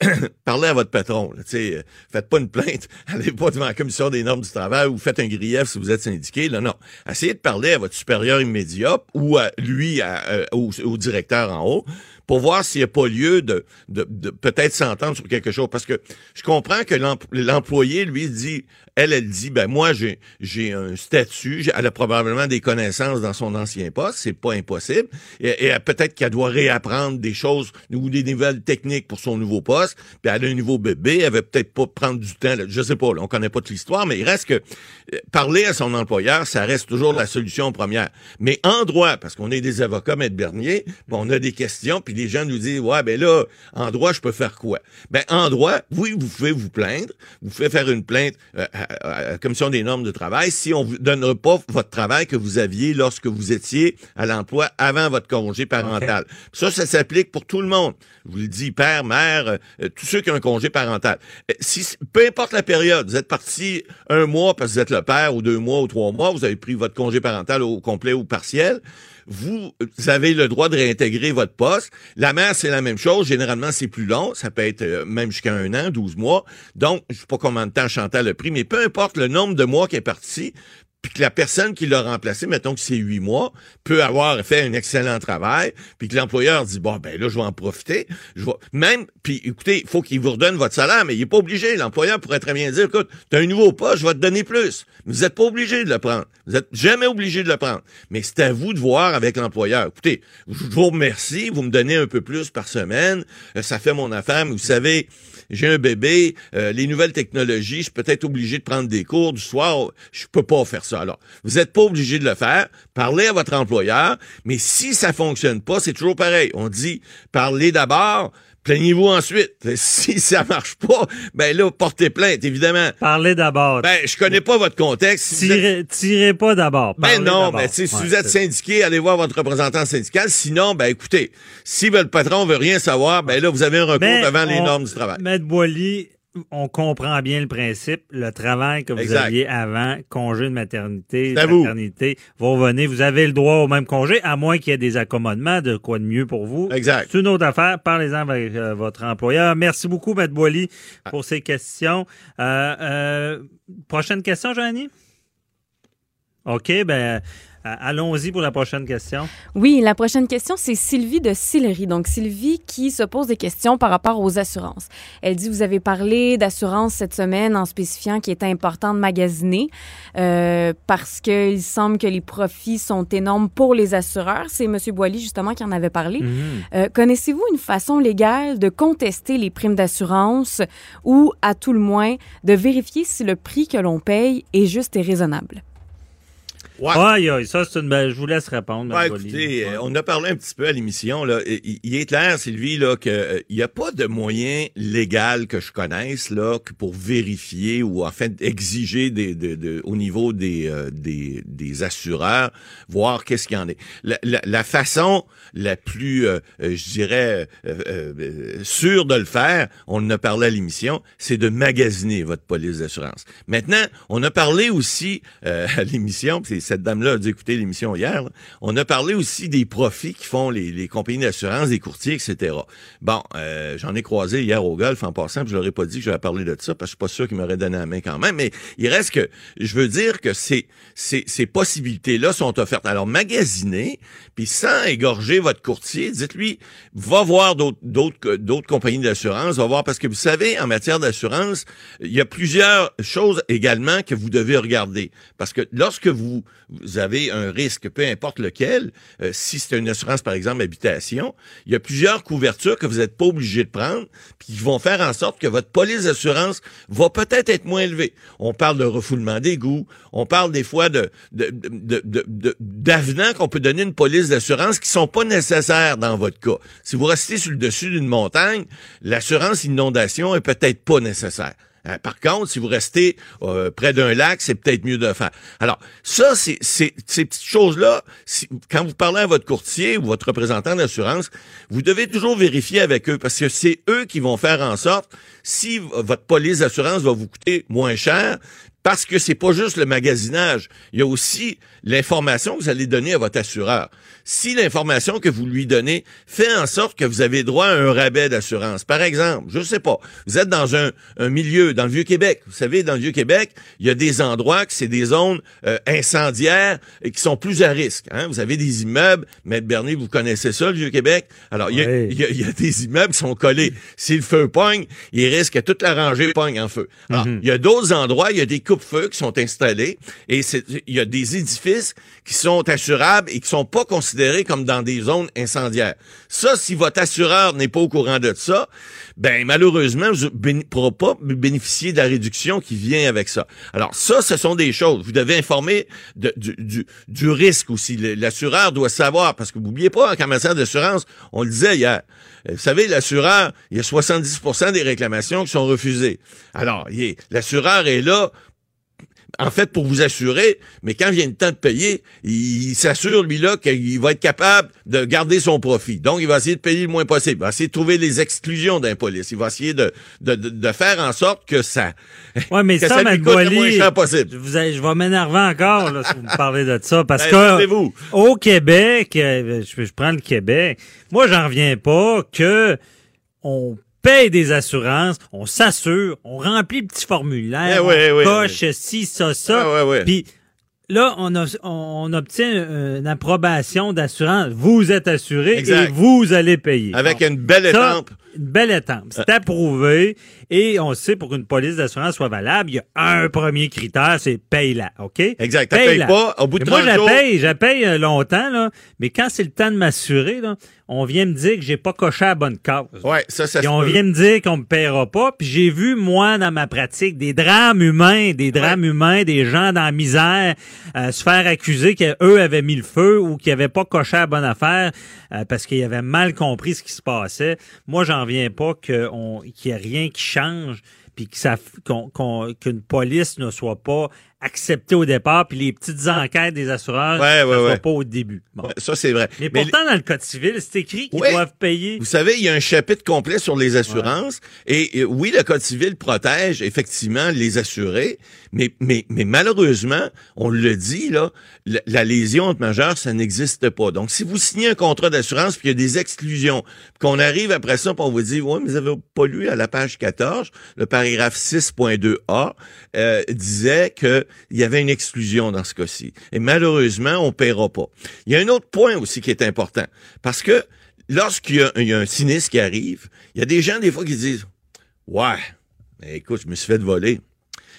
<coughs> parlez à votre patron. Là, euh, faites pas une plainte, <laughs> allez pas devant la commission des normes du travail ou faites un grief si vous êtes syndiqué. Là, non. Essayez de parler à votre supérieur immédiat ou à lui, euh, au, directeur en haut, pour voir s'il n'y a pas lieu de, de, peut-être s'entendre sur quelque chose. Parce que je comprends que l'employé, lui, dit, elle, elle dit, ben moi, j'ai, un statut, elle a probablement des connaissances dans son ancien poste, c'est pas impossible. Et, peut-être qu'elle doit réapprendre des choses ou des nouvelles techniques pour son nouveau poste. Puis elle a un nouveau bébé, elle va peut-être pas prendre du temps. je sais pas, là, on connaît pas toute l'histoire, mais il reste que euh, parler à son employeur, ça reste toujours la solution première. Mais en droit, parce qu'on est des avocats, maître Bernier, on a des questions, puis les gens nous disent, ouais, ben là, en droit, je peux faire quoi? Ben, en droit, oui, vous pouvez vous plaindre. Vous pouvez faire une plainte euh, à, la Commission des normes de travail si on vous donne pas votre travail que vous aviez lorsque vous étiez à l'emploi avant votre congé parental. Ça, ça s'applique pour tout le monde. Je vous le dis, père, mère, euh, tous ceux qui ont un congé parental. Euh, si, peu importe la période, vous êtes parti un mois parce que vous êtes le père, ou deux mois, ou trois mois, vous avez pris votre congé parental au complet ou partiel, vous, avez le droit de réintégrer votre poste. La mère, c'est la même chose. Généralement, c'est plus long. Ça peut être euh, même jusqu'à un an, 12 mois. Donc, je sais pas combien de temps Chantal a pris, mais peu importe le nombre de mois qui est parti, puis que la personne qui l'a remplacé, mettons que c'est huit mois, peut avoir fait un excellent travail, puis que l'employeur dit bon ben là je vais en profiter, je vais même puis écoutez, faut qu'il vous redonne votre salaire, mais il est pas obligé. L'employeur pourrait très bien dire écoute, tu as un nouveau poste, je vais te donner plus. Vous n'êtes pas obligé de le prendre. Vous êtes jamais obligé de le prendre. Mais c'est à vous de voir avec l'employeur. Écoutez, je vous remercie, vous me donnez un peu plus par semaine, euh, ça fait mon affaire, mais vous savez, j'ai un bébé, euh, les nouvelles technologies, je suis peut-être obligé de prendre des cours du soir, je peux pas faire ça. Alors, vous n'êtes pas obligé de le faire, parlez à votre employeur, mais si ça fonctionne pas, c'est toujours pareil. On dit, parlez d'abord, Plaignez-vous ensuite. <laughs> Si ça marche pas, ben là, portez plainte, évidemment. Parlez d'abord. Ben, je connais pas votre contexte. tirez, pas d'abord. Ben non, ben, si vous êtes syndiqué, allez voir votre représentant syndical. Sinon, ben écoutez, si le patron veut rien savoir, ben là, vous avez un recours devant les normes du travail. Maître Boily, on comprend bien le principe. Le travail que vous aviez avant, congé de maternité, maternité, vous revenez, vous avez le droit au même congé, à moins qu'il y ait des accommodements, de quoi de mieux pour vous. Exact. C'est une autre affaire. Parlez-en avec euh, votre employeur. Merci beaucoup, M. Boily, pour ces questions. Euh, euh, prochaine question, Joanie? OK, ben allons-y pour la prochaine question. Oui, la prochaine question, c'est Sylvie de Sillery. Donc, Sylvie qui se pose des questions par rapport aux assurances. Elle dit, vous avez parlé d'assurance cette semaine en spécifiant qu'il était important de magasiner euh, parce qu'il semble que les profits sont énormes pour les assureurs. C'est M. Boily, justement, qui en avait parlé. Mhm. Euh, connaissez-vous une façon légale de contester les primes d'assurance ou, à tout le moins, de vérifier si le prix que l'on paye est juste et raisonnable? Ouais. ça, c'est une Je vous laisse répondre. Ouais, écoutez, euh, on a parlé un petit peu à l'émission. Là. Il, est clair, Sylvie, là, qu'il euh, n'y a pas de moyen légal que je connaisse là, que pour vérifier ou en fait exiger des, de, au niveau des, euh, des, des, assureurs, voir qu'est-ce qu'il y en est. La, la, façon la plus, je dirais, sûre de le faire, on en a parlé à l'émission, c'est de magasiner votre police d'assurance. Maintenant, on a parlé aussi <laughs> à l'émission, c'est cette dame-là a dû écouter l'émission hier, on a parlé aussi des profits qui font les, compagnies d'assurance, des courtiers, etc. Bon, euh, j'en ai croisé hier au golf en passant, puis je leur ai pas dit que j'allais parler de ça, parce que je suis pas sûr qu'ils m'auraient donné la main quand même, mais il reste que, je veux dire que ces, ces, ces possibilités-là sont offertes. Alors, magasinez, puis sans égorger votre courtier, dites-lui, va voir d'autres d'autres compagnies d'assurance, va voir, parce que vous savez, en matière d'assurance, il y a plusieurs choses également que vous devez regarder. Parce que lorsque vous vous avez un risque, peu importe lequel, euh, si c'est une assurance, par exemple, habitation, il y a plusieurs couvertures que vous n'êtes pas obligé de prendre, puis qui vont faire en sorte que votre police d'assurance va peut-être être moins élevée. On parle de refoulement d'égouts, on parle des fois de, qu'on peut donner une police d'assurance qui sont pas nécessaires dans votre cas. Si vous restez sur le dessus d'une montagne, l'assurance inondation est peut-être pas nécessaire. Hein, par contre, si vous restez euh, près d'un lac, c'est peut-être mieux de faire. Alors, ça, c'est ces petites choses-là. quand vous parlez à votre courtier ou votre représentant d'assurance, vous devez toujours vérifier avec eux parce que c'est eux qui vont faire en sorte si votre police d'assurance va vous coûter moins cher, parce que c'est pas juste le magasinage, il y a aussi l'information que vous allez donner à votre assureur. Si l'information que vous lui donnez fait en sorte que vous avez droit à un rabais d'assurance, par exemple, je sais pas, vous êtes dans un, milieu, dans le Vieux-Québec, vous savez, dans le Vieux-Québec, il y a des endroits que c'est des zones euh, incendiaires et qui sont plus à risque. Hein? Vous avez des immeubles, Maître Bernier, vous connaissez ça, le Vieux-Québec? Alors, il y, a, des immeubles qui sont collés. Si le feu pogne, il risque que toute la rangée pogne en feu. Alors, mm-hmm. il y a d'autres endroits, il y a des coupe-feu qui sont installés et il y a des édifices qui sont assurables et qui sont pas considérés comme dans des zones incendiaires. Ça, si votre assureur n'est pas au courant de ça, ben malheureusement, vous ne pourrez pas bénéficier de la réduction qui vient avec ça. Alors ça, ce sont des choses. Vous devez informer du, du, du, risque aussi. L'assureur doit savoir, parce que vous n'oubliez pas, en matière d'assurance, on le disait hier, vous savez, l'assureur, il y a 70 des réclamations qui sont refusées. Alors, l'assureur est là en fait, pour vous assurer, mais quand vient le temps de payer, il, s'assure, lui-là, qu'il va être capable de garder son profit. Donc, il va essayer de payer le moins possible. Il va essayer de trouver les exclusions d'un police. Il va essayer de, de, de, faire en sorte que ça, <laughs> ouais, mais ça, lui coûte le moins cher possible. Je, vous je vais m'énerver encore là, si vous me parlez de ça, parce ben, que au Québec, euh, je, je prends le Québec, moi, j'en reviens pas que on paye des assurances, on s'assure, on remplit le petit formulaire, eh on coche ci, ça, ça. Ah puis là, on, on obtient une approbation d'assurance. Vous êtes assuré et vous allez payer. Avec une belle étampe. Une belle étampe. C'est approuvé. Et on sait, pour qu'une police d'assurance soit valable, il y a un premier critère, c'est paye-la, OK? Exact. Paye paye pas, au bout de Moi, je la paye, je paye euh, longtemps, là, mais quand c'est le temps de m'assurer, là, on vient me dire que j'ai pas coché à bonne cause. Ouais, ça, ça Et on vient me dire qu'on me paiera pas. Puis j'ai vu, moi, dans ma pratique, des drames humains, des drames humains, des gens dans la misère euh, se faire accuser qu'eux avaient mis le feu ou qu'ils avaient pas coché à bonne affaire euh, parce qu'ils avaient mal compris ce qui se passait. Moi, j'en viens pas qu'il n'y ait rien qui change puis qu'une police ne soit pas accepté au départ, puis les petites enquêtes des assureurs ne pas au début. ça, c'est vrai. Mais, pourtant, dans le Code civil, c'est écrit qu'ils doivent payer. Vous savez, il y a un chapitre complet sur les assurances. Et, oui, le Code civil protège effectivement les assurés, mais, mais, mais malheureusement, on le dit, là, la, lésion majeure, ça n'existe pas. Donc, si vous signez un contrat d'assurance, puis il y a des exclusions, qu'on arrive après ça, puis on vous dit, ouais, mais vous avez pas lu à la page 14, le paragraphe 6.2a euh, disait que il y avait une exclusion dans ce cas-ci. Et malheureusement, on paiera pas. Il y a un autre point aussi qui est important. Parce que lorsqu'il y, a un sinistre qui arrive, il y a des gens, des fois, qui disent Ouais, mais écoute, je me suis fait voler.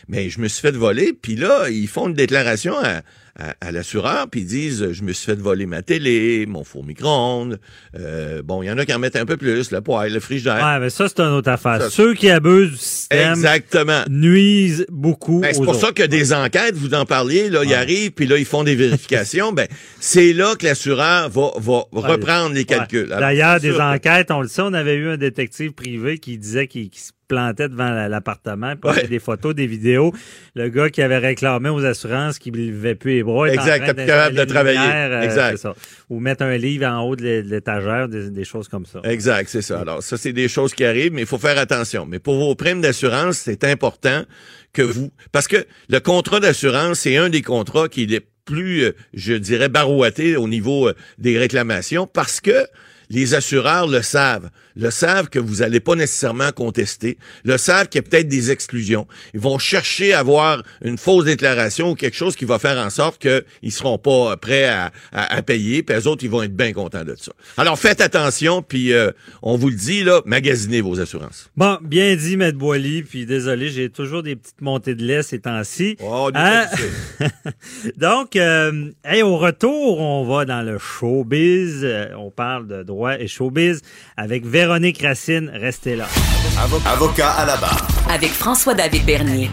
Mais je me suis fait voler, puis là, ils font une déclaration à, à, l'assureur, puis ils disent je me suis fait voler ma télé, mon four micro-ondes. Euh, bon, il y en a qui en mettent un peu plus, le poêle, le frigidaire. Ouais, mais ça, c'est une autre affaire. Ceux qui abusent du système Exactement. nuisent beaucoup. Ben, c'est pour ça que des enquêtes, vous en parliez, là, ils arrivent, puis là, ils font des vérifications. <laughs> ben, c'est là que l'assureur va, va reprendre les calculs. D'ailleurs, des enquêtes, on le sait, on avait eu un détective privé qui disait qu'il se plantait devant l'appartement, puis ouais. des photos, des vidéos. Le gars qui avait réclamé aux assurances qu'il ne levait plus les bras. Exact, capable de travailler. Euh, exact. Ou mettre un livre en haut de l'étagère, des, choses comme ça. Exact, c'est ça. Alors, ça, c'est des choses qui arrivent, mais il faut faire attention. Mais pour vos primes d'assurance, c'est important que vous... Parce que le contrat d'assurance, c'est un des contrats qui est plus, euh, je dirais, barouetté au niveau euh, des réclamations parce que les assureurs le savent. Le savent que vous n'allez pas nécessairement contester. Le savent qu'il y a peut-être des exclusions. Ils vont chercher à avoir une fausse déclaration ou quelque chose qui va faire en sorte qu'ils seront pas prêts à, à, payer. Puis les autres, ils vont être bien contents de ça. Alors faites attention. Puis euh, on vous le dit là, magasinez vos assurances. Bon, bien dit, Maître Boily. Puis désolé, j'ai toujours des petites montées de lait ces temps-ci. Oh, hein? <laughs> Donc, euh, au retour, on va dans le showbiz. Euh, on parle de droit et showbiz avec Véronique Racine. Restez là. Avocat à la barre. Avec François-David Bernier.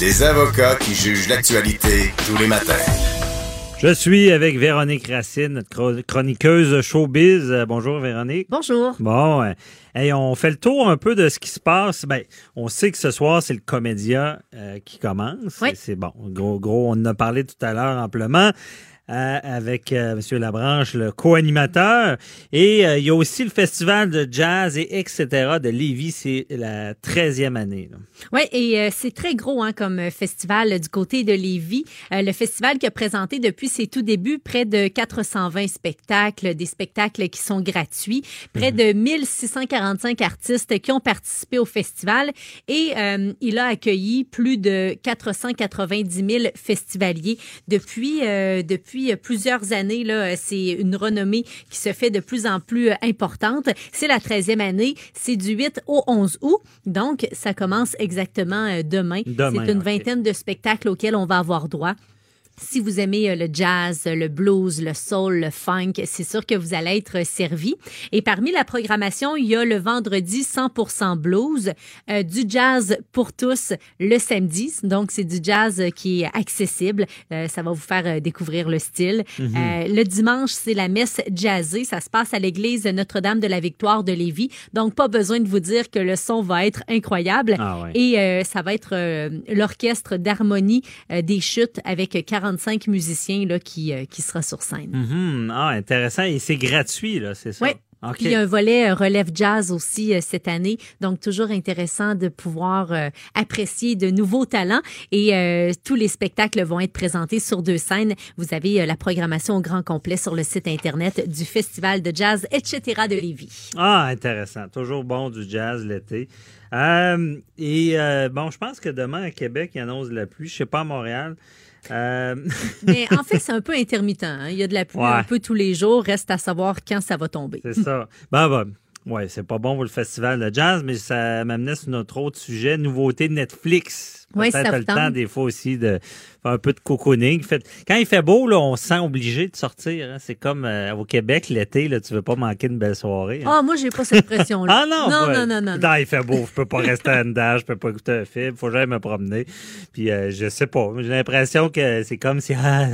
Des avocats qui jugent l'actualité tous les matins. Je suis avec Véronique Racine, notre chroniqueuse showbiz. Euh, bonjour Véronique. Bonjour. Bon, et on fait le tour un peu de ce qui se passe. Ben, on sait que ce soir c'est le comédia euh, qui commence. Oui. C'est bon, gros, gros. On en a parlé tout à l'heure amplement. Euh, avec euh, M. Labranche, le co-animateur. Et euh, il y a aussi le festival de jazz et etc. de Lévis. C'est la 13e année. Oui, et c'est très gros hein, comme festival du côté de Lévis. le festival qui a présenté depuis ses tout débuts près de 420 spectacles, des spectacles qui sont gratuits, près mhm. de 1645 artistes qui ont participé au festival et il a accueilli plus de 490 000 festivaliers depuis, depuis depuis plusieurs années. Là, c'est une renommée qui se fait de plus en plus importante. C'est la 13e année. C'est du 8 au 11 août. Donc, ça commence exactement demain. c'est une vingtaine de spectacles auxquels on va avoir droit. Si vous aimez euh, le jazz, le blues, le soul, le funk, c'est sûr que vous allez être servi. Et parmi la programmation, il y a le vendredi 100% blues, euh, du jazz pour tous le samedi. Donc, c'est du jazz qui est accessible. Euh, ça va vous faire découvrir le style. Mhm. le dimanche, c'est la messe jazzée. Ça se passe à l'église Notre-Dame de la Victoire de Lévis. Donc, pas besoin de vous dire que le son va être incroyable. Ah Et ça va être l'orchestre d'harmonie des chutes avec 40 45 musiciens là, qui, euh, qui sera sur scène. Mm-hmm. Ah, intéressant. Et c'est gratuit, là, c'est ça? Oui. Puis il y a un volet euh, relève jazz aussi euh, cette année, donc toujours intéressant de pouvoir apprécier de nouveaux talents. Et tous les spectacles vont être présentés sur deux scènes. Vous avez la programmation au grand complet sur le site internet du Festival de jazz, etc. de Lévis. Ah, intéressant. Toujours bon du jazz l'été. et bon, je pense que demain à Québec, il annonce de la pluie. Je sais pas à Montréal. Euh, <laughs> Mais en fait, c'est un peu intermittent. Hein. Il y a de la pluie un peu tous les jours. Reste à savoir quand ça va tomber. C'est ça. <laughs> Ben, ben, ouais, c'est pas bon pour le festival de jazz, mais ça m'amenait sur notre autre sujet, nouveauté de Netflix. Oui, ça le temps des fois aussi de un peu de cocooning. quand il fait beau, là, on se sent obligé de sortir. Hein. C'est comme euh, au Québec, l'été, là, tu veux pas manquer une belle soirée. Hein. Ah, moi, j'ai pas cette pression-là. ah non, non, non, non, non, non. il fait beau, je peux pas rester en dedans, je peux pas écouter un film, faut jamais me promener. Puis euh, je sais pas, j'ai l'impression que c'est comme si ah,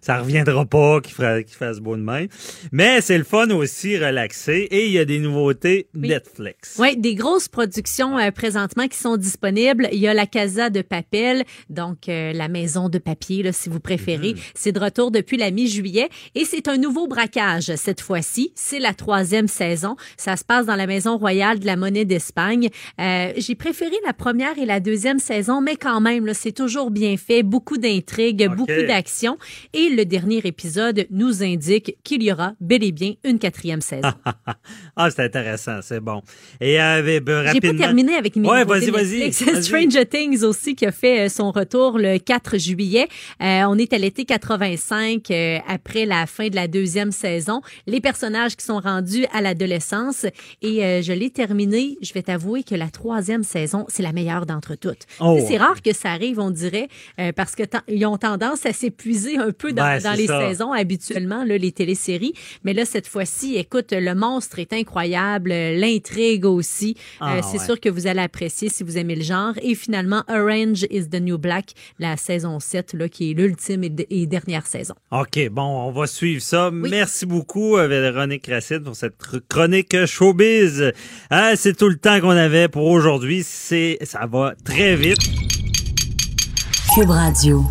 ça, reviendra pas qu'il fasse beau de même. Mais c'est le fun aussi, relaxé. Et il y a des nouveautés Netflix. Oui, des grosses productions euh, présentement qui sont disponibles. Il y a La Casa de Papel, donc la maison de papier, là, si vous préférez. Mhm. C'est de retour depuis la mi-juillet et c'est un nouveau braquage cette fois-ci. C'est la troisième saison. Ça se passe dans la Maison royale de la monnaie d'Espagne. Euh, J'ai préféré la première et la deuxième saison, mais quand même, c'est toujours bien fait. Beaucoup d'intrigues, beaucoup d'action. Et le dernier épisode nous indique qu'il y aura bel et bien une quatrième saison. <laughs> ah, c'est intéressant, c'est bon. Et euh, ben, J'ai pas terminé avec mes ouais, vas-y, <laughs> vas-y. Stranger Things aussi qui a fait euh, son retour le 4 juillet euh, on est à l'été 85 euh, après la fin de la deuxième saison. Les personnages qui sont rendus à l'adolescence et euh, je l'ai terminé. Je vais t'avouer que la troisième saison, c'est la meilleure d'entre toutes. Oh. C'est rare que ça arrive, on dirait, parce que ils ont tendance à s'épuiser un peu dans, ben, les saisons habituellement, là, les téléséries. Mais là, cette fois-ci, écoute, le monstre est incroyable, l'intrigue aussi. Ah, c'est sûr que vous allez apprécier si vous aimez le genre. Et finalement, Orange is the New Black, la saison là, qui est l'ultime et, dernière saison. OK, bon, on va suivre ça. Merci beaucoup, euh, Véronique Racine, pour cette chronique showbiz. Ah, c'est tout le temps qu'on avait pour aujourd'hui. C'est, ça va très vite. Cube Radio.